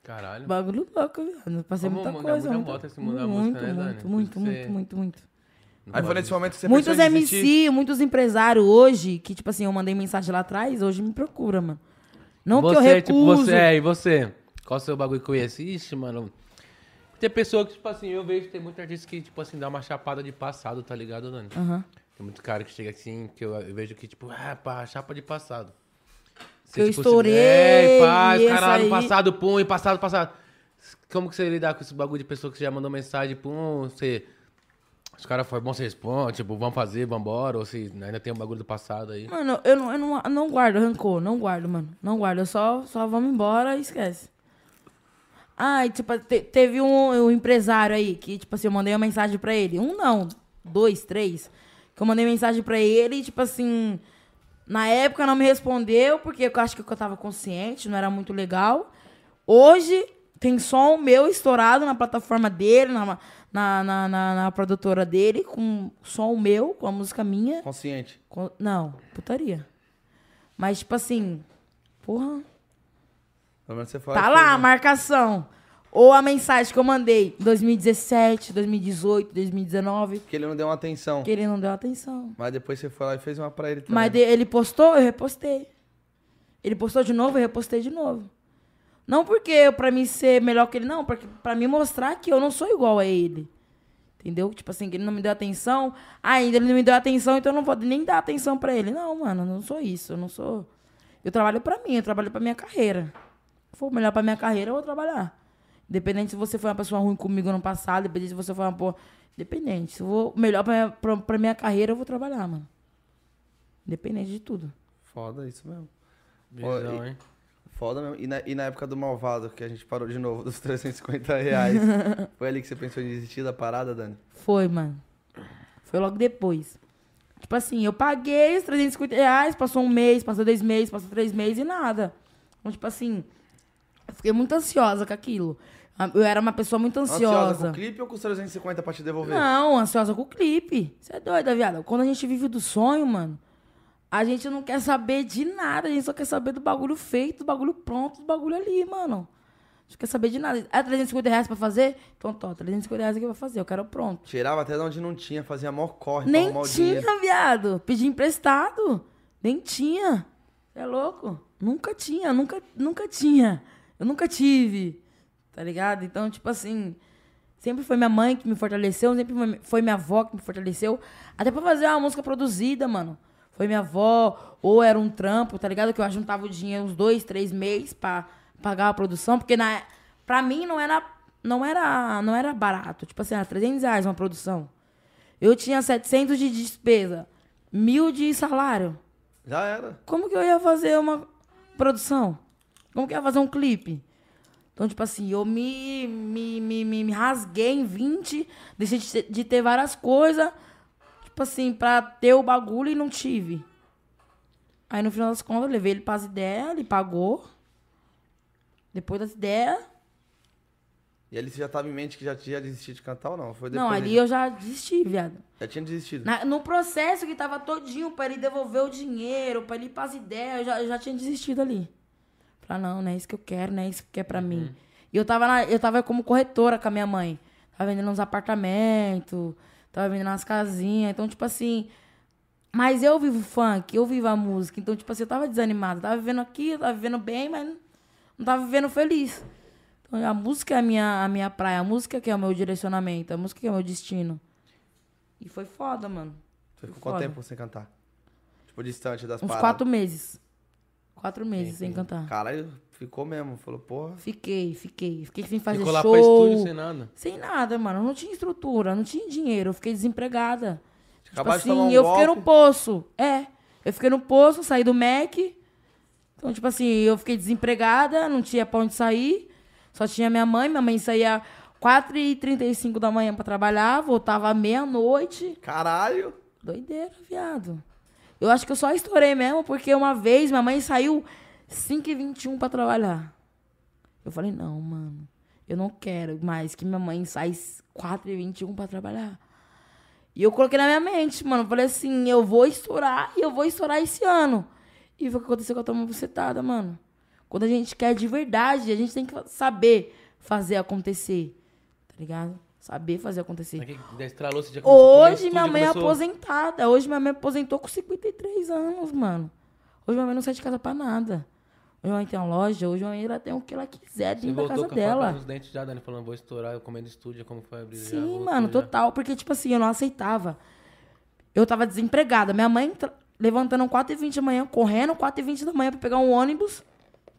Caralho. Bagulho louco, viu? Passei Vamos muita coisa. muito muita- muito, né, muito, muito, muito, você- muito, muito. Aí foi nesse momento que você Muitos pensou em desistir? MC, muitos empresários hoje, que, tipo assim, eu mandei mensagem lá atrás, hoje me procura, mano. Não que eu você, recuso. tipo, você, é, e você? Qual o seu bagulho que conhece? Ixi, mano. Tem pessoa que, tipo assim, eu vejo tem muita artista que, tipo assim, dá uma chapada de passado, tá ligado, Dani? Aham. Tem muito cara que chega assim, que eu, eu vejo que, tipo, ah, pá, chapa de passado. Que eu tipo, estourei, É, pá, e os caras lá esse no aí- passado, pum, e passado, passado. Como que você lidar com esse bagulho de pessoa que já mandou mensagem, pum, você... Os caras foram bom, você responde, tipo, vamos fazer, vambora, ou se ainda tem um bagulho do passado aí. Mano, eu não, eu não, não guardo rancor, não guardo, mano. Não guardo, eu só, só vamos embora e esquece. Ah, e, tipo, te- teve um, um empresário aí que, tipo assim, eu mandei uma mensagem pra ele. Um não, dois, três. Que eu mandei mensagem pra ele e, tipo assim, na época não me respondeu, porque eu acho que eu tava consciente, não era muito legal. Hoje tem som meu estourado na plataforma dele, na, na, na, na, na produtora dele, com som meu, com a música minha. Consciente. Com- Não, putaria. Mas, tipo assim, porra. Pelo menos você foi Tá lá a né? marcação. Ou a mensagem que eu mandei em 2017, 2018, 2019, Que ele não deu uma atenção. que ele não deu atenção. Mas depois você foi lá e fez uma pra ele também. Mas ele postou, eu repostei. Ele postou de novo, eu repostei de novo. Não porque pra mim ser melhor que ele, não, porque pra mim mostrar que eu não sou igual a ele. Entendeu? Tipo assim, que ele não me deu atenção. Ah, ainda ele não me deu atenção, então eu não vou nem dar atenção pra ele. Não, mano, eu não sou isso. Eu não sou. Eu trabalho pra mim, eu trabalho pra minha carreira. Se for melhor pra minha carreira, eu vou trabalhar. Independente se você foi uma pessoa ruim comigo no passado, independente se você foi uma porra. Independente. Se eu vou melhor pra minha, pra, pra minha carreira, eu vou trabalhar, mano. Independente de tudo. Foda isso mesmo. Visão, e- hein? Foda mesmo. E na, e na época do malvado, que a gente parou de novo dos 350 reais. foi ali que você pensou em desistir da parada, Dani? Foi, mano. Foi logo depois. Tipo assim, eu paguei os 350 reais, passou um mês, passou dois meses, passou três meses e nada. Então, tipo assim, eu fiquei muito ansiosa com aquilo. Eu era uma pessoa muito Ansiosa com ansiosa. o clipe ou com os 350 pra te devolver? Não, ansiosa com o clipe. Você é doida, viado. Quando a gente vive do sonho, mano, a gente não quer saber de nada. A gente só quer saber do bagulho feito, do bagulho pronto, do bagulho ali, mano. A gente quer saber de nada. É 350 reais pra fazer? Então, tô, 350 reais aqui pra fazer. Eu quero pronto. Tirava até de onde não tinha, fazia maior corre pra Nem o tinha, viado. Pedi emprestado. Nem tinha. É louco? Nunca tinha, nunca, nunca tinha. Eu nunca tive. Tá ligado? Então, tipo assim, sempre foi minha mãe que me fortaleceu, sempre foi- foi minha avó que me fortaleceu. Até pra fazer uma música produzida, mano. Foi minha avó, ou era um trampo, tá ligado? Que eu juntava o dinheiro uns dois, três meses pra pagar a produção. Porque na, pra mim não era, não, era, não era barato. Tipo assim, era 300 reais uma produção. Eu tinha 700 de despesa, mil de salário. Já era. Como que eu ia fazer uma produção? Como que eu ia fazer um clipe? Então, tipo assim, eu me, me, me, me, me rasguei em 20, deixei de ter, de ter várias coisas, tipo assim, pra ter o bagulho e não tive. Aí, no final das contas, eu levei ele pras ideias, ele pagou. Depois das ideias, E ali você já tava em mente que já tinha desistido de cantar ou não? Foi depois não, ali eu já desisti, viado. Já tinha desistido. Na- no processo que tava todinho pra ele devolver o dinheiro, pra ele ir pras ideias, eu já, eu já tinha desistido ali. Falei, não, não é isso que eu quero, não é isso que é pra mim. E eu tava, na- eu tava como corretora com a minha mãe. Tava vendendo uns apartamentos, tava vendendo umas casinhas. Então, tipo assim. Mas eu vivo funk, eu vivo a música. Então, tipo assim, eu tava desanimada. Tava vivendo aqui, eu tava vivendo bem, mas não tava vivendo feliz. Então, a música é a minha, a minha praia, a música que é o meu direcionamento, a música que é o meu destino. E foi foda, mano. Você ficou quanto tempo sem cantar? Tipo, distante das Uns paradas. quatro meses. Quatro meses sem cantar. Caralho, ficou mesmo. Falou, porra. Fiquei, fiquei. Fiquei sem fazer Ficou lá show. pra estúdio sem nada. Sem nada, mano. Não tinha estrutura, não tinha dinheiro. Eu fiquei desempregada. Tipo Acabaram de assim, tomar um eu fiquei no golpe. poço. É. Eu fiquei no poço, saí do MEC. Então, tipo assim, eu fiquei desempregada, não tinha pra onde sair. Só tinha minha mãe. Minha mãe saía 4h35 da manhã pra trabalhar, voltava à meia-noite. Caralho. Doideira, viado. Eu acho que eu só estourei mesmo porque uma vez minha mãe saiu 5h21 pra trabalhar. Eu falei, não, mano. Eu não quero mais que minha mãe saia 4h21 pra trabalhar. E eu coloquei na minha mente, mano. Eu falei assim, eu vou estourar e eu vou estourar esse ano. E foi o que aconteceu com a tua bucetada, mano. Quando a gente quer de verdade, a gente tem que saber fazer acontecer. Tá ligado? Saber fazer acontecer. Estralou, já Hoje minha mãe é começou- aposentada. Hoje minha mãe aposentou com 53 anos, mano. Hoje minha mãe não sai de casa pra nada. Minha mãe tem uma loja, hoje minha mãe ela tem o que ela quiser Você dentro da casa com dela. nos dentes já, Dani, falando, vou estourar, eu comendo estúdio, como foi abrir já, Sim, voltou mano, já. total. Porque, tipo assim, eu não aceitava. Eu tava desempregada. Minha mãe levantando 4h20 da manhã, correndo 4h20 da manhã pra pegar um ônibus,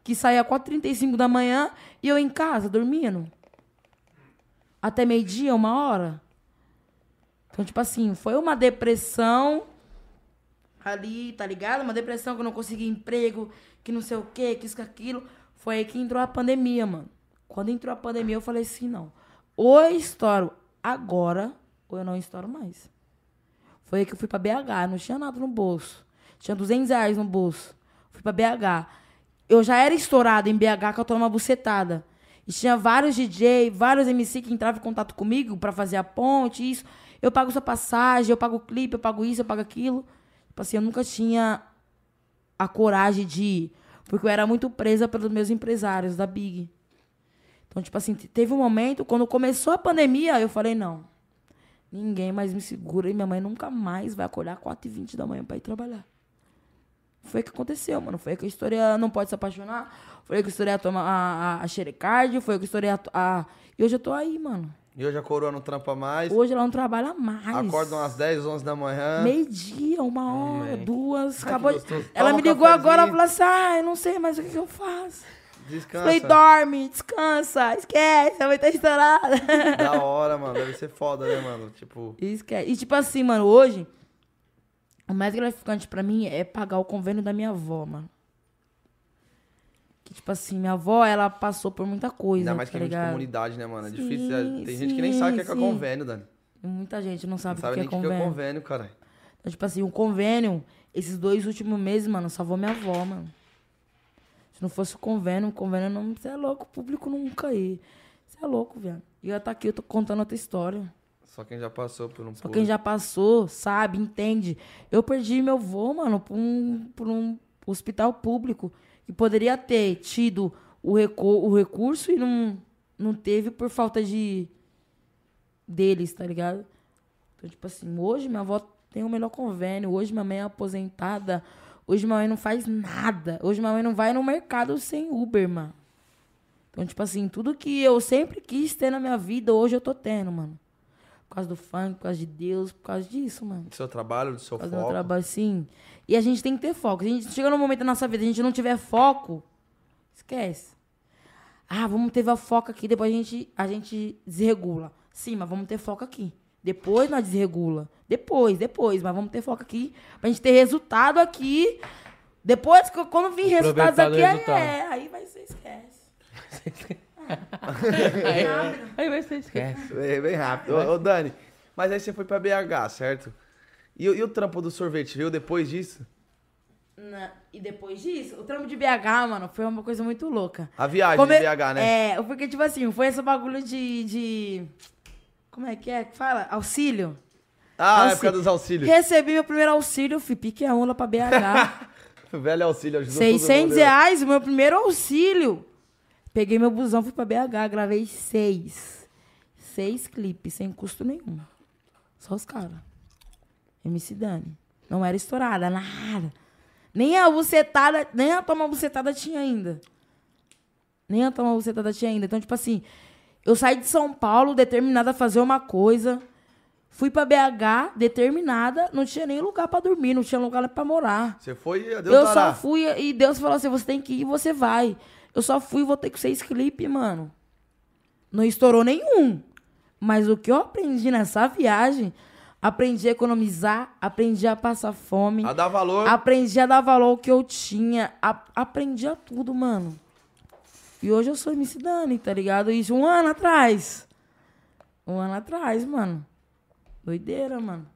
que saía 4h35 da manhã, e eu em casa, dormindo. Até meio-dia, uma hora. Então, tipo assim, foi uma depressão ali, tá ligado? Uma depressão que eu não consegui emprego, que não sei o quê, que isso, que aquilo. Foi aí que entrou a pandemia, mano. Quando entrou a pandemia, eu falei assim, não. Ou eu estouro agora, ou eu não estouro mais. Foi aí que eu fui pra BH, não tinha nada no bolso. Tinha 200 reais no bolso. Fui pra BH. Eu já era estourada em BH, que eu numa bucetada. E tinha vários DJ, vários MC que entravam em contato comigo pra fazer a ponte, isso. Eu pago sua passagem, eu pago o clipe, eu pago isso, eu pago aquilo. Tipo assim, eu nunca tinha a coragem de ir. Porque eu era muito presa pelos meus empresários da Big. Então, tipo assim, te- teve um momento, quando começou a pandemia, eu falei, não. Ninguém mais me segura e minha mãe nunca mais vai acordar 4h20 da manhã pra ir trabalhar. Foi o que aconteceu, mano. Foi que a história não pode se apaixonar. Foi que a, toma, a, a, a. Foi que eu estourei a, a... E hoje eu tô aí, mano. E hoje a coroa não trampa mais. Hoje ela não trabalha mais. Acordam às 10, 11 da manhã. Meio-dia, uma hora, Amém. duas. Ai, acabou de-. Ela Toma me um ligou agora e falou assim: ah, eu não sei mais o que, que eu faço. Descansa. Falei, dorme, descansa, esquece, ela vai estar estourada. Da hora, mano. Deve ser foda, né, mano? Tipo, Esquece. E tipo assim, mano, hoje, o mais gratificante pra mim é pagar o convênio da minha avó, mano. Que, tipo assim, minha avó, ela passou por muita coisa, ainda mais que tá é de ligado? comunidade, né, mano? É Sim, difícil. é- Tem gente que nem sabe o que é, que é sim. convênio, Dani. Muita gente não sabe, sabe o que nem é o que é convênio. convênio, cara. Então, tipo assim, o convênio, esses dois últimos meses, mano, salvou minha avó, mano. Se não fosse o convênio, o convênio não. Você é louco, o público nunca ia. Você é louco, velho. E eu tá aqui, eu tô contando outra história. Só quem já passou por um Só quem já passou, sabe, entende. Eu perdi meu vô, mano, por um, por um hospital público que poderia ter tido o, recu o recurso e não, não teve por falta de deles, tá ligado? Então, tipo assim, hoje minha avó tem o melhor convênio, hoje minha mãe é aposentada, hoje minha mãe não faz nada, hoje minha mãe não vai no mercado sem Uber, mano. Então, tipo assim, tudo que eu sempre quis ter na minha vida, hoje eu tô tendo, mano. Por causa do funk, por causa de Deus, por causa disso, mano. Do seu trabalho, do seu Por causa do meu foco. trabalho, sim. E a gente tem que ter foco. Se a gente chega num momento da nossa vida, a gente não tiver foco, esquece. Ah, vamos ter foco aqui, depois a gente, a gente desregula. Sim, mas vamos ter foco aqui. Depois nós desregula. Depois, depois, mas vamos ter foco aqui. Pra gente ter resultado aqui. Depois, quando vir resultados aqui, aí, resultado. é, aí vai ser esquece. Aí, aí vai ser esquece. Bem, bem rápido. Ô, ô, Dani, mas aí você foi pra BH, certo? E, o- e o trampo do sorvete, viu? Depois disso? Na- E depois disso, o trampo de BH, mano, foi uma coisa muito louca. A viagem Come- de BH, né? É, porque, tipo assim, foi esse bagulho de. de... Como é que é? que Fala? Auxílio. Ah, Auxílio. época dos auxílios. Recebi meu primeiro auxílio, fui pique a onda pra BH. Velho auxílio, ajudou todo 600 mundo. reais, o meu primeiro auxílio. Peguei meu busão, fui pra BH, gravei seis. Seis clipes, sem custo nenhum. Só os caras. MC Dani. Não era estourada, nada. Nem a bucetada, nem a toma bucetada tinha ainda. Nem a toma bucetada tinha ainda. Então, tipo assim, eu saí de São Paulo determinada a fazer uma coisa. Fui pra BH determinada, não tinha nem lugar pra dormir, não tinha lugar pra morar. Você foi e Deus Eu dará. só fui e Deus falou assim: você tem que ir, você vai. Eu só fui e voltei com seis clipes, mano. Não estourou nenhum. Mas o que eu aprendi nessa viagem, aprendi a economizar, aprendi a passar fome, A dar valor. aprendi a dar valor ao que eu tinha, a- aprendi a tudo, mano. E hoje eu sou MC Dani, tá ligado? Isso um ano atrás. Um ano atrás, mano. Doideira, mano.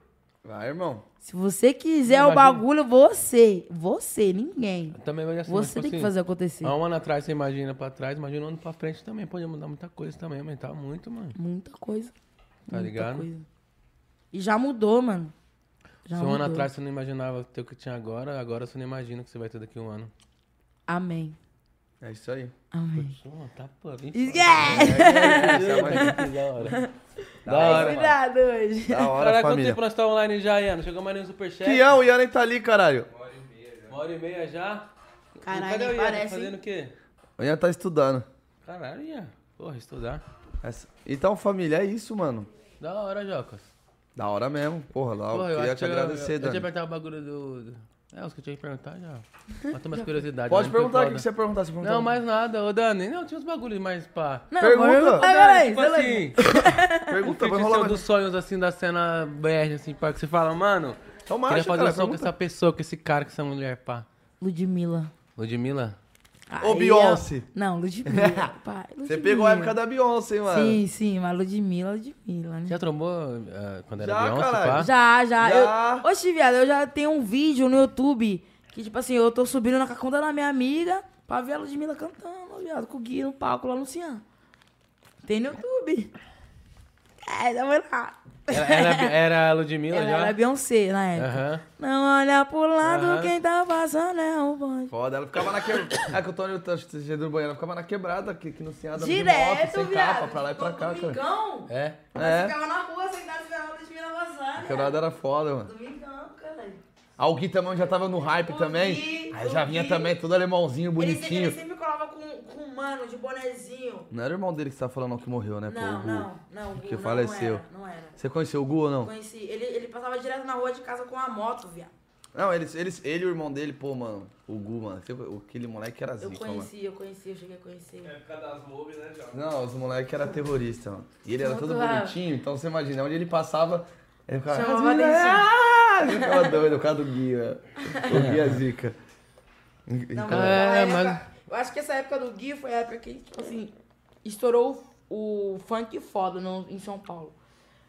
Vai, irmão. Se você quiser o bagulho, você. Você, ninguém. Também vai assim, Você tipo tem que assim, fazer acontecer. Há um ano atrás você imagina pra trás, imagina um ano pra frente também. Pode mudar muita coisa também, aumentar muito, mano. Muita coisa. Tá muita ligado? coisa. E já mudou, mano. Já Se um ano mudou. atrás você não imaginava ter o que tinha agora, agora você não imagina o que você vai ter daqui a um ano. Amém. É isso aí. Amém. Pô, tá, pô, Esquece! É, Da hora. Da hora, hora. Cuidado hoje. Da hora, Caralho, quanto tempo nós tá online já, Ian? Chegou mais no superchat? Tião, o Ian tá ali, caralho. Uma hora e meia já? Caralho, Cadê o nem Ian? parece, Fazendo o quê? O Ian tá estudando. Caralho, Ian. Porra, estudar. Essa- Então, família, é isso, mano. Da hora, Jocas. Da hora mesmo. Porra. Porra, eu Queria te que eu- agradecer, eu, eu tinha perguntado o bagulho do... do- É, os que eu tinha que perguntar já. Mas tem umas curiosidades. Pode né? Perguntar o que você perguntar. Você perguntar. Não, mais nada. Ô, Dani, não, tinha uns bagulhos mais pá. Não, Pergunta. vai, tipo assim, Pergunta, vai rolar mais. dos sonhos, assim, da cena BR, assim, pá, que você fala, mano, Então, queria marcha, fazer cara, um som com pergunta. essa pessoa, com esse cara, com essa mulher, pá. Ludmilla. Ludmilla? Ô, Aí, Beyoncé. ó. Não, Ludmilla. pai, Você Ludmilla. pegou a época da Beyoncé, hein, mano? Sim, sim, mas Ludmilla, Ludmilla, né? Já trombou ah, quando era Já, Beyoncé, caralho. pá? Já, já. Já. Eu... Oxe, viado, eu já tenho um vídeo no YouTube que, tipo assim, eu tô subindo na conta da minha amiga pra ver a Ludmilla cantando, viado, com o Gui no palco lá no Cian. Tem no YouTube. É, dá uma lá. Era, era, era a Ludmilla Ela já? era Beyoncé na época. Aham. Não olha pro lado, Aham. quem tá passando é o bonde. Foda, ela ficava na quebrada. É que o Tony tá do banheiro, ela ficava na quebrada, aqui, aqui no Ciada, de moto, Direto, sem viado. capa, pra lá e pra cá, cara. Domingão. É? É, Ficava na rua sentado esperando a Ludmilla a passar. quebrada era foda, mano. Domingão, caralho. Ah, o Gui também já tava no hype O também. Gui, Aí o já vinha Gui. também, todo alemãozinho, Ele, bonitinho. ele sempre colava com, com um mano de bonezinho. Não era o irmão dele que você tá falando que morreu, né? pô, Não, o Gu. não, não. o Gu Que não, faleceu. Não era, não era. Você conheceu o Gu ou não? Conheci. Ele, ele passava direto na rua de casa com a moto, viado. Não, eles, eles, ele e o irmão dele, pô, mano, o Gu, mano. aquele- Aquele moleque era Eu zica, mano. conheci, eu conheci, eu cheguei a conhecer. época das mobs, né, João? Não, os moleques eram terroristas, mano. E ele era todo bonitinho, então você imagina, onde ele passava, ele ficava. Chamava ah!" Ele ficava doido, o cara do Gui, velho. O Gui é zica. Não, É, época- Eu acho que essa época do Gui foi a época que, tipo assim, estourou o funk foda no, em São Paulo.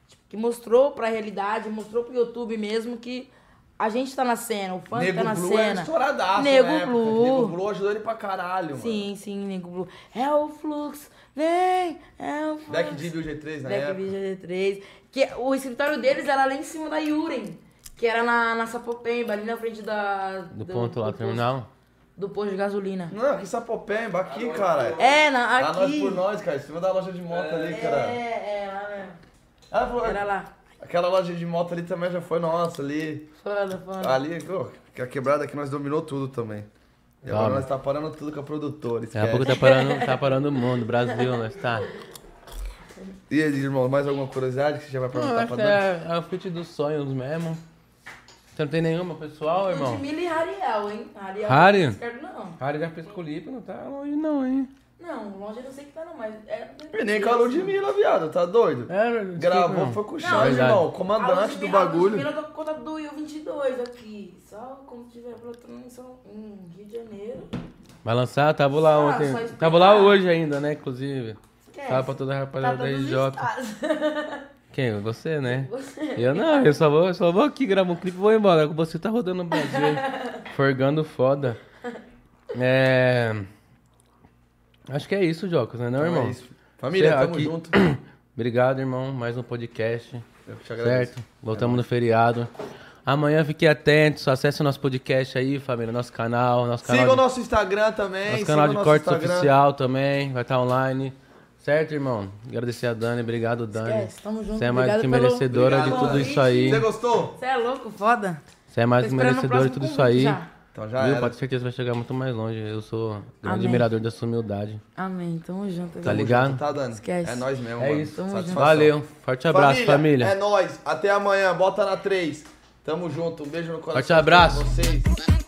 Tipo, que mostrou pra realidade, mostrou pro YouTube mesmo que a gente tá na cena, o funk Nego tá na Blue é cena. estouradaço, Nego na época. Blue. Nego Blue ajudou ele pra caralho, mano. Sim, sim, Nego Blue. É o fluxo, vem, é o fluxo. Black D Bill G3 na Black época. Video 3 Que o escritório deles era lá em cima da Yuren. Que era na, na Sapopemba, ali na frente da... Do ponto lá, posto- terminal. Do posto de gasolina. Não, aqui Sapopemba, aqui, cara. É, na, Lá nós aqui. por nós, cara, em cima da loja de moto ali, cara. É, é, lá mesmo. Ela falou, Era lá. aquela loja de moto ali também já foi nossa, ali. Foda, foda. Ali, que a quebrada aqui nós dominou tudo também. E agora nós tá parando tudo com a produtora, Daqui a esquece. pouco tá parando, tá parando o mundo, Brasil, nós tá. E aí, irmão, mais alguma curiosidade que você já vai Não, perguntar acho pra que Dani? é, é o fit dos sonhos mesmo. Você não tem nenhuma pessoal, irmão? Ludmilla e Rariel, hein? Rariel Harry? não esquerdo, não. Cara, já fez com o Lipe, não tá longe não, hein? Não, longe eu não sei que tá não, mas... É, E nem com a Ludmilla, viado, tá doido? É, Gravou, foi com o Não, Charles, verdade. irmão, A comandante do Ludmilla- A bagulho. Ludmilla tô com conta do I-22 aqui. Só quando tiver brotando em, São, em Rio de Janeiro. Vai lançar? Tava lá Ah, ontem. só. Tava lá hoje ainda, né, inclusive. Esquece. Fala pra toda a Tá rapaziada da RJ. Quem? Você, né? Você. Eu não, eu só vou, eu só vou aqui gravar um clipe e vou embora. Você tá rodando no Brasil. Forgando foda. É. Acho que é isso, Jocas, né, não, Então é irmão? isso. Família, tamo aqui- junto. Obrigado, irmão. Mais um podcast. Eu te agradeço. Certo? Voltamos no feriado. Amanhã fiquem atentos, acesse o nosso podcast aí, família, nosso canal, nosso canal, Siga o de, nosso Instagram também. nosso siga canal o de nosso cortes Instagram. oficial também, vai estar online. Certo, irmão? Agradecer a Dani, obrigado, Dani. Esquece, tamo junto. Você é mais do que pelo- merecedora de Obrigado, tudo isso aí. Você gostou? Você é louco, foda. Você é mais do que esperando o merecedor de tudo isso aí. já. Então já Viu? era. Pode ter certeza que vai chegar muito mais longe. Eu sou grande Amém. admirador da sua humildade. Amém, tamo junto. Tá ligado? Tá, Dani? Esquece. É nós mesmo, É mano. isso. Tamo Satisfação. Valeu. Forte abraço, família. É nóis. Até amanhã. Bota na 3. Tamo junto. Um beijo no coração. Forte abraço. de vocês.